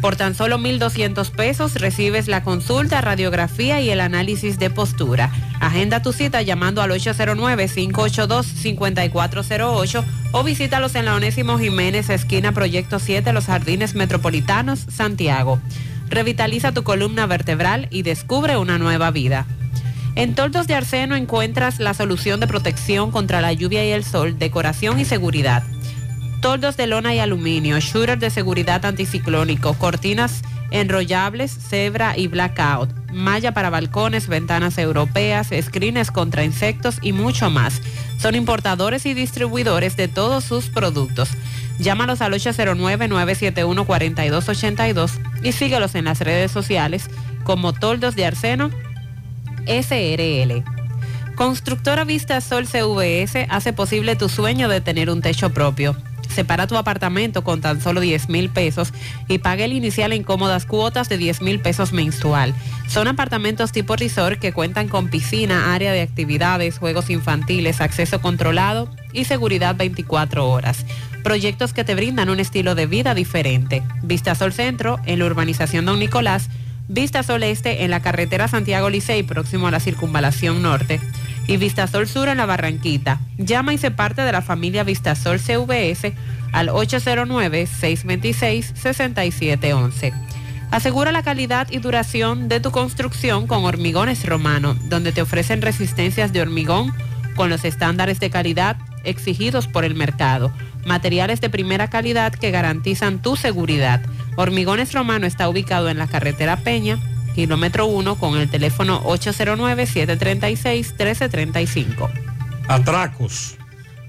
S9: Por tan solo 1.200 pesos recibes la consulta, radiografía y el análisis de postura. Agenda tu cita llamando al 809-582-5408 o visítalos en la Onésimo Jiménez, esquina Proyecto 7, Los Jardines Metropolitanos, Santiago. Revitaliza tu columna vertebral y descubre una nueva vida. En Toldos de Arseno encuentras la solución de protección contra la lluvia y el sol, decoración y seguridad toldos de lona y aluminio, shooter de seguridad anticiclónico, cortinas enrollables, cebra y blackout, malla para balcones, ventanas europeas, screens contra insectos y mucho más. Son importadores y distribuidores de todos sus productos. Llámalos al 809-971-4282 y síguelos en las redes sociales como Toldos de Arseno SRL. Constructora Vista Sol CVS hace posible tu sueño de tener un techo propio. Separa tu apartamento con tan solo 10 mil pesos y pague el inicial en cómodas cuotas de 10 mil pesos mensual. Son apartamentos tipo resort que cuentan con piscina, área de actividades, juegos infantiles, acceso controlado y seguridad 24 horas. Proyectos que te brindan un estilo de vida diferente. Vista Sol Centro, en la urbanización Don Nicolás, Vista Sol Este en la carretera Santiago Licey, próximo a la circunvalación norte y Vistasol Sur en la Barranquita. Llama y se parte de la familia Vistasol CVS al 809-626-6711. Asegura la calidad y duración de tu construcción con Hormigones Romano, donde te ofrecen resistencias de hormigón con los estándares de calidad exigidos por el mercado. Materiales de primera calidad que garantizan tu seguridad. Hormigones Romano está ubicado en la carretera Peña, kilómetro 1 con el teléfono 809-736-1335.
S8: Atracos,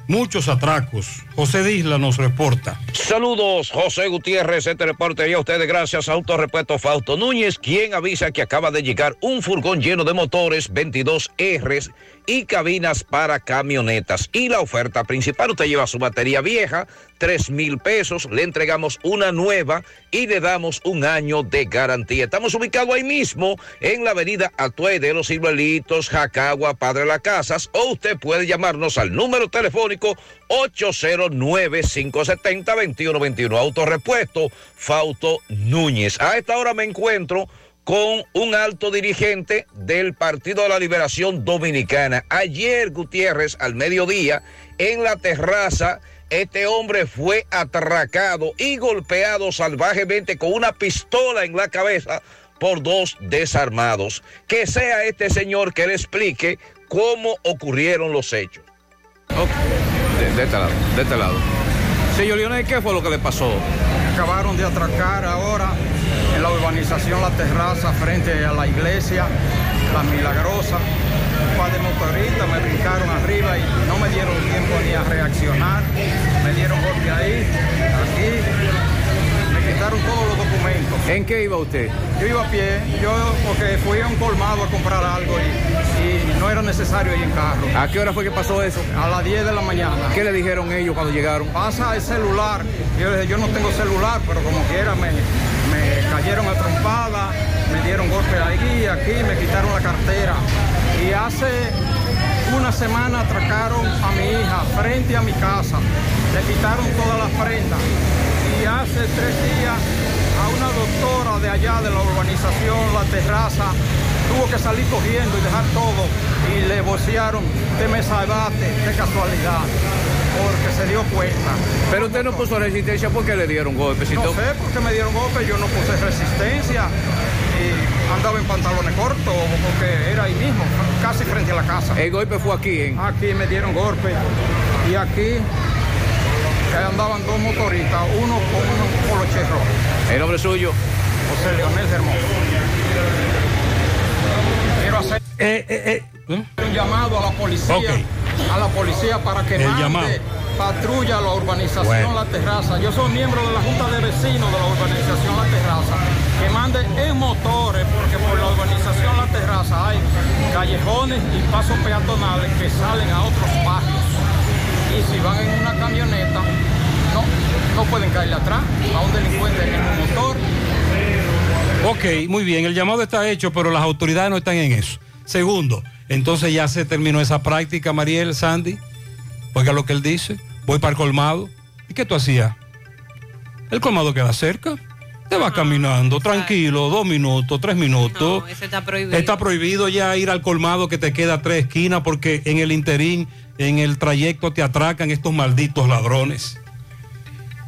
S8: muchos atracos. José Disla nos reporta.
S55: Saludos, José Gutiérrez, este reporte a ustedes gracias a Autorepuesto Fausto Núñez, quien avisa que acaba de llegar un furgón lleno de motores 22 Rs y cabinas para camionetas. Y la oferta principal, usted lleva su batería vieja, 3 mil pesos, le entregamos una nueva y le damos un año de garantía. Estamos ubicados ahí mismo en la avenida Atue de los Ciruelitos, Jacagua, Padre Las Casas, o usted puede llamarnos al número telefónico 809-570-2121. Autorepuesto Fausto Núñez. A esta hora me encuentro con un alto dirigente del Partido de la Liberación Dominicana. Ayer, Gutiérrez, al mediodía, en la terraza, este hombre fue atracado y golpeado salvajemente con una pistola en la cabeza por dos desarmados. Que sea este señor que le explique cómo ocurrieron los hechos.
S61: De, de este lado, de este lado. Señor Lionel, ¿qué fue lo que le pasó?
S62: Acabaron de atracar ahora urbanización La Terraza frente a la iglesia La Milagrosa. Un par de motoristas me brincaron arriba y no me dieron tiempo ni a reaccionar. Me dieron golpe ahí, aquí. Me quitaron todos los documentos.
S61: ¿En qué iba usted?
S62: Yo iba a pie, yo porque fui a un colmado a comprar algo y, y no era necesario ir en carro.
S61: ¿A qué hora fue que pasó eso?
S62: A las 10 de la mañana.
S61: ¿Qué le dijeron ellos cuando llegaron?
S62: Pasa el celular. Yo yo no tengo celular, pero como quiera me, me cayeron a trompada, me dieron golpe ahí, aquí, me quitaron la cartera. Y hace una semana atracaron a mi hija frente a mi casa, le quitaron todas las prendas. Y hace tres días a una doctora de allá de la urbanización, la terraza, tuvo que salir cogiendo y dejar todo y le vocearon, te me salvaste, de casualidad, porque se dio cuenta.
S61: Pero usted no puso resistencia porque le dieron golpes.
S62: No sé por qué me dieron golpe, yo no puse resistencia y andaba en pantalones cortos porque era ahí mismo, casi frente a la casa.
S61: El golpe fue aquí, ¿eh?
S62: Aquí me dieron golpe y aquí andaban dos motoristas, uno con unos poloches rojos.
S61: ¿El nombre suyo?
S62: José Leonel Germón. Quiero hacer
S8: Eh,
S62: un llamado a la policía, a la policía para que
S8: El
S62: mande patrulla a la urbanización
S8: Bueno.
S62: La Terraza. Yo soy miembro de la Junta de Vecinos de la urbanización La Terraza. Que mande en motores, porque por la urbanización La Terraza hay callejones y pasos peatonales que salen a otros barrios. Y si van en una camioneta, no, no pueden caerle atrás a un delincuente en un motor.
S8: Ok, muy bien, el llamado está hecho, pero las autoridades no están en eso. Segundo, entonces ya se terminó esa práctica, Mariel, Sandy. Oiga lo que él dice. Voy para el colmado. ¿Y qué tú hacías? El colmado queda cerca. Te vas caminando, tranquilo, dos minutos, tres minutos.
S9: No, eso está prohibido.
S8: Está prohibido ya ir al colmado que te queda a tres esquinas porque en el interín, en el trayecto te atracan estos malditos ladrones.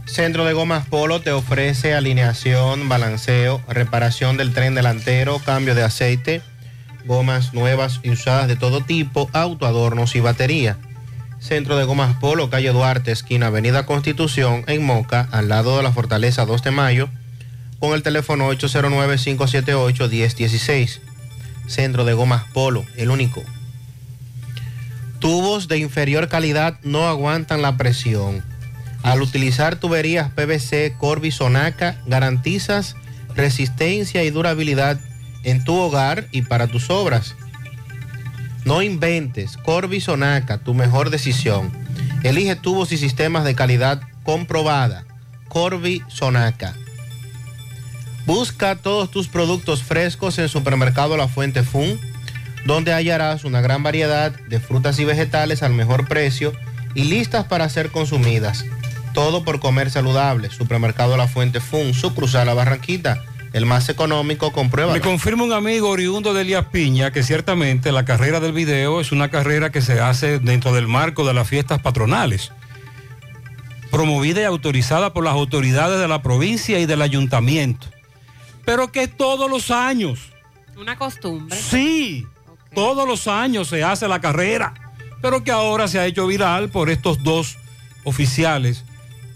S10: Centro de Gomas Polo te ofrece alineación, balanceo, reparación del tren delantero, cambio de aceite, gomas nuevas y usadas de todo tipo, autoadornos y batería. Centro de Gomas Polo, calle Duarte, esquina Avenida Constitución, en Moca, al lado de la Fortaleza 2 de Mayo, con el teléfono 809-578-1016. Centro de Gomas Polo, el único. Tubos de inferior calidad no aguantan la presión. Al utilizar tuberías PVC Corby Sonaca, garantizas resistencia y durabilidad en tu hogar y para tus obras. No inventes, Corby Sonaca, tu mejor decisión. Elige tubos y sistemas de calidad comprobada. Corby Sonaca. Busca todos tus productos frescos en Supermercado La Fuente Fun, donde hallarás una gran variedad de frutas y vegetales al mejor precio y listas para ser consumidas. Todo por comer saludable. Supermercado La Fuente Fun, su cruzar la Barranquita, el más económico, comprueba.
S8: Me confirma un amigo oriundo de Elías Piña que ciertamente la carrera del video es una carrera que se hace dentro del marco de las fiestas patronales, promovida y autorizada por las autoridades de la provincia y del ayuntamiento, pero que todos los años,
S9: Una costumbre.
S8: sí, todos los años se hace la carrera, pero que ahora se ha hecho viral por estos dos oficiales.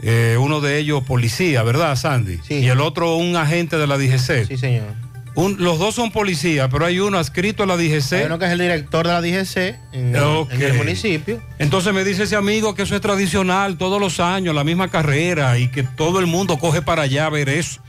S8: Eh, uno de ellos policía, ¿verdad, Sandy? Y el otro un agente de la DGC.
S10: Sí, señor.
S8: Un- los dos son policías, pero hay uno adscrito a la DGC.
S10: Hay uno que es el director de la DGC en, en el municipio.
S8: Entonces me dice ese amigo que eso es tradicional todos los años, la misma carrera y que todo el mundo coge para allá a ver eso.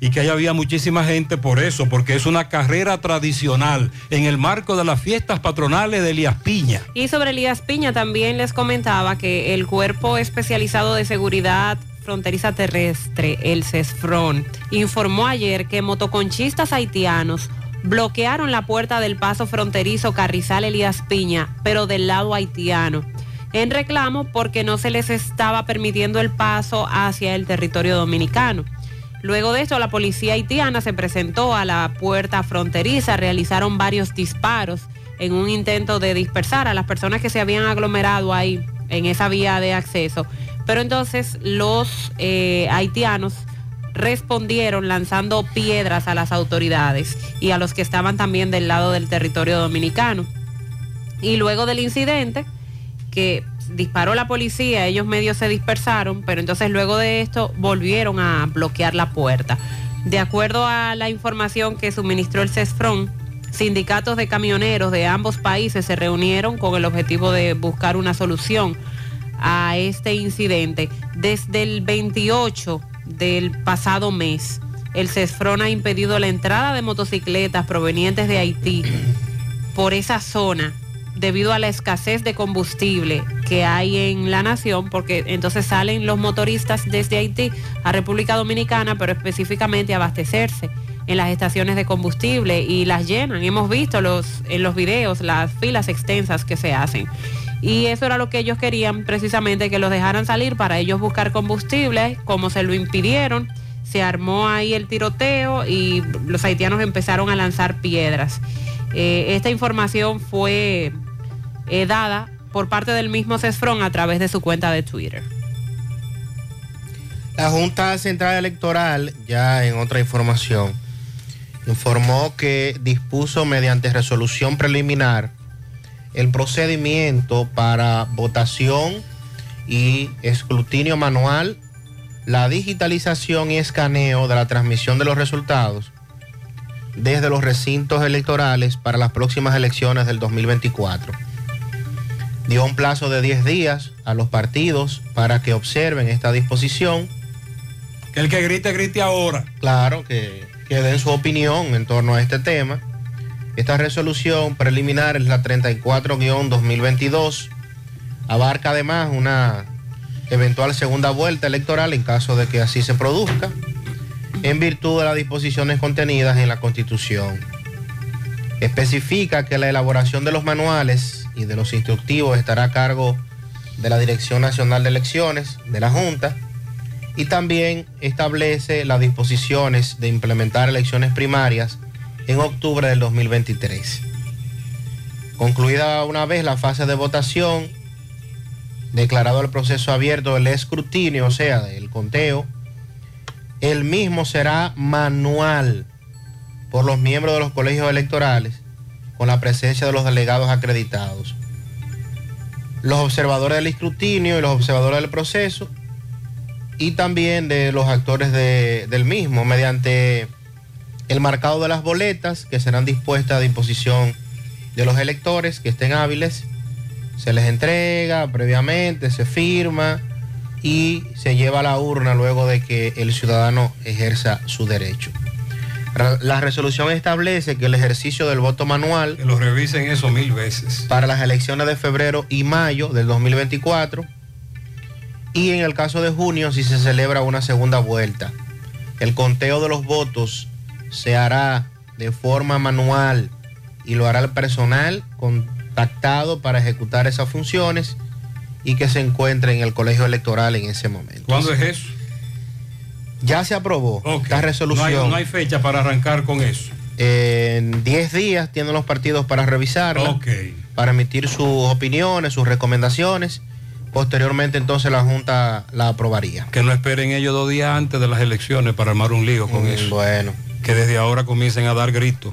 S8: Y que ahí había muchísima gente por eso, porque es una carrera tradicional en el marco de las fiestas patronales de Elías Piña.
S9: Y sobre Elías Piña también les comentaba que el Cuerpo Especializado de Seguridad Fronteriza Terrestre, el CESFRON, informó ayer que motoconchistas haitianos bloquearon la puerta del paso fronterizo Carrizal Elías Piña, pero del lado haitiano, en reclamo porque no se les estaba permitiendo el paso hacia el territorio dominicano. Luego de esto, la policía haitiana se presentó a la puerta fronteriza, realizaron varios disparos en un intento de dispersar a las personas que se habían aglomerado ahí en esa vía de acceso. Pero entonces los eh, haitianos respondieron lanzando piedras a las autoridades y a los que estaban también del lado del territorio dominicano. Y luego del incidente, que disparó la policía, ellos medios se dispersaron, pero entonces luego de esto volvieron a bloquear la puerta. De acuerdo a la información que suministró el CESFRON, sindicatos de camioneros de ambos países se reunieron con el objetivo de buscar una solución a este incidente. Desde el 28 del pasado mes, el CESFRON ha impedido la entrada de motocicletas provenientes de Haití por esa zona debido a la escasez de combustible que hay en la nación, porque entonces salen los motoristas desde Haití a República Dominicana, pero específicamente abastecerse en las estaciones de combustible y las llenan. Hemos visto los, en los videos las filas extensas que se hacen. Y eso era lo que ellos querían, precisamente que los dejaran salir para ellos buscar combustible, como se lo impidieron. Se armó ahí el tiroteo y los haitianos empezaron a lanzar piedras. Eh, esta información fue eh, dada por parte del mismo CESFRON a través de su cuenta de Twitter.
S10: La Junta Central Electoral, ya en otra información, informó que dispuso mediante resolución preliminar el procedimiento para votación y escrutinio manual, la digitalización y escaneo de la transmisión de los resultados desde los recintos electorales para las próximas elecciones del 2024. Dio un plazo de 10 días a los partidos para que observen esta disposición.
S8: Que el que grite, grite ahora.
S10: Claro, que, que den su opinión en torno a este tema. Esta resolución preliminar es la 34-2022. Abarca además una eventual segunda vuelta electoral en caso de que así se produzca, en virtud de las disposiciones contenidas en la Constitución. Especifica que la elaboración de los manuales y de los instructivos estará a cargo de la Dirección Nacional de Elecciones, de la Junta, y también establece las disposiciones de implementar elecciones primarias en octubre del 2023. Concluida una vez la fase de votación, declarado el proceso abierto del escrutinio, o sea, del conteo, el mismo será manual por los miembros de los colegios electorales con la presencia de los delegados acreditados. Los observadores del escrutinio y los observadores del proceso y también de los actores de- del mismo mediante el marcado de las boletas que serán dispuestas a disposición de los electores que estén hábiles. Se les entrega previamente, se firma y se lleva a la urna luego de que el ciudadano ejerza su derecho. La resolución establece que el ejercicio del voto manual...
S8: Que lo revisen eso mil veces.
S10: Para las elecciones de febrero y mayo del 2024 y en el caso de junio si se celebra una segunda vuelta. El conteo de los votos se hará de forma manual y lo hará el personal contactado para ejecutar esas funciones y que se encuentre en el colegio electoral en ese momento.
S8: ¿Cuándo es eso?
S10: Ya se aprobó esta resolución.
S8: No hay, no hay fecha para arrancar con eso.
S10: En 10 días tienen los partidos para revisarla, para emitir sus opiniones, sus recomendaciones. Posteriormente entonces la Junta la aprobaría.
S8: Que no esperen ellos dos días antes de las elecciones para armar un lío con
S10: Mm,
S8: eso.
S10: Bueno.
S8: Que desde ahora comiencen a dar gritos.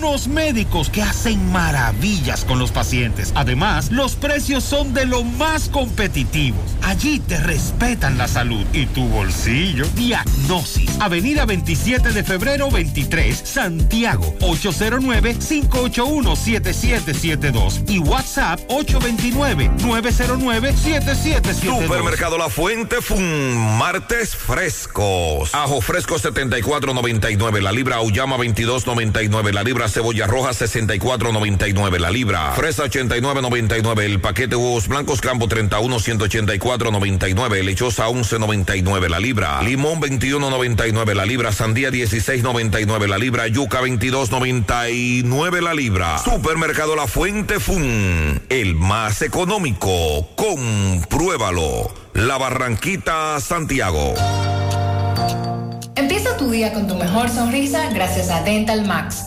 S63: unos médicos que hacen maravillas con los pacientes. Además, los precios son de lo más competitivos. Allí te respetan la salud y tu bolsillo. Diagnosis. Avenida 27 de febrero 23, Santiago. 809-581-7772. Y WhatsApp 829-909-7772.
S15: Supermercado La Fuente Fun, martes frescos. Ajo fresco 74.99 la libra, auyama 22.99 la libra, cebolla roja 64.99 la libra, fresa 89.99 el paquete huevos blancos campo 31 184.99 lechosa 11.99 la libra, limón 21.99 la libra, sandía 16.99 la libra, yuca 22.99 la libra. Supermercado La Fuente Fun, el más económico. Compruébalo. La Barranquita, Santiago.
S64: Empieza tu día con tu mejor sonrisa gracias a Dental Max,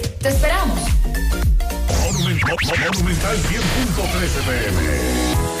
S64: ¡Te esperamos!
S52: Monumental 10.13 pm.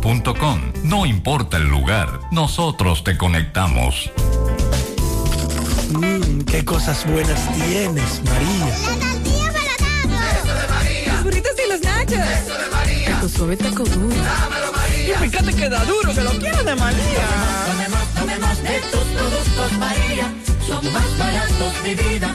S65: Grupointernet.com no importa el lugar, nosotros te conectamos.
S37: Mmm, qué cosas buenas tienes, María.
S66: La tortilla para
S37: Eso de María.
S66: Los burritos y los nachos.
S37: Eso de María.
S66: Tu suave taco duro.
S37: Dámelo, María.
S66: Y fíjate que da duro, que lo quiero de María.
S37: Tomemos, tomemos de tus productos, María. Son más baratos de vida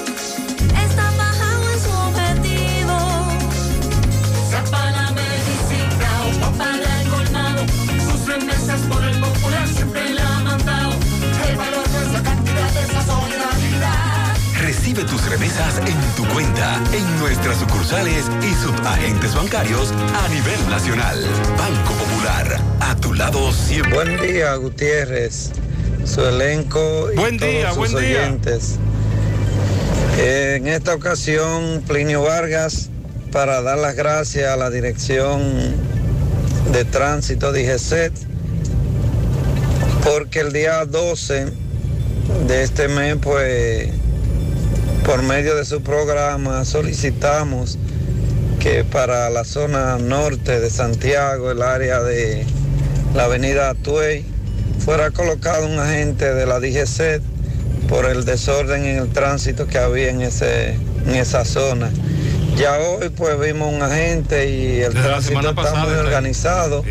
S37: Por el popular siempre le ha mandado. El valor de esa cantidad, de esa solidaridad.
S18: Recibe tus remesas en tu cuenta, en nuestras sucursales y subagentes bancarios a nivel nacional. Banco Popular, a tu lado siempre.
S67: Buen día, Gutiérrez, su elenco y
S8: Buen
S67: todos
S8: día,
S67: sus
S8: buen día.
S67: oyentes. En esta ocasión, Plinio Vargas, para dar las gracias a la Dirección de Tránsito de IGESET, porque el día 12 de este mes, pues, por medio de su programa solicitamos que para la zona norte de Santiago, el área de la avenida Atuey, fuera colocado un agente de la DGC por el desorden en el tránsito que había en, ese, en esa zona. Ya hoy pues vimos un agente y el
S8: Desde la
S67: tránsito
S8: semana
S67: está
S8: pasada
S67: muy
S8: está
S67: organizado.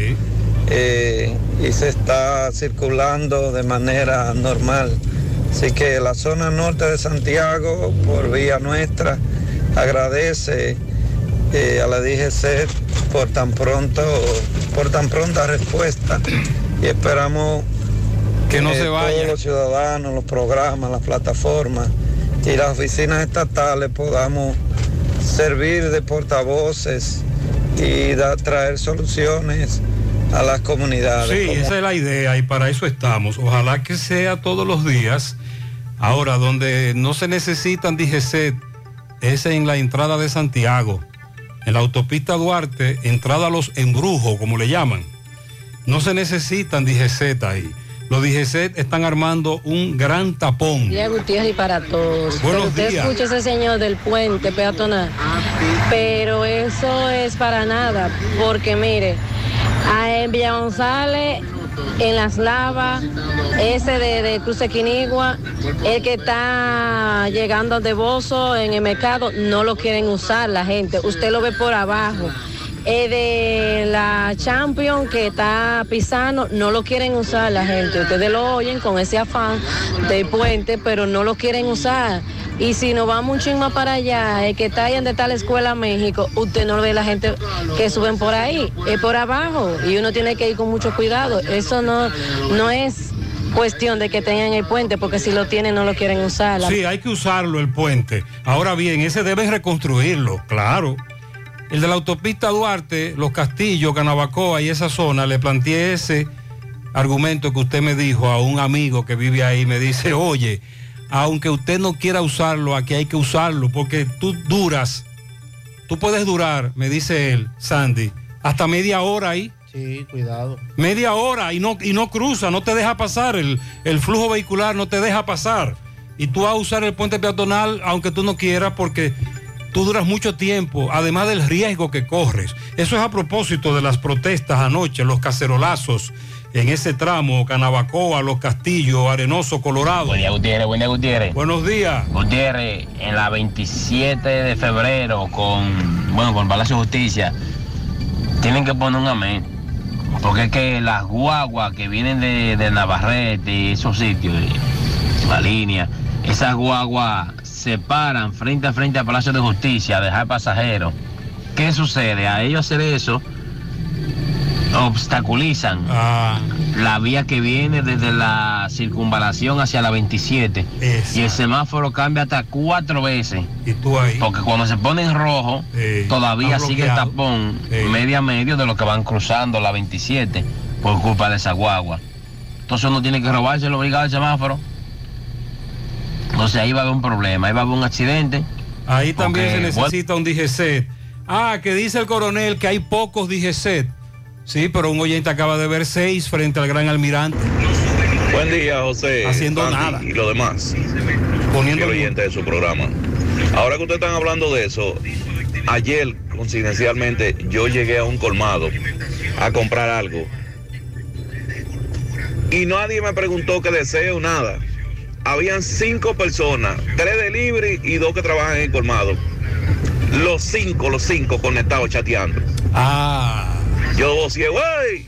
S67: Eh, y se está circulando de manera normal. Así que la zona norte de Santiago, por vía nuestra, agradece eh, a la DGC por tan pronto, por tan pronta respuesta y esperamos
S8: Que no se vaya.
S67: todos los ciudadanos, los programas, las plataformas y las oficinas estatales podamos servir de portavoces y da- traer soluciones a las comunidades.
S8: Sí,
S67: como-
S8: esa es la idea y para eso estamos. Ojalá que sea todos los días. Ahora, donde no se necesitan DGC es en la entrada de Santiago, en la autopista Duarte, entrada a los embrujos, como le llaman. No se necesitan DGC ahí. Los DGC están armando un gran tapón.
S68: Día Gutiérrez y para todos.
S8: Buenos
S68: Pero usted
S8: días.
S68: escucha ese señor del puente peatonal. Pero eso es para nada, porque mire, en Villa González, en Las Lavas, ese de, de Crucequinigua, el que está llegando de Bozo en el mercado, no lo quieren usar la gente. Usted lo ve por abajo. El de la Champion que está pisando, no lo quieren usar la gente. Ustedes lo oyen con ese afán del puente, pero no lo quieren usar. Y si nos vamos un ching más para allá, el que está ahí donde está la Escuela México, usted no ve la gente que suben por ahí, es por abajo. Y uno tiene que ir con mucho cuidado. Eso no, no es cuestión de que tengan el puente, porque si lo tienen no lo quieren usar.
S8: Sí, hay que usarlo el puente. Ahora bien, ese deben reconstruirlo, claro. El de la autopista Duarte, Los Castillos, Canabacoa y esa zona, le planteé ese argumento que usted me dijo a un amigo que vive ahí. Me dice, oye, aunque usted no quiera usarlo, aquí hay que usarlo, porque tú duras, tú puedes durar, me dice él, Sandy, hasta media hora ahí.
S10: Sí, cuidado.
S8: Media hora y no, y no cruza, no te deja pasar, el, el flujo vehicular no te deja pasar. y tú vas a usar el puente peatonal aunque tú no quieras porque tú duras mucho tiempo, además del riesgo que corres. Eso es a propósito de las protestas anoche, los cacerolazos en ese tramo, Canabacoa, Los Castillos, Arenoso, Colorado.
S67: Buen día, Gutiérrez, buen día, Gutiérrez.
S8: Buenos días.
S67: Gutiérrez, en la 27 de febrero con, bueno, con Palacio de Justicia, tienen que poner un amén. Porque es que las guaguas que vienen de, de Navarrete y esos sitios, la línea, esas guaguas se paran frente a frente al Palacio de Justicia a dejar pasajeros. ¿Qué sucede? A ellos hacer eso, obstaculizan la vía que viene desde la circunvalación hacia la 27. Y el semáforo cambia hasta cuatro veces.
S8: Y tú ahí.
S67: Porque cuando se pone en rojo, todavía sigue el tapón
S8: Sí.
S67: medio a medio de los que van cruzando la 27 por culpa de esa guagua. Entonces uno tiene que robarse el obligado al semáforo. Entonces ahí va a haber un problema, ahí va a haber un accidente.
S8: Ahí también
S67: Porque,
S8: se necesita un DGCET. Ah, que dice el coronel que hay pocos DGCET. Sí, pero un oyente acaba de ver seis frente al gran almirante.
S58: Buen día, José.
S8: Haciendo nada.
S58: Y lo demás.
S8: Poniendo
S58: Fiel oyente de su programa. Ahora que ustedes están hablando de eso, ayer, coincidencialmente, yo llegué a un colmado a comprar algo. Y nadie me preguntó qué deseo, nada. Habían cinco personas, tres delivery y dos que trabajan en el colmado. Los cinco, los cinco conectados chateando.
S8: Ah.
S58: Yo vocié, güey.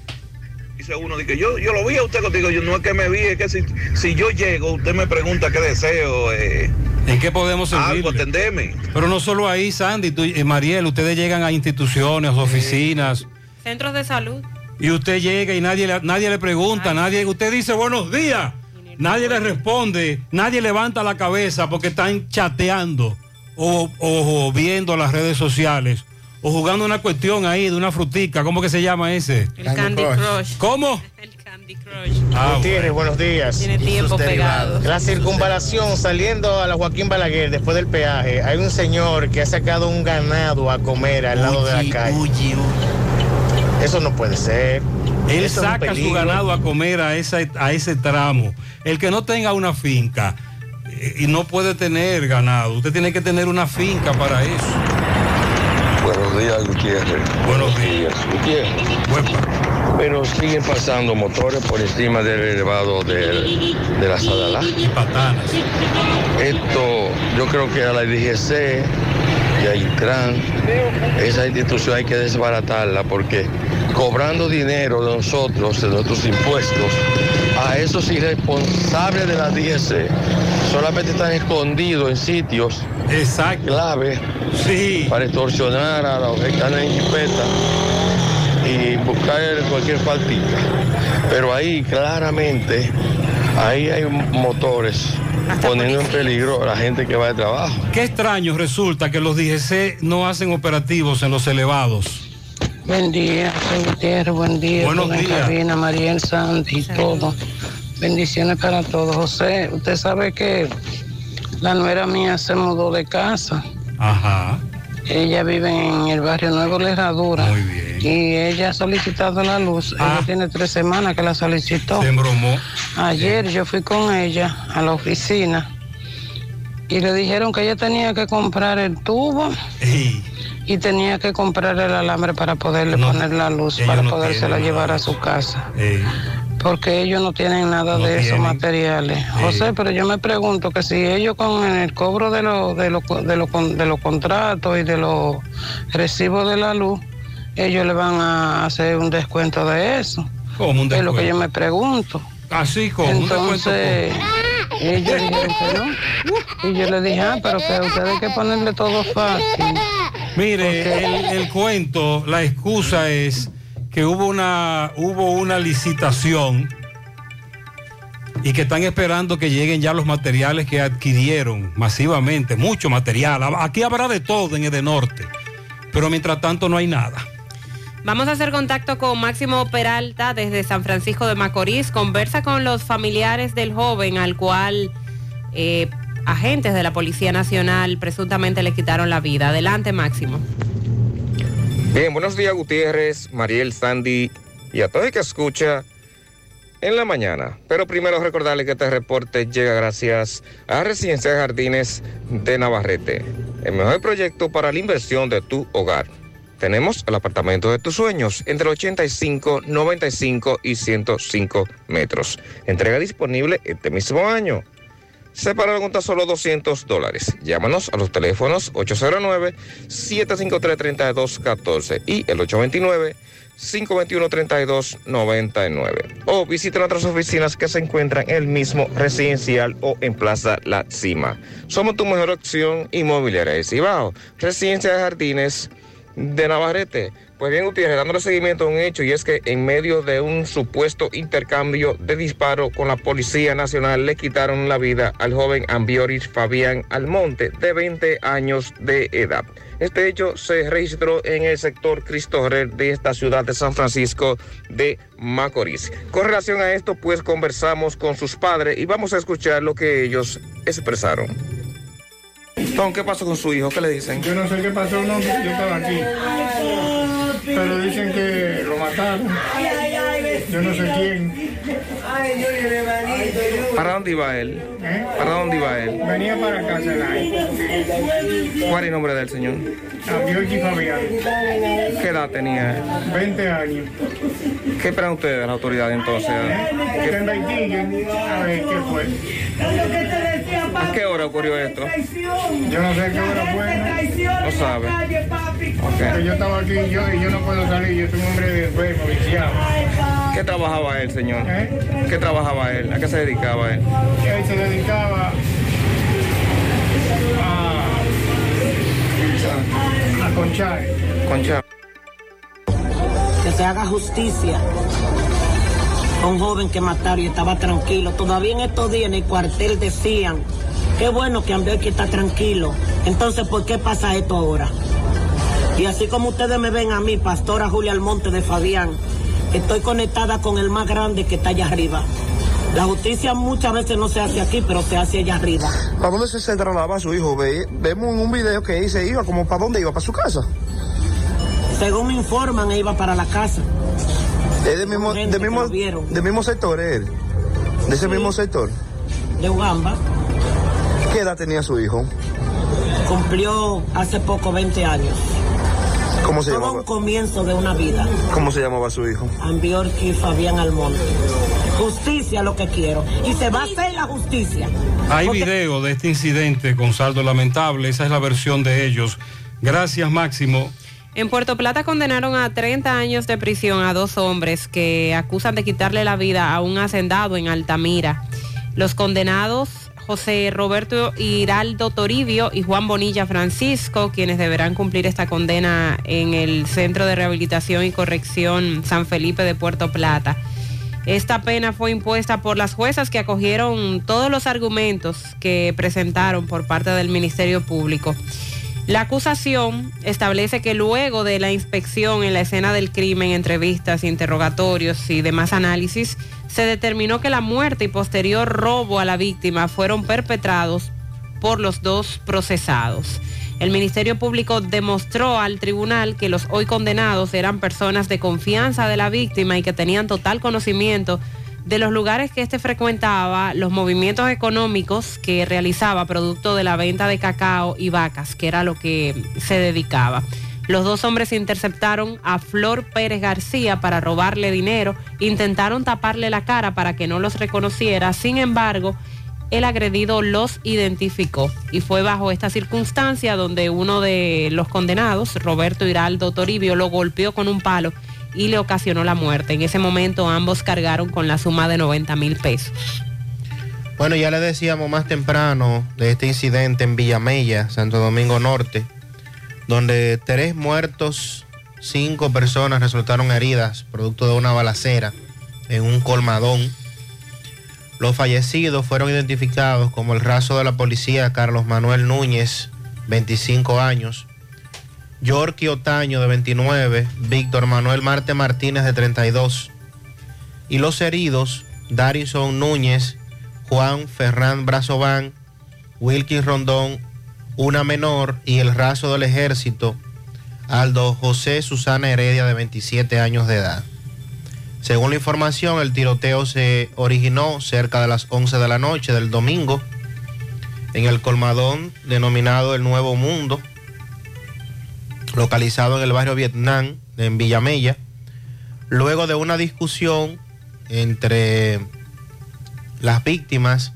S58: Dice uno, dice, yo, yo lo vi a usted contigo. Yo no es que me vi, es que si, si yo llego, usted me pregunta qué deseo. Eh,
S8: ¿En qué podemos servirle?
S58: Algo, atendeme.
S8: Pero no solo ahí, Sandy, tú, eh, Mariel, ustedes llegan a instituciones, oficinas,
S9: Centros de salud.
S8: y usted llega y nadie le, nadie le pregunta, nadie, usted dice buenos días, nadie le responde, nadie levanta la cabeza porque están chateando o, o- o viendo las redes sociales o jugando una cuestión ahí de una frutica, ¿cómo que se llama ese?
S9: El Candy Crush.
S8: ¿Cómo?
S9: El Candy Crush.
S8: Ah,
S10: Gutiérrez, buenos días.
S9: Tiene tiempo pegado.
S10: La circunvalación saliendo a la Joaquín Balaguer después del peaje, hay un señor que ha sacado un ganado a comer al lado de la calle. Eso no puede ser.
S8: Él
S10: Eso
S8: saca su ganado a comer a, esa, a ese tramo. El que no tenga una finca eh, y no puede tener ganado, usted tiene que tener una finca para eso.
S69: Buenos días, Gutiérrez.
S8: Buenos
S69: días. Gutiérrez. Pero siguen pasando motores por encima del elevado de, de la Sadalá.
S8: Y patanas.
S69: Esto, yo creo que a la DGC y a Intran, esa institución hay que desbaratarla porque cobrando dinero de nosotros, de nuestros impuestos, a esos irresponsables de la DGC solamente están escondidos en sitios clave para extorsionar a los que están en jipeta y buscar cualquier faltita. Pero ahí claramente, ahí hay motores poniendo en peligro a la gente que va de trabajo.
S8: Qué extraño resulta que los DGC no hacen operativos en los elevados.
S70: Buen día, soy Gutiérrez, buen día.
S8: Buenos días.
S70: cabina, Mariel Sandy y todo. Bendiciones para todos. José, usted sabe que la nuera mía se mudó de casa.
S8: Ajá.
S70: Ella vive en el barrio Nuevo La Herradura.
S8: Muy bien.
S70: Y ella ha solicitado la luz. Ella tiene tres semanas que la solicitó.
S8: Se embromó.
S70: Ayer yo fui con ella a la oficina y le dijeron que ella tenía que comprar el tubo y tenía que comprar el alambre para poderle poner la luz, para podérsela llevar a su casa.
S8: Eh,
S70: Porque ellos no tienen nada
S8: No
S70: de esos materiales. José, pero yo me pregunto que si ellos con el cobro de los de los de los de los contratos y de los recibos de la luz, ellos le van a hacer un descuento de eso.
S8: ¿Cómo un
S70: Es lo que yo
S8: descuento?
S70: me pregunto.
S8: Así como un descuento
S70: Entonces, ellos dijeron que no. Y yo le dije, ah, pero que ustedes hay que ponerle todo fácil.
S8: Mire, el, el cuento, la excusa es que hubo una, hubo una licitación y que están esperando que lleguen ya los materiales que adquirieron masivamente, mucho material. Aquí habrá de todo en Edenorte, pero mientras tanto no hay nada.
S9: Vamos a hacer contacto con Máximo Peralta desde San Francisco de Macorís. Conversa con los familiares del joven al cual eh, agentes de la Policía Nacional presuntamente le quitaron la vida. Adelante, Máximo.
S71: Bien, buenos días Gutiérrez, Mariel Sandy y a todo el que escucha. En la mañana. Pero primero recordarle que este reporte llega gracias a Residencia de Jardines de Navarrete, el mejor proyecto para la inversión de tu hogar. Tenemos el apartamento de tus sueños entre 85, 95 y 105 metros. Entrega disponible este mismo año. Separado con tan solo 200 dólares. Llámanos a los teléfonos 809-753-3214 y el 829-521-3299. O visita nuestras oficinas que se encuentran en el mismo residencial o en Plaza La Cima. Somos tu mejor opción inmobiliaria de Cibao. Residencia de Jardines de Navarrete. Pues bien, Gutiérrez, dándole seguimiento a un hecho y es que en medio de un supuesto intercambio de disparo con la Policía Nacional le quitaron la vida al joven Ambioris Fabián Almonte, de 20 años de edad. Este hecho se registró en el sector Cristo de esta ciudad de San Francisco de Macorís. Con relación a esto, pues conversamos con sus padres y vamos a escuchar lo que ellos expresaron. Tom, ¿qué pasó con su hijo? ¿Qué le dicen?
S72: Yo no sé qué pasó, no, yo estaba aquí. Pero dicen que lo mataron. Yo no sé quién.
S71: ¿Para dónde iba él? ¿Para dónde iba él?
S72: Venía para casa
S71: ¿Cuál es el nombre del señor?
S72: Ambiochi Fabián.
S71: ¿Qué edad tenía?
S72: 20 años.
S71: ¿Qué esperan ustedes de la autoridad entonces?
S72: Investiguen a ver qué fue.
S71: ¿A qué hora ocurrió esto?
S72: Yo no sé qué hora fue.
S71: No sabe.
S72: Porque yo estaba aquí yo, y yo no puedo salir. Yo soy un hombre enfermo, viciado.
S71: ¿Qué trabajaba él, señor? ¿Qué trabajaba él? ¿A qué se dedicaba él?
S72: Él se dedicaba a, a conchar.
S71: Conchar.
S73: que se haga justicia. a Un joven que mataron y estaba tranquilo. Todavía en estos días en el cuartel decían, qué bueno que Amber que está tranquilo. Entonces, ¿por qué pasa esto ahora? Y así como ustedes me ven a mí, Pastora Julia Almonte de Fabián, estoy conectada con el más grande que está allá arriba. La justicia muchas veces no se hace aquí, pero se hace allá arriba.
S74: ¿Para dónde se, trasladaba su hijo? Ve- vemos en un video que dice iba como para dónde iba, para su casa.
S73: Según me informan, iba para la casa.
S74: Es del mismo,
S73: que
S74: mismo, del mismo sector, él. De ese
S73: Sí.
S74: mismo sector.
S73: De Ugamba.
S74: ¿Qué edad tenía su hijo?
S73: Cumplió hace poco 20 años.
S74: ¿Cómo se
S73: Todo
S74: llamaba?
S73: un comienzo de una vida.
S74: ¿Cómo se llamaba su hijo?
S73: Ambiorqui Fabián Almonte. Justicia lo que quiero. Y se va a hacer la justicia.
S8: Hay video de este incidente con saldo lamentable, esa es la versión de ellos. Gracias Máximo.
S9: En Puerto Plata condenaron a 30 años de prisión a dos hombres que acusan de quitarle la vida a un hacendado en Altamira. Los condenados, José Roberto Hiraldo Toribio y Juan Bonilla Francisco, quienes deberán cumplir esta condena en el Centro de Rehabilitación y Corrección San Felipe de Puerto Plata. Esta pena fue impuesta por las juezas que acogieron todos los argumentos que presentaron por parte del Ministerio Público. La acusación establece que luego de la inspección en la escena del crimen, entrevistas, interrogatorios y demás análisis, se determinó que la muerte y posterior robo a la víctima fueron perpetrados por los dos procesados. El Ministerio Público demostró al tribunal que los hoy condenados eran personas de confianza de la víctima y que tenían total conocimiento de los lugares que éste frecuentaba, los movimientos económicos que realizaba producto de la venta de cacao y vacas, que era lo que se dedicaba. Los dos hombres interceptaron a Flor Pérez García para robarle dinero, intentaron taparle la cara para que no los reconociera, sin embargo, el agredido los identificó y fue bajo esta circunstancia donde uno de los condenados, Roberto Hiraldo Toribio, lo golpeó con un palo y le ocasionó la muerte. En ese momento ambos cargaron con la suma de 90 mil pesos.
S10: Bueno, ya le decíamos más temprano de este incidente en Villamella, Santo Domingo Norte, donde tres muertos, cinco personas resultaron heridas producto de una balacera en un colmadón. Los fallecidos fueron identificados como el raso de la policía Carlos Manuel Núñez, 25 años, Yorky Otaño, de 29, Víctor Manuel Marte Martínez, de 32, y los heridos, Darison Núñez, Juan Ferrán Brazován, Wilkin Rondón, una menor y el raso del ejército, Aldo José Susana Heredia de 27 años de edad. Según la información, el tiroteo se originó cerca de las 11 de la noche del domingo en el colmadón denominado El Nuevo Mundo, localizado en el barrio Vietnam, en Villamella, luego de una discusión entre las víctimas.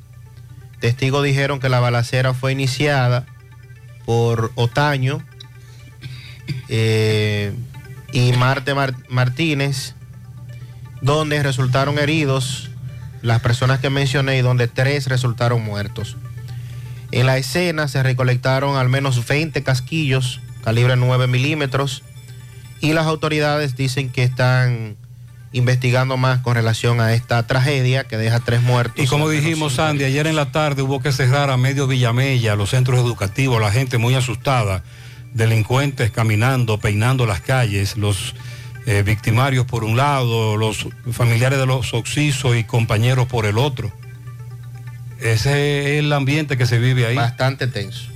S10: Testigos dijeron que la balacera fue iniciada por Otaño eh, y Marte Mar- Martínez, donde resultaron heridos las personas que mencioné y donde tres resultaron muertos. En la escena se recolectaron al menos 20 casquillos calibre 9 milímetros y las autoridades dicen que están investigando más con relación a esta tragedia que deja tres muertos.
S8: Y como dijimos, Sandy, ayer en la tarde hubo que cerrar a medio Villamella los centros educativos, la gente muy asustada, delincuentes caminando, peinando las calles, los eh, victimarios por un lado, los familiares de los oxisos y compañeros por el otro. Ese es el ambiente que se vive ahí.
S10: Bastante tenso.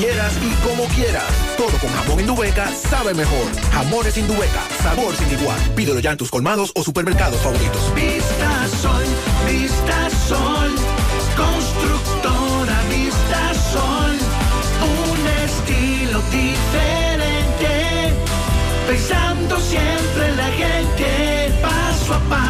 S22: quieras y como quieras. Todo con jamón Indubeca sabe mejor. Jamones Indubeca, sabor sin igual. Pídelo ya en tus colmados o supermercados favoritos.
S37: Vista Sol, Vista Sol, constructora Vista Sol, un estilo diferente, pensando siempre en la gente, paso a paso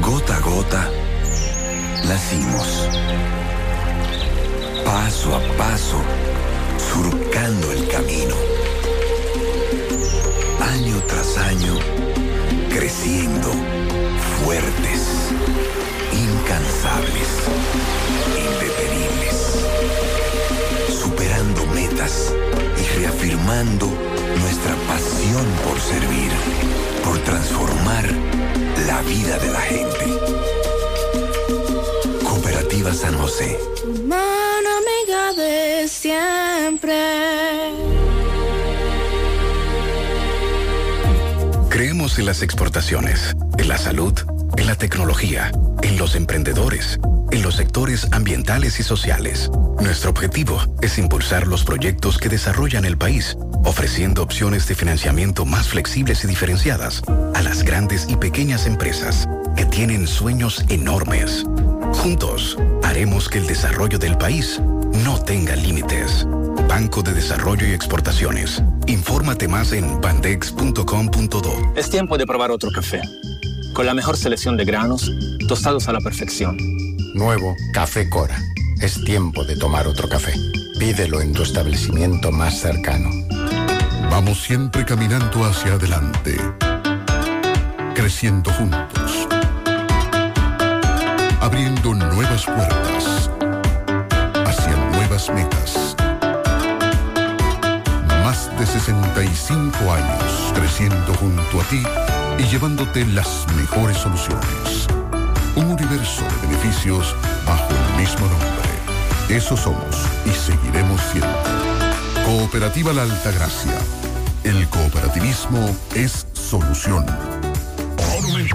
S75: Gota a gota, nacimos. Paso a paso, surcando el camino. Año tras año, creciendo, fuertes, incansables, indetenibles. Superando metas y reafirmando nuestra pasión por servir, por transformar la vida de la gente. Cooperativa San José.
S76: Mano amiga de siempre.
S77: Creemos en las exportaciones, en la salud, en la tecnología, en los emprendedores, en los sectores ambientales y sociales. Nuestro objetivo es impulsar los proyectos que desarrollan el país, ofreciendo opciones de financiamiento más flexibles y diferenciadas a las grandes y pequeñas empresas que tienen sueños enormes. Juntos, haremos que el desarrollo del país no tenga límites. Banco de Desarrollo y Exportaciones. Infórmate más en bandex.com.do.
S78: Es tiempo de probar otro café. Con la mejor selección de granos, tostados a la perfección.
S79: Nuevo Café Cora. Es tiempo de tomar otro café. Pídelo en tu establecimiento más cercano.
S16: Vamos siempre caminando hacia adelante, creciendo juntos, abriendo nuevas puertas hacia nuevas metas. Más de 65 años creciendo junto a ti y llevándote las mejores soluciones. Un universo de beneficios bajo el mismo nombre. Eso somos y seguiremos siendo. Cooperativa La Altagracia. El cooperativismo es solución.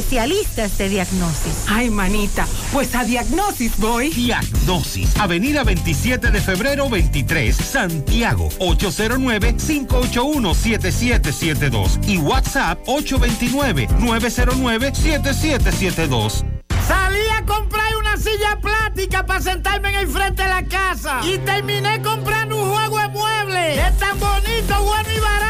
S80: especialistas de diagnosis.
S81: Ay, manita, pues a Diagnosis voy.
S63: Diagnosis, Avenida 27 de febrero 23, Santiago, 809-581-7772 y WhatsApp 829-909-7772.
S34: Salí a comprar una silla plástica para sentarme en el frente de la casa. Y terminé comprando un juego de muebles. Es tan bonito, bueno y barato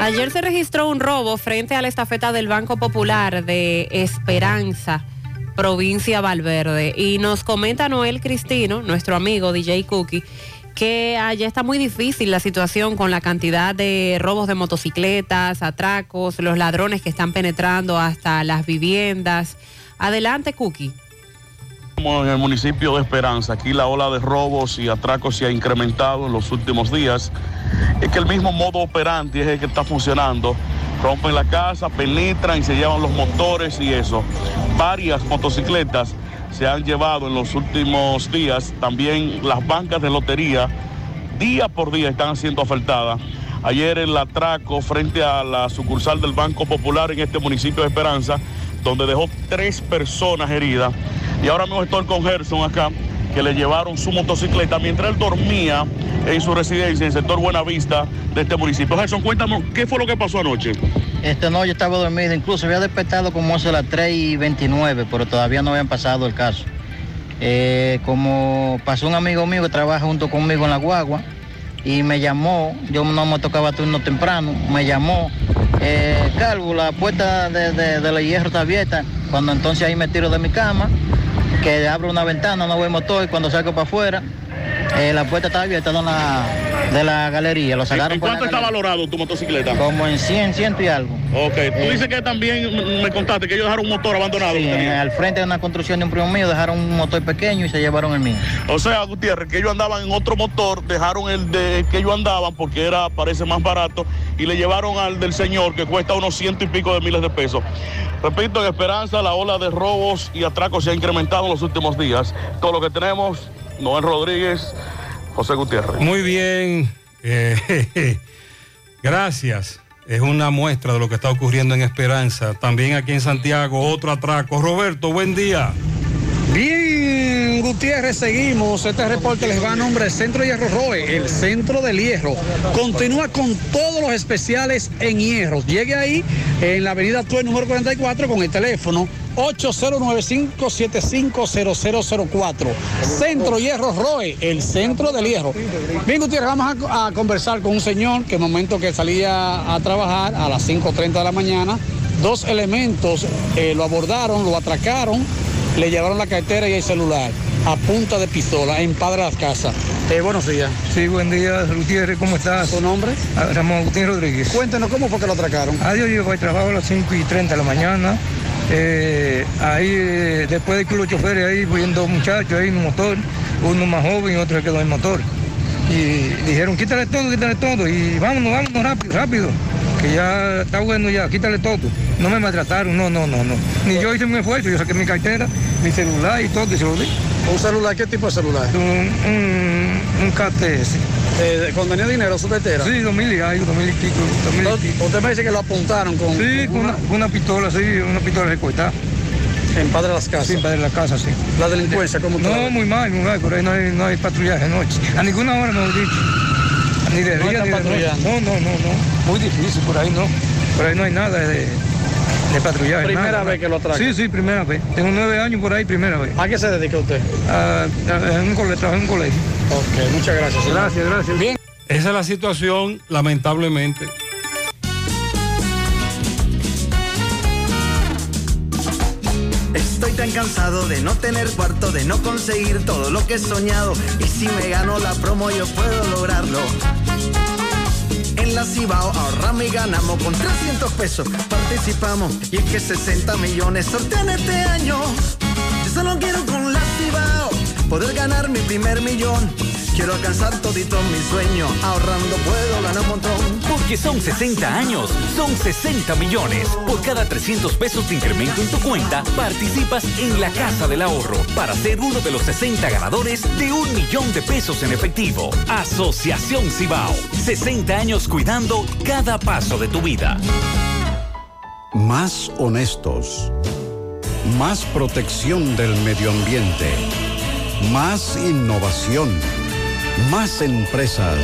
S9: Ayer se registró un robo frente a la estafeta del Banco Popular de Esperanza, provincia Valverde. Y nos comenta Noel Cristino, nuestro amigo DJ Cookie, que allá está muy difícil la situación con la cantidad de robos de motocicletas, atracos, los ladrones que están penetrando hasta las viviendas. Adelante, Cookie.
S78: En el municipio de Esperanza, aquí la ola de robos y atracos se ha incrementado en los últimos días. Es que el mismo modo operante es el que está funcionando. Rompen la casa, penetran y se llevan los motores y eso. Varias motocicletas se han llevado en los últimos días. También las bancas de lotería, día por día, están siendo afectadas. Ayer el atraco frente a la sucursal del Banco Popular en este municipio de Esperanza, donde dejó tres personas heridas. Y ahora mismo estoy con Gerson acá, que le llevaron su motocicleta mientras él dormía en su residencia en el sector Buenavista de este municipio. Gerson, cuéntame, ¿qué fue lo que pasó anoche?
S1: Esta noche estaba dormido, incluso había despertado como hace las 3 y 29, pero todavía no habían pasado el caso. Eh, como pasó un amigo mío que trabaja junto conmigo en la guagua y me llamó, yo no me tocaba turno temprano, me llamó, eh, Calvo, la puerta de- de la hierro está abierta, cuando entonces ahí me tiro de mi cama, que abro una ventana, no veo motor, y cuando salgo para afuera, eh, la puerta está abierta de la, de la galería, lo sacaron
S78: ¿En
S1: por
S78: cuánto está
S1: galería.
S78: valorado tu motocicleta?
S1: Como en 100, ciento y algo.
S78: Ok, tú
S1: Eh,
S78: dices que también me contaste que ellos dejaron un motor abandonado.
S1: Sí, al frente de una construcción de un primo mío dejaron un motor pequeño y se llevaron el mío.
S78: O sea, Gutiérrez, que ellos andaban en otro motor, dejaron el de que ellos andaban porque era, parece más barato, y le llevaron al del señor que cuesta unos ciento y pico de miles de pesos. Repito, en Esperanza la ola de robos y atracos se ha incrementado en los últimos días. Todo lo que tenemos, Noel Rodríguez, José Gutiérrez.
S8: Muy bien, eh, gracias. Es una muestra de lo que está ocurriendo en Esperanza. También aquí en Santiago, otro atraco. Roberto, buen día.
S82: Bien, Gutiérrez, seguimos. Este reporte les va a nombre del Centro Hierro Roe, el Centro del Hierro. Continúa con todos los especiales en hierros. Llegue ahí en la avenida Tue número 44 con el teléfono 8095-750004. Centro Hierro Roe, el Centro del Hierro. Bien, Gutiérrez, vamos a, a conversar con un señor que en el momento que salía a trabajar a las 5.30 de la mañana, dos elementos eh, lo abordaron, lo atracaron le llevaron la cartera y el celular a punta de pistola en Padre Las Casas. Eh, buenos días.
S62: Sí, buen día, Gutiérrez, ¿cómo estás?
S82: ¿Tu nombre?
S62: Ah, Ramón Agustín Rodríguez.
S82: Cuéntenos cómo fue que lo atracaron.
S62: Ah, yo llego al trabajo a las 5 y 30 de la mañana. Eh, ahí, eh, después de que los choferes ahí, viendo dos muchachos ahí en un motor, uno más joven y otro se quedó en el motor. Y dijeron, quítale todo, quítale todo, y vámonos, vámonos rápido, rápido, que ya está bueno ya, quítale todo. No me maltrataron, no, no, no, no. Ni yo hice un esfuerzo, yo saqué mi cartera, mi celular y todo, y se lo di.
S82: ¿Un celular? ¿Qué tipo de celular?
S62: Un, un, un KTS.
S82: Eh, ¿Con tenía dinero su cartera?
S62: Sí, dos mil y algo, dos mil y pico. dos mil y pico.
S82: Usted me dice que lo apuntaron con...
S62: Sí, con una, con una pistola, sí, una pistola recortada.
S82: En Padre Las Casas.
S62: Sí, en Padre Las Casas, sí.
S82: La delincuencia, ¿cómo la
S62: No, muy mal, muy mal, por ahí no hay, no hay patrullaje anoche. A ninguna hora no he dicho. Ni de día ni de noche. No, no, no, no. Muy difícil, por ahí no. Por ahí no hay nada de, de patrullaje.
S82: Primera
S62: nada.
S82: vez que lo atracan.
S62: Sí, sí, primera vez. Tengo nueve años por ahí, primera vez.
S82: ¿A qué se dedica usted?
S62: A, un colegio, trabajo en un colegio.
S82: Ok, muchas gracias. señor.
S62: Gracias, gracias.
S82: Bien.
S8: Esa es la situación, lamentablemente.
S83: Estoy tan cansado de no tener cuarto, de no conseguir todo lo que he soñado. Y si me gano la promo, yo puedo lograrlo. En la Cibao ahorramos y ganamos con 300 pesos. Participamos y es que 60 millones sortean este año. Yo
S84: solo quiero poder ganar mi primer millón. Quiero alcanzar todito mi sueño, ahorrando puedo ganar un montón.
S18: Porque son 60 años, son 60 millones. Por cada 300 pesos de incremento en tu cuenta, participas en la Casa del Ahorro para ser uno de los 60 ganadores de un millón de pesos en efectivo. Asociación Cibao. 60 años cuidando cada paso de tu vida.
S85: Más honestos. Más protección del medio ambiente. Más innovación. Más empresas.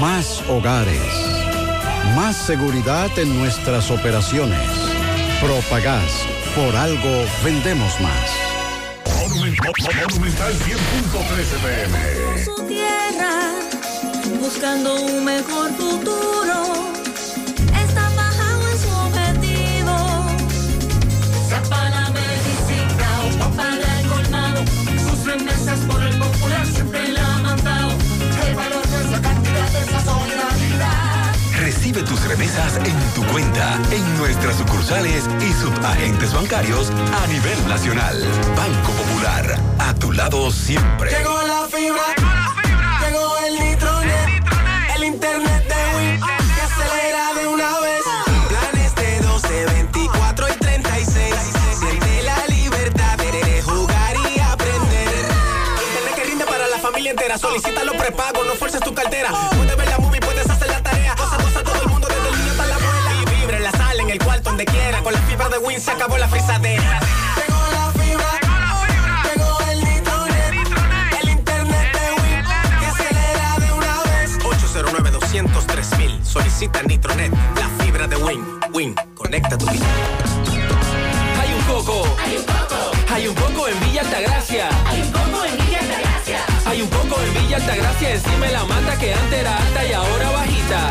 S85: Más hogares. Más seguridad en nuestras operaciones. Propagás. Por algo vendemos más.
S16: Monumental 100.13 pm.
S81: su tierra, buscando un mejor futuro.
S77: Recibe tus remesas en tu cuenta, en nuestras sucursales y subagentes bancarios a nivel nacional. Banco Popular, a tu lado siempre.
S78: Llegó la fibra. Llegó el nitronet. El internet de Win. Que acelera de una vez.
S86: Planes de 12, 24 y 36. Siente la libertad de jugar y aprender.
S78: Internet que rinde para la familia entera. Solicita los prepagos, no fuerces tu cartera. Se acabó la frisadera. Llegó la fibra. Llegó el nitronet. El internet de Win. Que acelera de una vez.
S86: 809 203 mil. Solicita Nitronet, la fibra de Win. Win, conecta tu vida.
S13: Hay un coco. Hay un coco. Hay un coco en Villa Altagracia. Hay un coco en Villa Altagracia. Hay un coco en Villa Altagracia encima la mata que antes era alta y ahora bajita.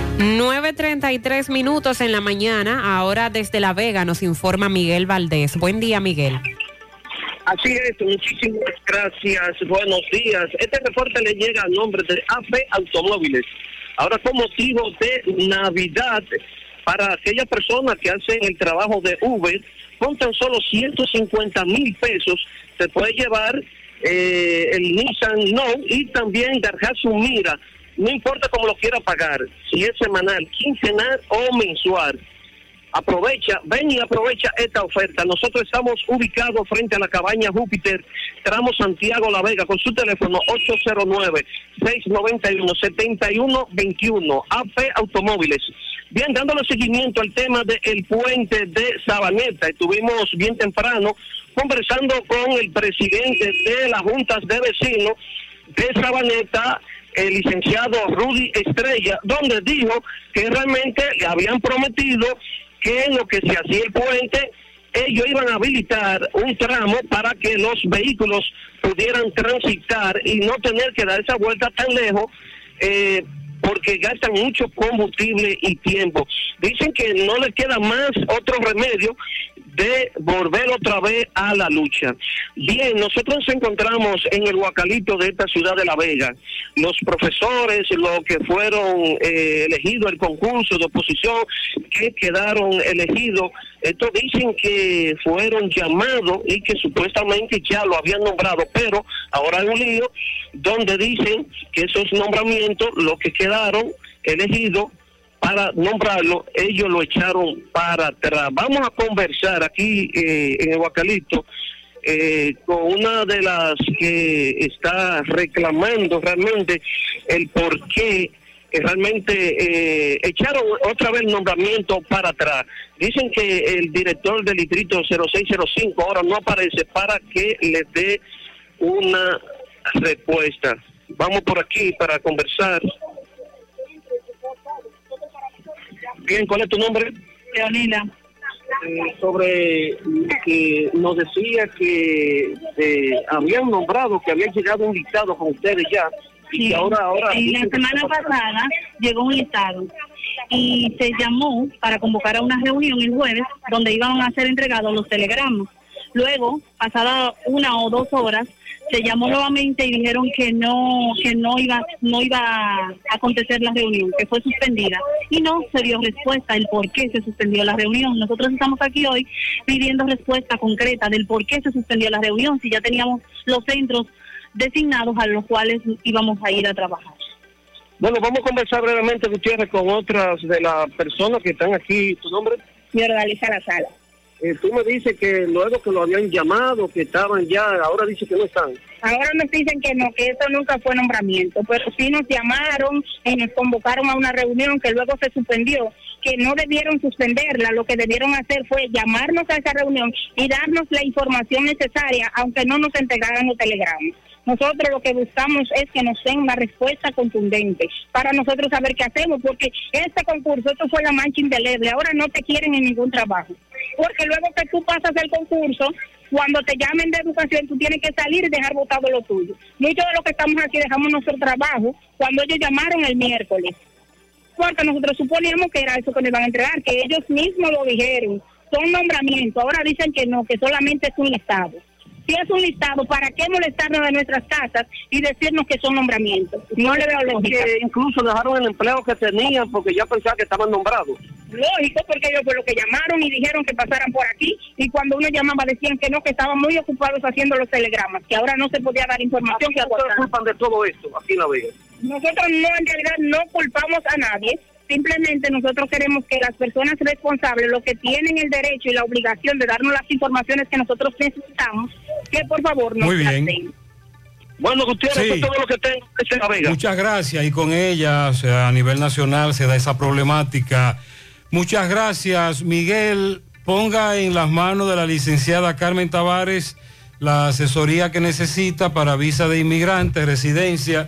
S9: 9.33 minutos en la mañana. Ahora desde La Vega nos informa Miguel Valdés. Buen día, Miguel.
S87: Así es, muchísimas gracias, buenos días. Este reporte le llega a nombre de AP Automóviles. Ahora con motivo de Navidad, para aquellas personas que hacen el trabajo de Uber, con tan solo 150 mil pesos, se puede llevar eh, el Nissan No y también Garjasu Mira. No importa cómo lo quiera pagar, si es semanal, quincenal o mensual. Aprovecha, ven y aprovecha esta oferta. Nosotros estamos ubicados frente a la cabaña Júpiter, tramo Santiago La Vega, con su teléfono 809-691-7121, AP Automóviles. Bien, dándole seguimiento al tema del puente de Sabaneta, estuvimos bien temprano conversando con el presidente de las juntas de vecinos de Sabaneta, el licenciado Rudy Estrella, donde dijo que realmente le habían prometido que en lo que se hacía el puente, ellos iban a habilitar un tramo para que los vehículos pudieran transitar y no tener que dar esa vuelta tan lejos. eh, porque gastan mucho combustible y tiempo. Dicen que no les queda más otro remedio de volver otra vez a la lucha. Bien, nosotros nos encontramos en el Huacalito de esta ciudad de La Vega. Los profesores, los que fueron eh, elegidos el concurso de oposición, que quedaron elegidos, estos dicen que fueron llamados y que supuestamente ya lo habían nombrado, pero ahora hay un lío donde dicen que esos nombramientos, los que quedaron elegidos, para nombrarlo, ellos lo echaron para atrás. Vamos a conversar aquí eh, en el Huacalito eh, con una de las que está reclamando realmente el por qué eh, realmente eh, echaron otra vez el nombramiento para atrás. Dicen que el director del distrito 0605 ahora no aparece para que les dé una respuesta. Vamos por aquí para conversar. Bien, ¿cuál es tu nombre?
S88: Leonila.
S89: eh, sobre que nos decía que eh, habían nombrado, que había llegado un listado con ustedes ya. y
S90: Sí,
S89: ahora, ahora.
S90: en la semana pasada llegó un listado y se llamó para convocar a una reunión el jueves donde iban a ser entregados los telegramas. Luego, pasada una o dos horas, se llamó nuevamente y dijeron que no que no iba no iba a acontecer la reunión, que fue suspendida y no se dio respuesta el por qué se suspendió la reunión. Nosotros estamos aquí hoy pidiendo respuesta concreta del por qué se suspendió la reunión si ya teníamos los centros designados a los cuales íbamos a ir a trabajar.
S89: Bueno, vamos a conversar brevemente, Gutiérrez, con otras de las personas que están aquí. ¿Tu nombre?
S90: Fiordalisa La Sala.
S89: Eh, tú me dices que luego que lo habían llamado, que estaban ya, ahora dice que no están.
S90: Ahora nos dicen que no, que eso nunca fue nombramiento, pero sí nos llamaron y nos convocaron a una reunión que luego se suspendió, que no debieron suspenderla, lo que debieron hacer fue llamarnos a esa reunión y darnos la información necesaria, aunque no nos entregaran los telegramas. Nosotros lo que buscamos es que nos den una respuesta contundente para nosotros saber qué hacemos, porque este concurso, esto fue la mancha indeleble, ahora no te quieren en ningún trabajo. Porque luego que tú pasas el concurso, cuando te llamen de educación, tú tienes que salir y dejar votado lo tuyo. Muchos de los que estamos aquí dejamos nuestro trabajo cuando ellos llamaron el miércoles. Porque nosotros suponíamos que era eso que nos iban a entregar, que ellos mismos lo dijeron. Son nombramientos. Ahora dicen que no, que solamente es un listado. Si es un listado, ¿para qué molestarnos de nuestras casas y decirnos que son nombramientos? No le veo lógica.
S89: Que incluso dejaron el empleo que tenían porque ya pensaban que estaban nombrados.
S90: Lógico, porque ellos fue lo que llamaron y dijeron que pasaran por aquí y cuando uno llamaba decían que no, que estaban muy ocupados haciendo los telegramas, que ahora no se podía dar información. que
S89: Ustedes culpan de todo esto, aquí La Vega.
S90: Nosotros no, en realidad no culpamos a nadie, simplemente nosotros queremos que las personas responsables, los que tienen el derecho y la obligación de darnos las informaciones que nosotros necesitamos, que por favor nos
S8: Muy bien.
S90: las den.
S89: Bueno, Gutiérrez,
S8: Sí.
S89: todo lo que tengo en La Vega.
S8: Muchas gracias. Y con ella, o sea, a nivel nacional se da esa problemática. Muchas gracias, Miguel. Ponga en las manos de la licenciada Carmen Tavares la asesoría que necesita para visa de inmigrante, residencia,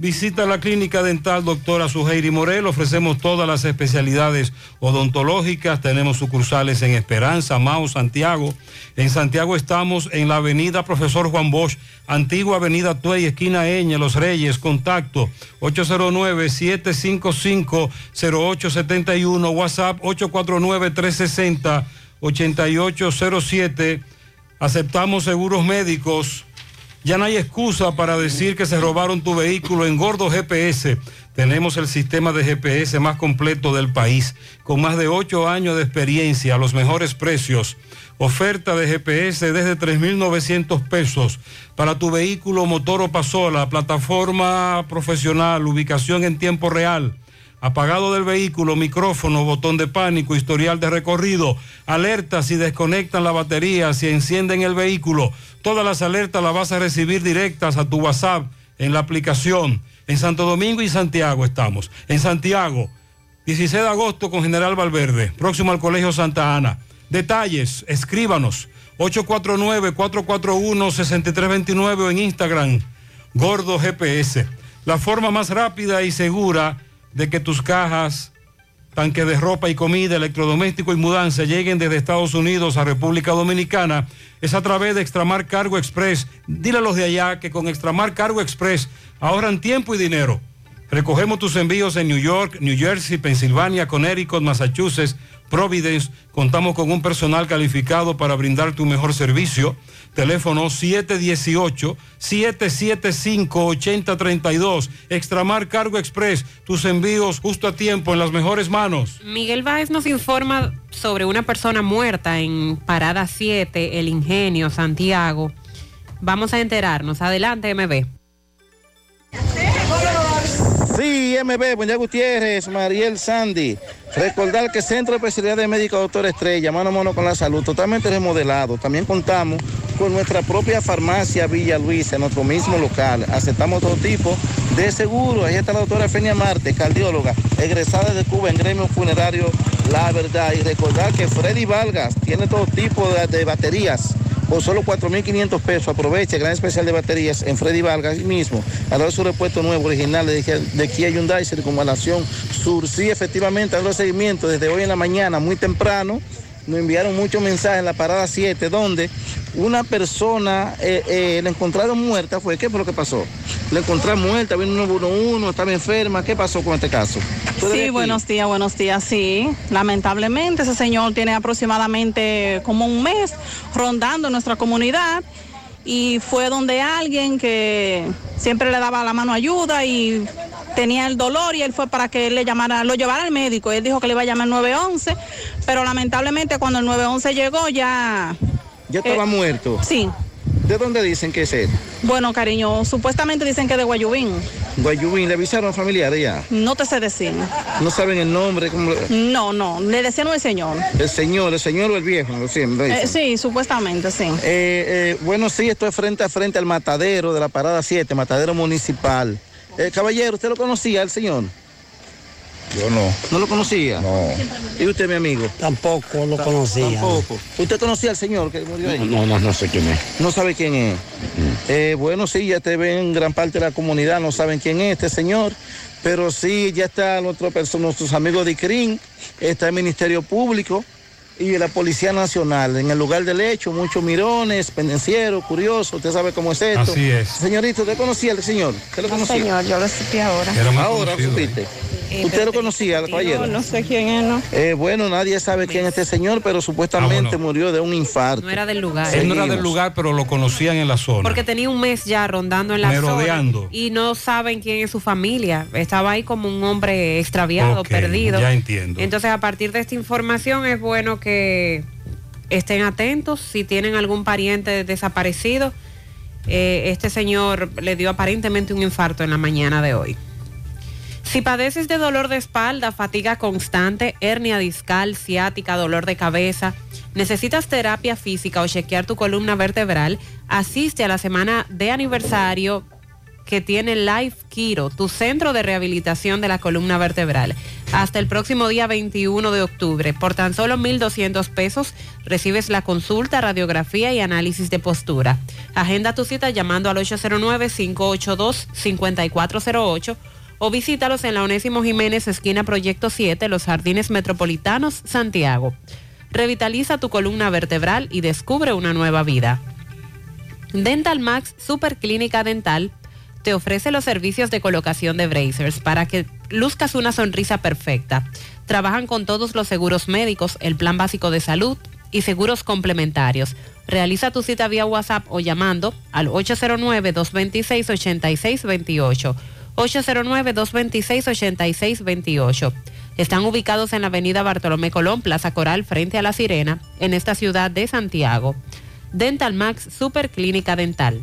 S8: Visita la clínica dental doctora Suheiri Morel. Ofrecemos todas las especialidades odontológicas. Tenemos sucursales en Esperanza, Mao, Santiago. En Santiago estamos en la avenida Profesor Juan Bosch, antigua avenida Tuey, esquina Eña, Los Reyes. Contacto 809-755-0871. WhatsApp 849-360-8807. Aceptamos seguros médicos. Ya no hay excusa para decir que se robaron tu vehículo en Gordo GPS. Tenemos el sistema de GPS más completo del país, con más de ocho años de experiencia, los mejores precios. Oferta de GPS desde 3.900 pesos para tu vehículo motor o pasola, plataforma profesional, ubicación en tiempo real apagado del vehículo, micrófono, botón de pánico, historial de recorrido, alertas si desconectan la batería, si encienden el vehículo. Todas las alertas las vas a recibir directas a tu WhatsApp en la aplicación. En Santo Domingo y Santiago estamos. En Santiago, 16 de agosto con General Valverde, próximo al Colegio Santa Ana. Detalles, escríbanos. 849-441-6329 o en Instagram, Gordo GPS. La forma más rápida y segura de que tus cajas, tanque de ropa y comida, electrodoméstico y mudanza lleguen desde Estados Unidos a República Dominicana es a través de Extramar Cargo Express. Dile a los de allá que con Extramar Cargo Express ahorran tiempo y dinero. Recogemos tus envíos en New York, New Jersey, Pensilvania, Connecticut, Massachusetts, Providence. Contamos con un personal calificado para brindar tu mejor servicio. Teléfono 718-775-8032. Extramar Cargo Express. Tus envíos justo a tiempo en las mejores manos.
S9: Miguel Báez nos informa sobre una persona muerta en Parada 7, El Ingenio, Santiago. Vamos a enterarnos. Adelante, MB.
S91: Sí, MB, Buña Gutiérrez, Mariel Sandy. Recordar que Centro de Especialidad de Médico Doctor Estrella, mano a mano con la salud, totalmente remodelado. También contamos con nuestra propia farmacia Villa Luisa, en nuestro mismo local. Aceptamos todo tipo de seguro. Ahí está la doctora Fenia Marte, cardióloga, egresada de Cuba en gremio funerario La Verdad. Y recordar que Freddy Vargas tiene todo tipo de baterías por solo 4.500 pesos. Aproveche gran especial de baterías en Freddy Vargas ahí mismo. A dar su repuesto nuevo, original de, de Kia Hyundai, Circunvalación Sur. Sí, efectivamente, dando seguimiento desde hoy en la mañana, muy temprano. Nos enviaron muchos mensajes en la parada 7, donde una persona eh, eh, la encontraron muerta. Fue, ¿Qué fue lo que pasó? La encontraron muerta, vino 111, estaba enferma. ¿Qué pasó con este caso? ¿Tú eres de
S92: Sí, buenos días, buenos días. Sí, lamentablemente ese señor tiene aproximadamente como un mes rondando nuestra comunidad y fue donde alguien que siempre le daba la mano ayuda y tenía el dolor y él fue para que él le llamara, lo llevara al médico. Él dijo que le iba a llamar 911, pero lamentablemente cuando el 911 llegó ya...
S91: Ya estaba
S92: eh,
S91: muerto.
S92: Sí.
S91: ¿De dónde dicen que es él?
S92: Bueno, cariño, supuestamente dicen que de Guayubín.
S91: Guayubín, ¿le avisaron a familiares ya?
S92: No te sé decir.
S91: No saben el nombre, cómo-
S92: No, no, le decían el señor.
S91: el señor, el señor o el viejo, lo siempre
S92: Eh, sí, supuestamente, sí.
S91: Eh, eh, bueno, sí, esto es frente a frente al matadero de la parada 7, matadero municipal. Eh, caballero, ¿usted lo conocía, el señor?
S93: Yo no.
S91: ¿No lo conocía?
S93: No.
S91: ¿Y usted, mi amigo?
S93: Tampoco lo conocía.
S91: Tampoco. ¿Usted conocía al señor que murió ahí?
S93: No, no, no sé quién es.
S91: No sabe quién es. Eh, bueno, sí, ya te ven gran parte de la comunidad, no saben quién es este señor, pero sí, ya está nuestro nuestros amigos de ICRIN, está el Ministerio Público y la Policía Nacional. En el lugar del hecho, muchos mirones, pendencieros, curiosos, usted sabe cómo es esto.
S8: Así es.
S91: Señorito, ¿usted conocía al señor? ¿Usted lo
S92: No,
S91: conocía?
S92: señor, yo lo supe ahora.
S8: Era muy
S91: Ahora
S8: conocido.
S91: supiste. ¿Usted lo conocía, caballero?
S92: No, no sé quién es, ¿no?
S91: Eh, bueno, nadie sabe quién es este señor, pero supuestamente
S8: Ah, bueno.
S91: murió de un infarto.
S9: No era del lugar.
S8: Él no era del lugar, pero lo conocían en la zona.
S9: Porque tenía un mes ya rondando en la
S8: Merodeando.
S9: zona y no saben quién es su familia. Estaba ahí como un hombre extraviado, perdido.
S8: ya entiendo.
S9: Entonces, a partir de esta información es bueno que estén atentos si tienen algún pariente desaparecido. Eh, este señor le dio aparentemente un infarto en la mañana de hoy. Si padeces de dolor de espalda, fatiga constante, hernia discal, ciática, dolor de cabeza, necesitas terapia física o chequear tu columna vertebral, asiste a la semana de aniversario que tiene Life Kiro, tu centro de rehabilitación de la columna vertebral. Hasta el próximo día 21 de octubre, por tan solo 1.200 pesos, recibes la consulta, radiografía y análisis de postura. Agenda tu cita llamando al 809-582-5408 o visítalos en la Onésimo Jiménez, esquina Proyecto 7, Los Jardines Metropolitanos, Santiago. Revitaliza tu columna vertebral y descubre una nueva vida. Dental Max Super Clínica Dental te ofrece los servicios de colocación de bracers para que luzcas una sonrisa perfecta. Trabajan con todos los seguros médicos, el plan básico de salud y seguros complementarios. Realiza tu cita vía WhatsApp o llamando al 809-226-8628. 809-226-8628. Están ubicados en la avenida Bartolomé Colón, Plaza Coral, frente a La Sirena, en esta ciudad de Santiago. Dental Max Super Clínica Dental.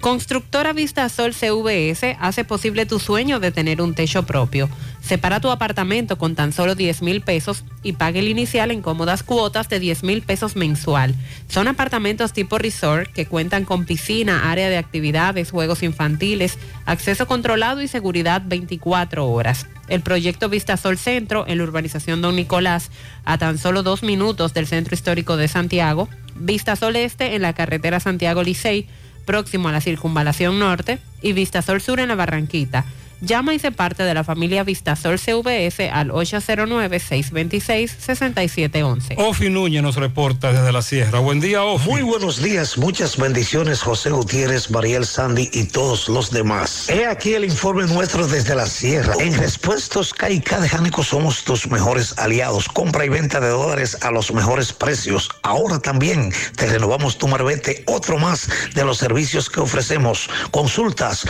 S9: Constructora Vista Sol CVS hace posible tu sueño de tener un techo propio. Separa tu apartamento con tan solo 10 mil pesos y pague el inicial en cómodas cuotas de 10 mil pesos mensual. Son apartamentos tipo resort que cuentan con piscina, área de actividades, juegos infantiles, acceso controlado y seguridad 24 horas. El proyecto Vista Sol Centro en la urbanización Don Nicolás, a tan solo dos minutos del centro histórico de Santiago. Vista Sol Este en la carretera Santiago Licey próximo a la circunvalación norte, y Vistasol Sur en la Barranquita. Llama y se parte de la familia Vistasol CVS al 809-626-6711.
S8: Ofi Núñez nos reporta desde la sierra. Buen día, Ofi.
S94: Muy buenos días, muchas bendiciones, José Gutiérrez, Mariel Sandy y todos los demás. He aquí el informe nuestro desde la sierra. En Respuestos KK de Jánico somos tus mejores aliados. Compra y venta de dólares a los mejores precios. Ahora también te renovamos tu marbete, otro más de los servicios que ofrecemos. Consultas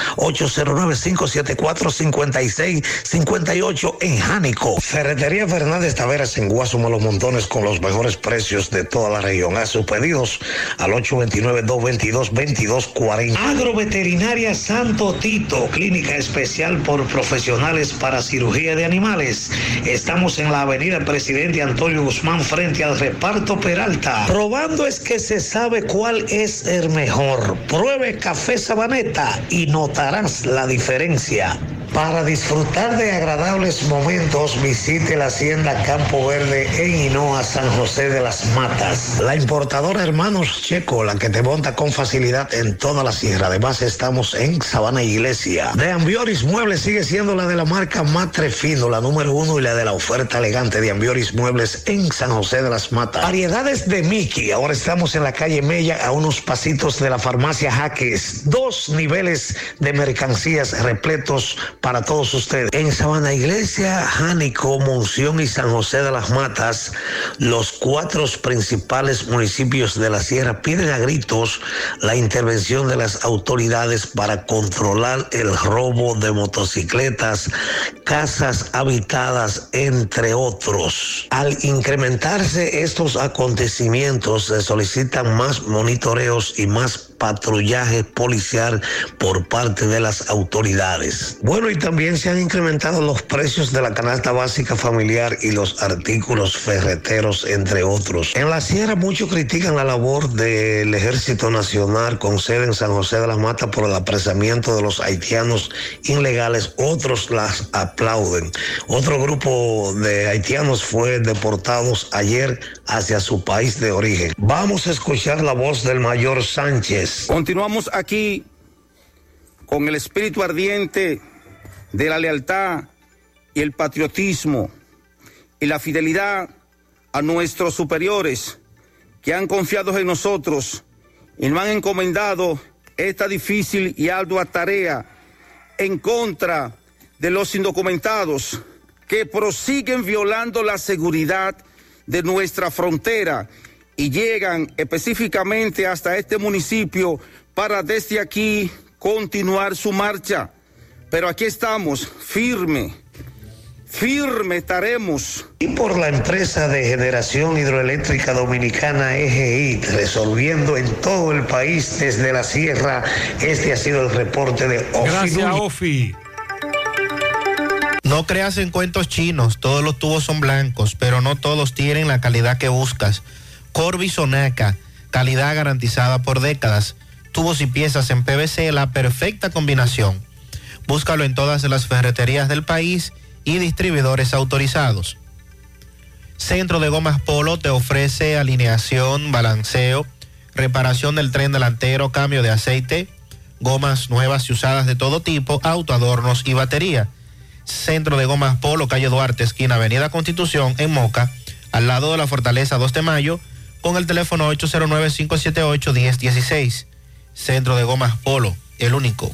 S94: 809-574-5658 en Jánico. Ferretería Fernández Taveras en Guasuma Los Montones con los mejores precios de toda la región. Haz sus pedidos al 829-222-2240. Agroveterinaria Santo Tito, clínica especial por profesionales para cirugía de animales. Estamos en la avenida Presidente Antonio Guzmán frente al reparto Peralta. Probando es que se sabe cuál es el mejor. Pruebe café sabaneta y notarás la diferencia. Para disfrutar de agradables momentos, visite la hacienda Campo Verde en Hinoa, San José de las Matas. La importadora Hermanos Checo, la que te monta con facilidad en toda la sierra. Además, estamos en Sabana Iglesia. De Ambioris Muebles sigue siendo la de la marca Matre Fino, la número uno y la de la oferta elegante de Ambioris Muebles en San José de las Matas. Variedades de Mickey. Ahora estamos en la calle Mella, a unos pasitos de la farmacia Jaques. Dos niveles de mercancías repletos para todos ustedes. En Sabana Iglesia, Jánico, Monción y San José de las Matas, los cuatro principales municipios de la sierra piden a gritos la intervención de las autoridades para controlar el robo de motocicletas, casas habitadas, entre otros. Al incrementarse estos acontecimientos, se solicitan más monitoreos y más patrullaje policial por parte de las autoridades. Bueno, y también se han incrementado los precios de la canasta básica familiar y los artículos ferreteros, entre otros. En la sierra muchos critican la labor del Ejército Nacional con sede en San José de las Matas por el apresamiento de los haitianos ilegales, otros las aplauden. Otro grupo de haitianos fue deportados ayer hacia su país de origen. Vamos a escuchar la voz del mayor Sánchez.
S91: Continuamos aquí con el espíritu ardiente de la lealtad y el patriotismo y la fidelidad a nuestros superiores que han confiado en nosotros y nos han encomendado esta difícil y ardua tarea en contra de los indocumentados que prosiguen violando la seguridad de nuestra frontera y llegan específicamente hasta este municipio para desde aquí continuar su marcha. Pero aquí estamos, firme, firme estaremos.
S94: Y por la empresa de generación hidroeléctrica dominicana EGI, resolviendo en todo el país desde la sierra, este ha sido el reporte de Ofi.
S8: Gracias, Ofi.
S10: No creas en cuentos chinos, todos los tubos son blancos, pero no todos tienen la calidad que buscas. Corby Sonaca, calidad garantizada por décadas. Tubos y piezas en PVC, la perfecta combinación. Búscalo en todas las ferreterías del país y distribuidores autorizados. Centro de Gomas Polo te ofrece alineación, balanceo, reparación del tren delantero, cambio de aceite, gomas nuevas y usadas de todo tipo, autoadornos y batería. Centro de Gomas Polo, calle Duarte, esquina Avenida Constitución, en Moca, al lado de la Fortaleza 2 de Mayo, con el teléfono 809-578-1016. Centro de Gomas Polo, el único.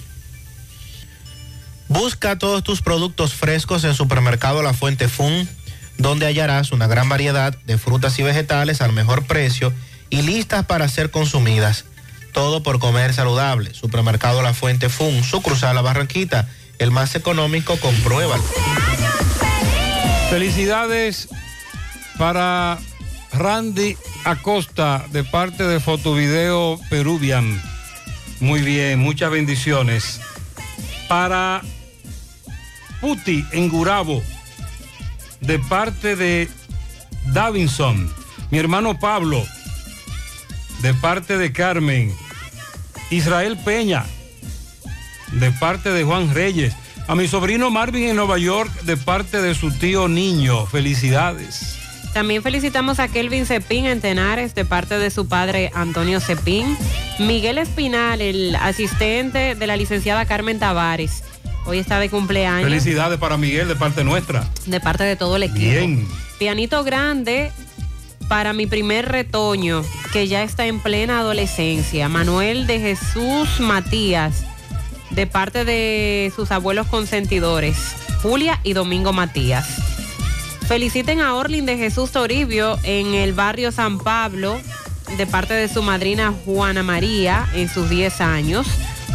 S10: Busca todos tus productos frescos en Supermercado La Fuente Fun, donde hallarás una gran variedad de frutas y vegetales al mejor precio y listas para ser consumidas. Todo por comer saludable. Supermercado La Fuente Fun, sucursal La Barranquita, el más económico, compruébalo.
S8: Felicidades para Randy Acosta de parte de Fotovideo Peruvian. Muy bien, muchas bendiciones. Para Puti en Gurabo, de parte de Davinson. Mi hermano Pablo, de parte de Carmen. Israel Peña, de parte de Juan Reyes. A mi sobrino Marvin en Nueva York, de parte de su tío Niño. Felicidades.
S9: También felicitamos a Kelvin Cepín en Tenares de parte de su padre Antonio Cepín. Miguel Espinal, el asistente de la licenciada Carmen Tavares. Hoy está de cumpleaños.
S8: Felicidades para Miguel de parte nuestra.
S9: De parte de todo el equipo.
S8: Bien.
S9: Pianito grande para mi primer retoño, que ya está en plena adolescencia. Manuel de Jesús Matías, de parte de sus abuelos consentidores, Julia y Domingo Matías. Feliciten a Orlin de Jesús Toribio en el barrio San Pablo, de parte de su madrina Juana María, en sus 10 años.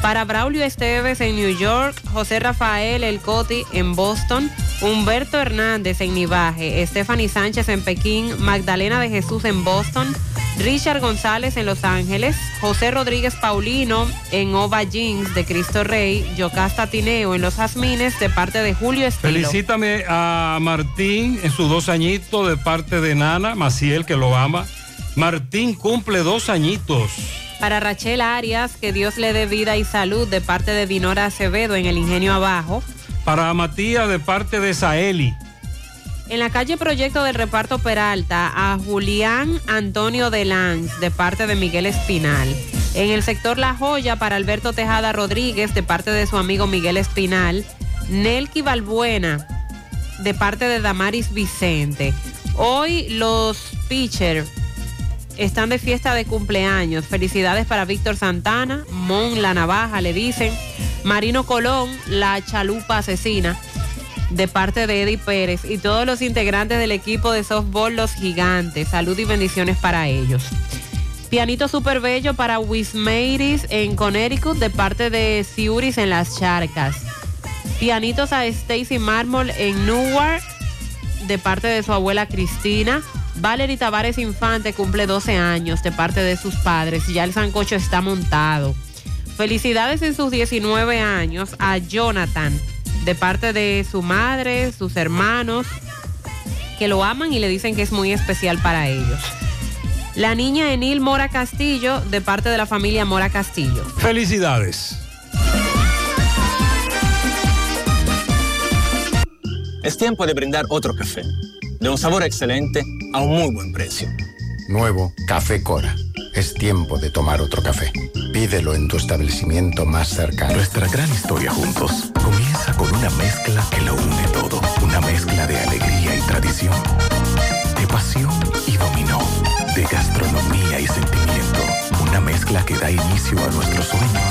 S9: Para Braulio Esteves en New York, José Rafael El Coti en Boston, Humberto Hernández en Nivaje, Stephanie Sánchez en Pekín, Magdalena de Jesús en Boston, Richard González en Los Ángeles, José Rodríguez Paulino en Ova Jeans de Cristo Rey, Yocasta Tineo en Los Jazmines de parte de Julio Estilo.
S8: Felicítame a Martín en sus dos añitos de parte de Nana, Maciel, que lo ama. Martín cumple dos añitos.
S9: Para Rachel Arias, que Dios le dé vida y salud de parte de Dinora Acevedo en el Ingenio Abajo.
S8: Para Matías de parte de Saeli.
S9: En la calle Proyecto del Reparto Peralta, a Julián Antonio Delanz, de parte de Miguel Espinal. En el sector La Joya, para Alberto Tejada Rodríguez, de parte de su amigo Miguel Espinal. Nelky Balbuena, de parte de Damaris Vicente. Hoy los pitchers están de fiesta de cumpleaños. Felicidades para Víctor Santana, Mon La Navaja, le dicen. Marino Colón, la chalupa asesina, de parte de Eddie Pérez. Y todos los integrantes del equipo de softball Los Gigantes. Salud y bendiciones para ellos. Pianito super bello para Wismeiris en Connecticut, de parte de Ciuris en Las Charcas. Pianitos a Stacy Mármol en Newark, de parte de su abuela Cristina. Valerie Tavares Infante cumple 12 años de parte de sus padres y ya el sancocho está montado. Felicidades en sus 19 años a Jonathan de parte de su madre, sus hermanos, que lo aman y le dicen que es muy especial para ellos. La niña Enil Mora Castillo de parte de la familia Mora Castillo.
S8: Felicidades.
S95: Es tiempo de brindar otro café, de un sabor excelente a un muy buen precio.
S96: Nuevo Café Cora. Es tiempo de tomar otro café. Pídelo en tu establecimiento más cercano.
S77: Nuestra gran historia juntos comienza con una mezcla que lo une todo. Una mezcla de alegría y tradición, de pasión y dominó, de gastronomía y sentimiento. Una mezcla que da inicio a nuestros sueños,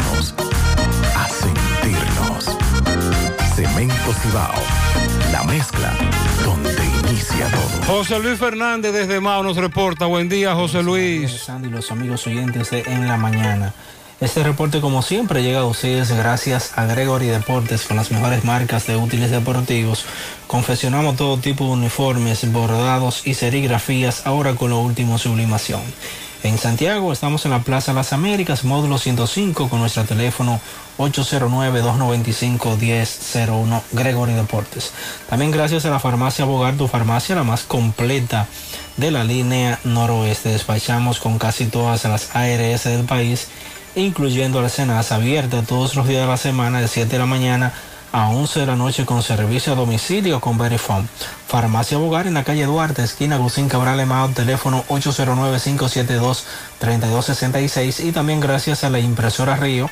S77: Cemento Cibao, la mezcla donde inicia todo.
S8: José Luis Fernández desde Mao nos reporta. Buen día, José Luis.
S97: Sandy y los amigos oyentes de En la Mañana. Este reporte, como siempre, llega a ustedes gracias a Gregory Deportes con las mejores marcas de útiles deportivos. Confeccionamos todo tipo de uniformes, bordados y serigrafías, ahora con lo último sublimación. En Santiago estamos en la Plaza Las Américas, módulo 105, con nuestro teléfono 809-295-1001, Gregory Deportes. También gracias a la farmacia Bogar, tu farmacia, la más completa de la línea noroeste. Despachamos con casi todas las ARS del país, incluyendo la Cenas abierta todos los días de la semana de 7 de la mañana a 11 de la noche con servicio a domicilio con Verifone. Farmacia Bogar en la calle Duarte, esquina Agustín Cabral Emao, teléfono 809-572-3266 y también gracias a la impresora Río,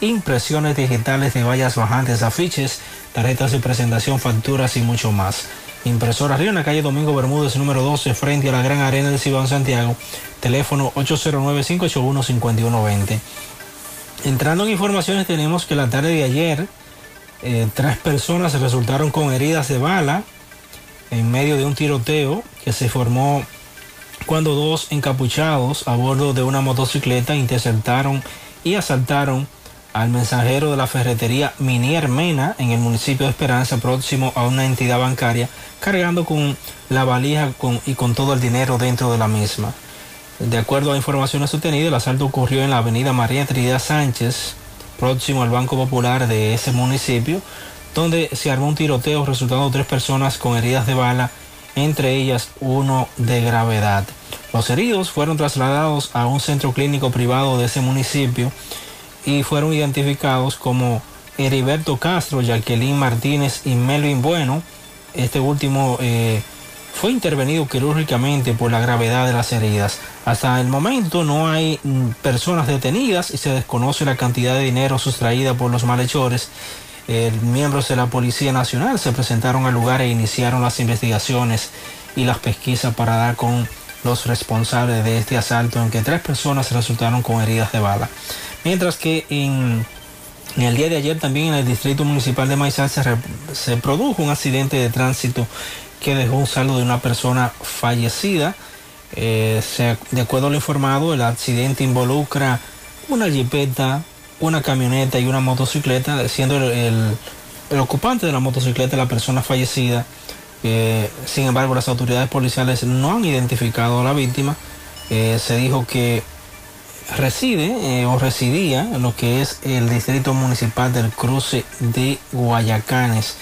S97: impresiones digitales de vallas bajantes, afiches, tarjetas de presentación, facturas y mucho más. Impresora Río en la calle Domingo Bermúdez número 12 frente a la Gran Arena del Cibao Santiago, teléfono 809-581-5120. Entrando en informaciones tenemos que la tarde de ayer eh, tres personas resultaron con heridas de bala en medio de un tiroteo que se formó cuando dos encapuchados a bordo de una motocicleta interceptaron y asaltaron al mensajero de la ferretería Minier Mena en el municipio de Esperanza, próximo a una entidad bancaria, cargando con la valija y con todo el dinero dentro de la misma. De acuerdo a informaciones obtenidas, el asalto ocurrió en la avenida María Trinidad Sánchez, próximo al Banco Popular de ese municipio, donde se armó un tiroteo resultando tres personas con heridas de bala, entre ellas uno de gravedad. Los heridos fueron trasladados a un centro clínico privado de ese municipio y fueron identificados como Heriberto Castro, Jacqueline Martínez y Melvin Bueno. Este último eh, fue intervenido quirúrgicamente por la gravedad de las heridas. Hasta el momento no hay mm, personas detenidas y se desconoce la cantidad de dinero sustraída por los malhechores. Eh, miembros de la Policía Nacional se presentaron al lugar e iniciaron las investigaciones y las pesquisas para dar con los responsables de este asalto en que tres personas resultaron con heridas de bala. Mientras que en, el día de ayer también en el Distrito Municipal de Maizal se produjo un accidente de tránsito que dejó un saldo de una persona fallecida. Eh, de acuerdo a lo informado, el accidente involucra una jipeta, una camioneta y una motocicleta, siendo el, ocupante de la motocicleta la persona fallecida. Eh, sin embargo, las autoridades policiales no han identificado a la víctima. Eh, se dijo que reside o residía en lo que es el distrito municipal del cruce de Guayacanes.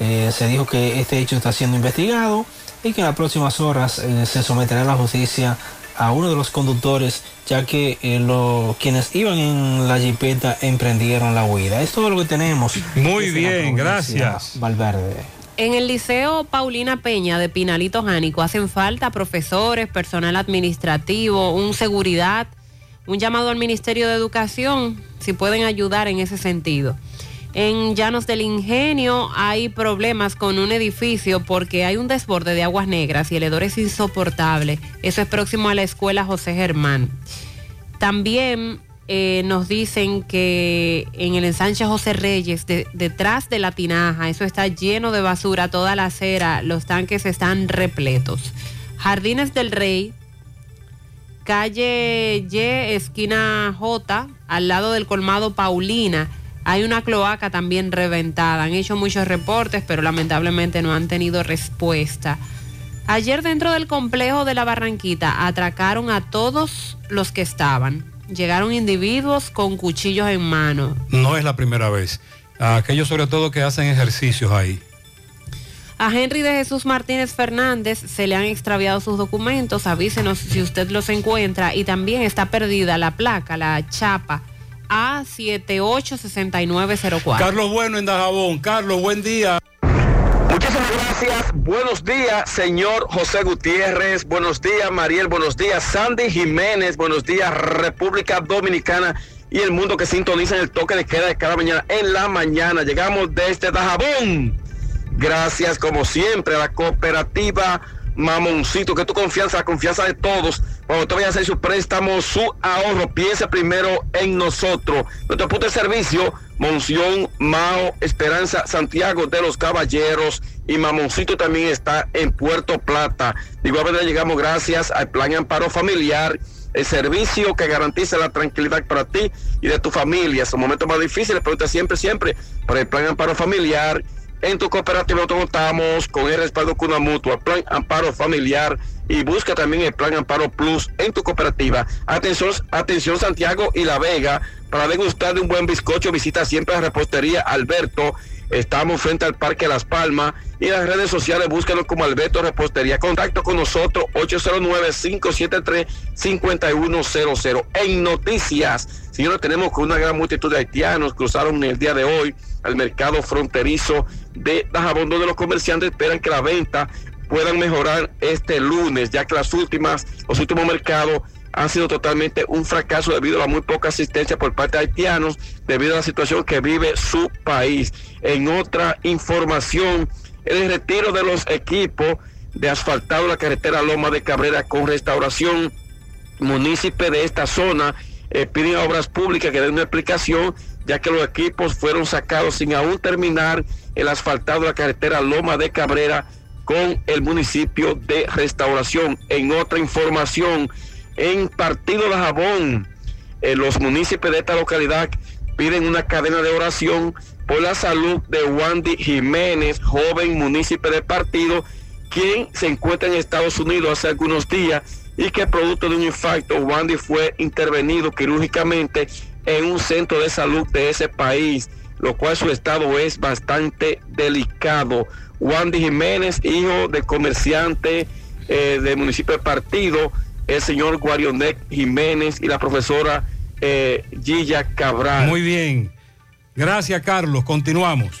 S97: Eh, se dijo que este hecho está siendo investigado y que en las próximas horas eh, se someterá a la justicia a uno de los conductores, ya que eh, lo- quienes iban en la jipeta emprendieron la huida. Es todo lo que tenemos.
S8: Muy bien, gracias.
S97: Valverde.
S9: En el Liceo Paulina Peña de Pinalito Jánico hacen falta profesores, personal administrativo, un seguridad, un llamado al Ministerio de Educación, si pueden ayudar en ese sentido. En Llanos del Ingenio hay problemas con un edificio porque hay un desborde de aguas negras y el hedor es insoportable. Eso es próximo a la escuela José Germán. También eh, nos dicen que en el ensanche José Reyes, de- detrás de la tinaja, eso está lleno de basura, toda la acera, los tanques están repletos. Jardines del Rey, calle Y, esquina J, al lado del colmado Paulina. Hay una cloaca también reventada. Han hecho muchos reportes, pero lamentablemente no han tenido respuesta. Ayer dentro del complejo de la Barranquita atracaron a todos los que estaban. Llegaron individuos con cuchillos en mano.
S8: No es la primera vez. A aquellos sobre todo que hacen ejercicios ahí.
S9: A Henry de Jesús Martínez Fernández se le han extraviado sus documentos. Avísenos si usted los encuentra. Y también está perdida la placa, la chapa A786904.
S8: Carlos Bueno en Dajabón. Carlos, buen día.
S87: Muchísimas gracias. Buenos días, señor José Gutiérrez. Buenos días, Mariel. Buenos días, Sandy Jiménez. Buenos días, República Dominicana y el mundo que sintoniza en el toque de queda de cada mañana. En la mañana llegamos desde Dajabón. Gracias, como siempre, a la cooperativa Mamoncito, que tu confianza, la confianza de todos. Cuando te vayas a hacer su préstamo, su ahorro, piense primero en nosotros. Nuestro punto de servicio, Monción, Mao, Esperanza, Santiago de los Caballeros y Mamoncito también está en Puerto Plata. De igual manera llegamos gracias al Plan Amparo Familiar, el servicio que garantiza la tranquilidad para ti y de tu familia. Son momentos más difíciles, pero usted siempre, siempre, por el Plan Amparo Familiar. En tu cooperativa nosotros contamos con el respaldo Cuna Mutua, Plan Amparo Familiar y busca también el Plan Amparo Plus en tu cooperativa. Atención, atención Santiago y La Vega, para degustar de un buen bizcocho visita siempre la repostería Alberto. Estamos frente al Parque Las Palmas y las redes sociales búscanos como Alberto Repostería. Contacto con nosotros 809-573-5100. En noticias, señores, tenemos que una gran multitud de haitianos cruzaron el día de hoy al mercado fronterizo de Dajabón, donde los comerciantes esperan que la venta puedan mejorar este lunes, ya que las últimas, los últimos mercados han sido totalmente un fracaso debido a la muy poca asistencia por parte de haitianos, debido a la situación que vive su país. En otra información, el retiro de los equipos de asfaltado de la carretera Loma de Cabrera con restauración, municipio de esta zona eh, piden a obras públicas que den una explicación, ya que los equipos fueron sacados sin aún terminar el asfaltado de la carretera Loma de Cabrera con el municipio de restauración. En otra información, en Partido de Jabón, eh, los municipios de esta localidad piden una cadena de oración por la salud de Wandy Jiménez, joven municipio de partido, quien se encuentra en Estados Unidos hace algunos días y que producto de un infarto, Wandy fue intervenido quirúrgicamente en un centro de salud de ese país. Lo cual su estado es bastante delicado. Wandy Jiménez, hijo de comerciante eh, del municipio de Partido, el señor Guarionet Jiménez y la profesora eh, Gilla Cabral.
S8: Muy bien. Gracias, Carlos. Continuamos.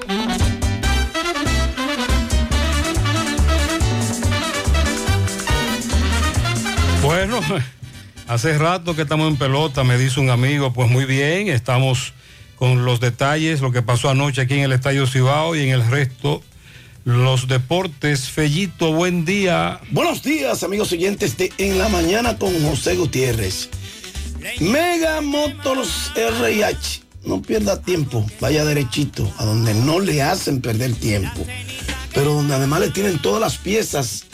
S8: Bueno, hace rato que estamos en pelota, me dice un amigo, pues muy bien, estamos con los detalles, lo que pasó anoche aquí en el Estadio Cibao y en el resto, los deportes. Fellito, buen día.
S1: Buenos días, amigos oyentes de En la Mañana con José Gutiérrez. Mega Motors RH. No pierda tiempo, vaya derechito, a donde no le hacen perder tiempo, pero donde además le tienen todas las piezas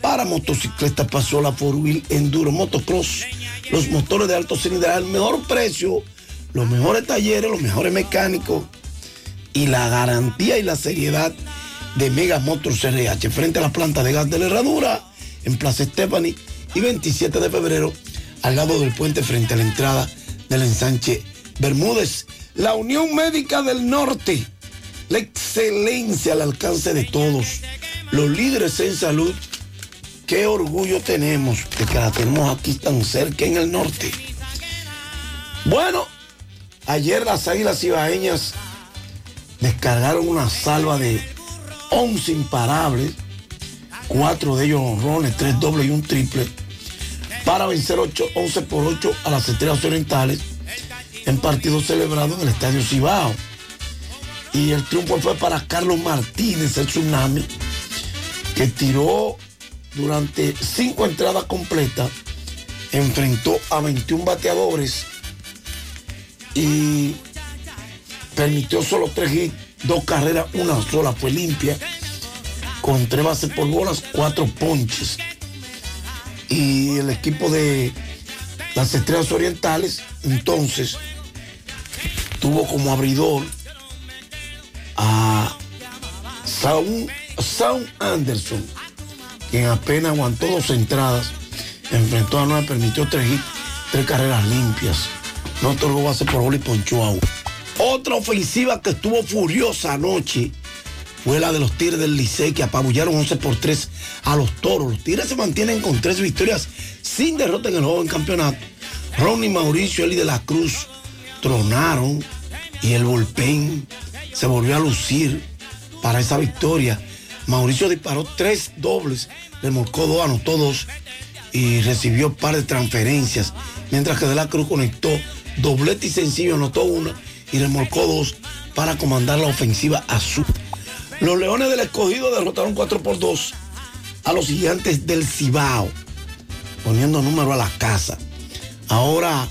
S1: para motocicletas, pasola, four wheel, enduro, motocross, los motores de alto cilindraje, el mejor precio, los mejores talleres, los mejores mecánicos y la garantía y la seriedad de Mega Motors RH frente a la planta de gas de la Herradura en Plaza Stephanie y 27 de febrero al lado del puente frente a la entrada del ensanche Bermúdez. La Unión Médica del Norte, la excelencia al alcance de todos, los líderes en salud qué orgullo tenemos de que la tenemos aquí tan cerca en el norte. Bueno, ayer las águilas ibaeñas descargaron una salva de 11 imparables, cuatro de ellos honrones, tres dobles y un triple, para vencer 8, 11 por 8 a las estrellas orientales en partido celebrado en el Estadio Cibao. Y el triunfo fue para Carlos Martínez, el tsunami, que tiró durante cinco entradas completas, enfrentó a 21 bateadores y permitió solo tres hits, dos carreras, una sola fue limpia, con tres bases por bolas, cuatro ponches. Y el equipo de las Estrellas Orientales, entonces, tuvo como abridor a Saun Anderson, quien apenas aguantó dos entradas, enfrentó a nueve, permitió tres tres carreras limpias. No otorgó base por bola y ponchó. Otra ofensiva que estuvo furiosa anoche fue la de los Tigres del Licey que apabullaron 11 por 3 a los Toros. Los Tigres se mantienen con tres victorias sin derrota en el juego en campeonato. Ronnie Mauricio, Eli de la Cruz tronaron y el bullpen se volvió a lucir para esa victoria. Mauricio disparó tres dobles, le marcó dos, anotó dos y recibió par de transferencias, mientras que De la Cruz conectó doblete y sencillo, anotó una y remolcó dos para comandar la ofensiva azul. Los Leones del Escogido derrotaron 4 por 2 a los gigantes del Cibao, poniendo número a la casa. Ahora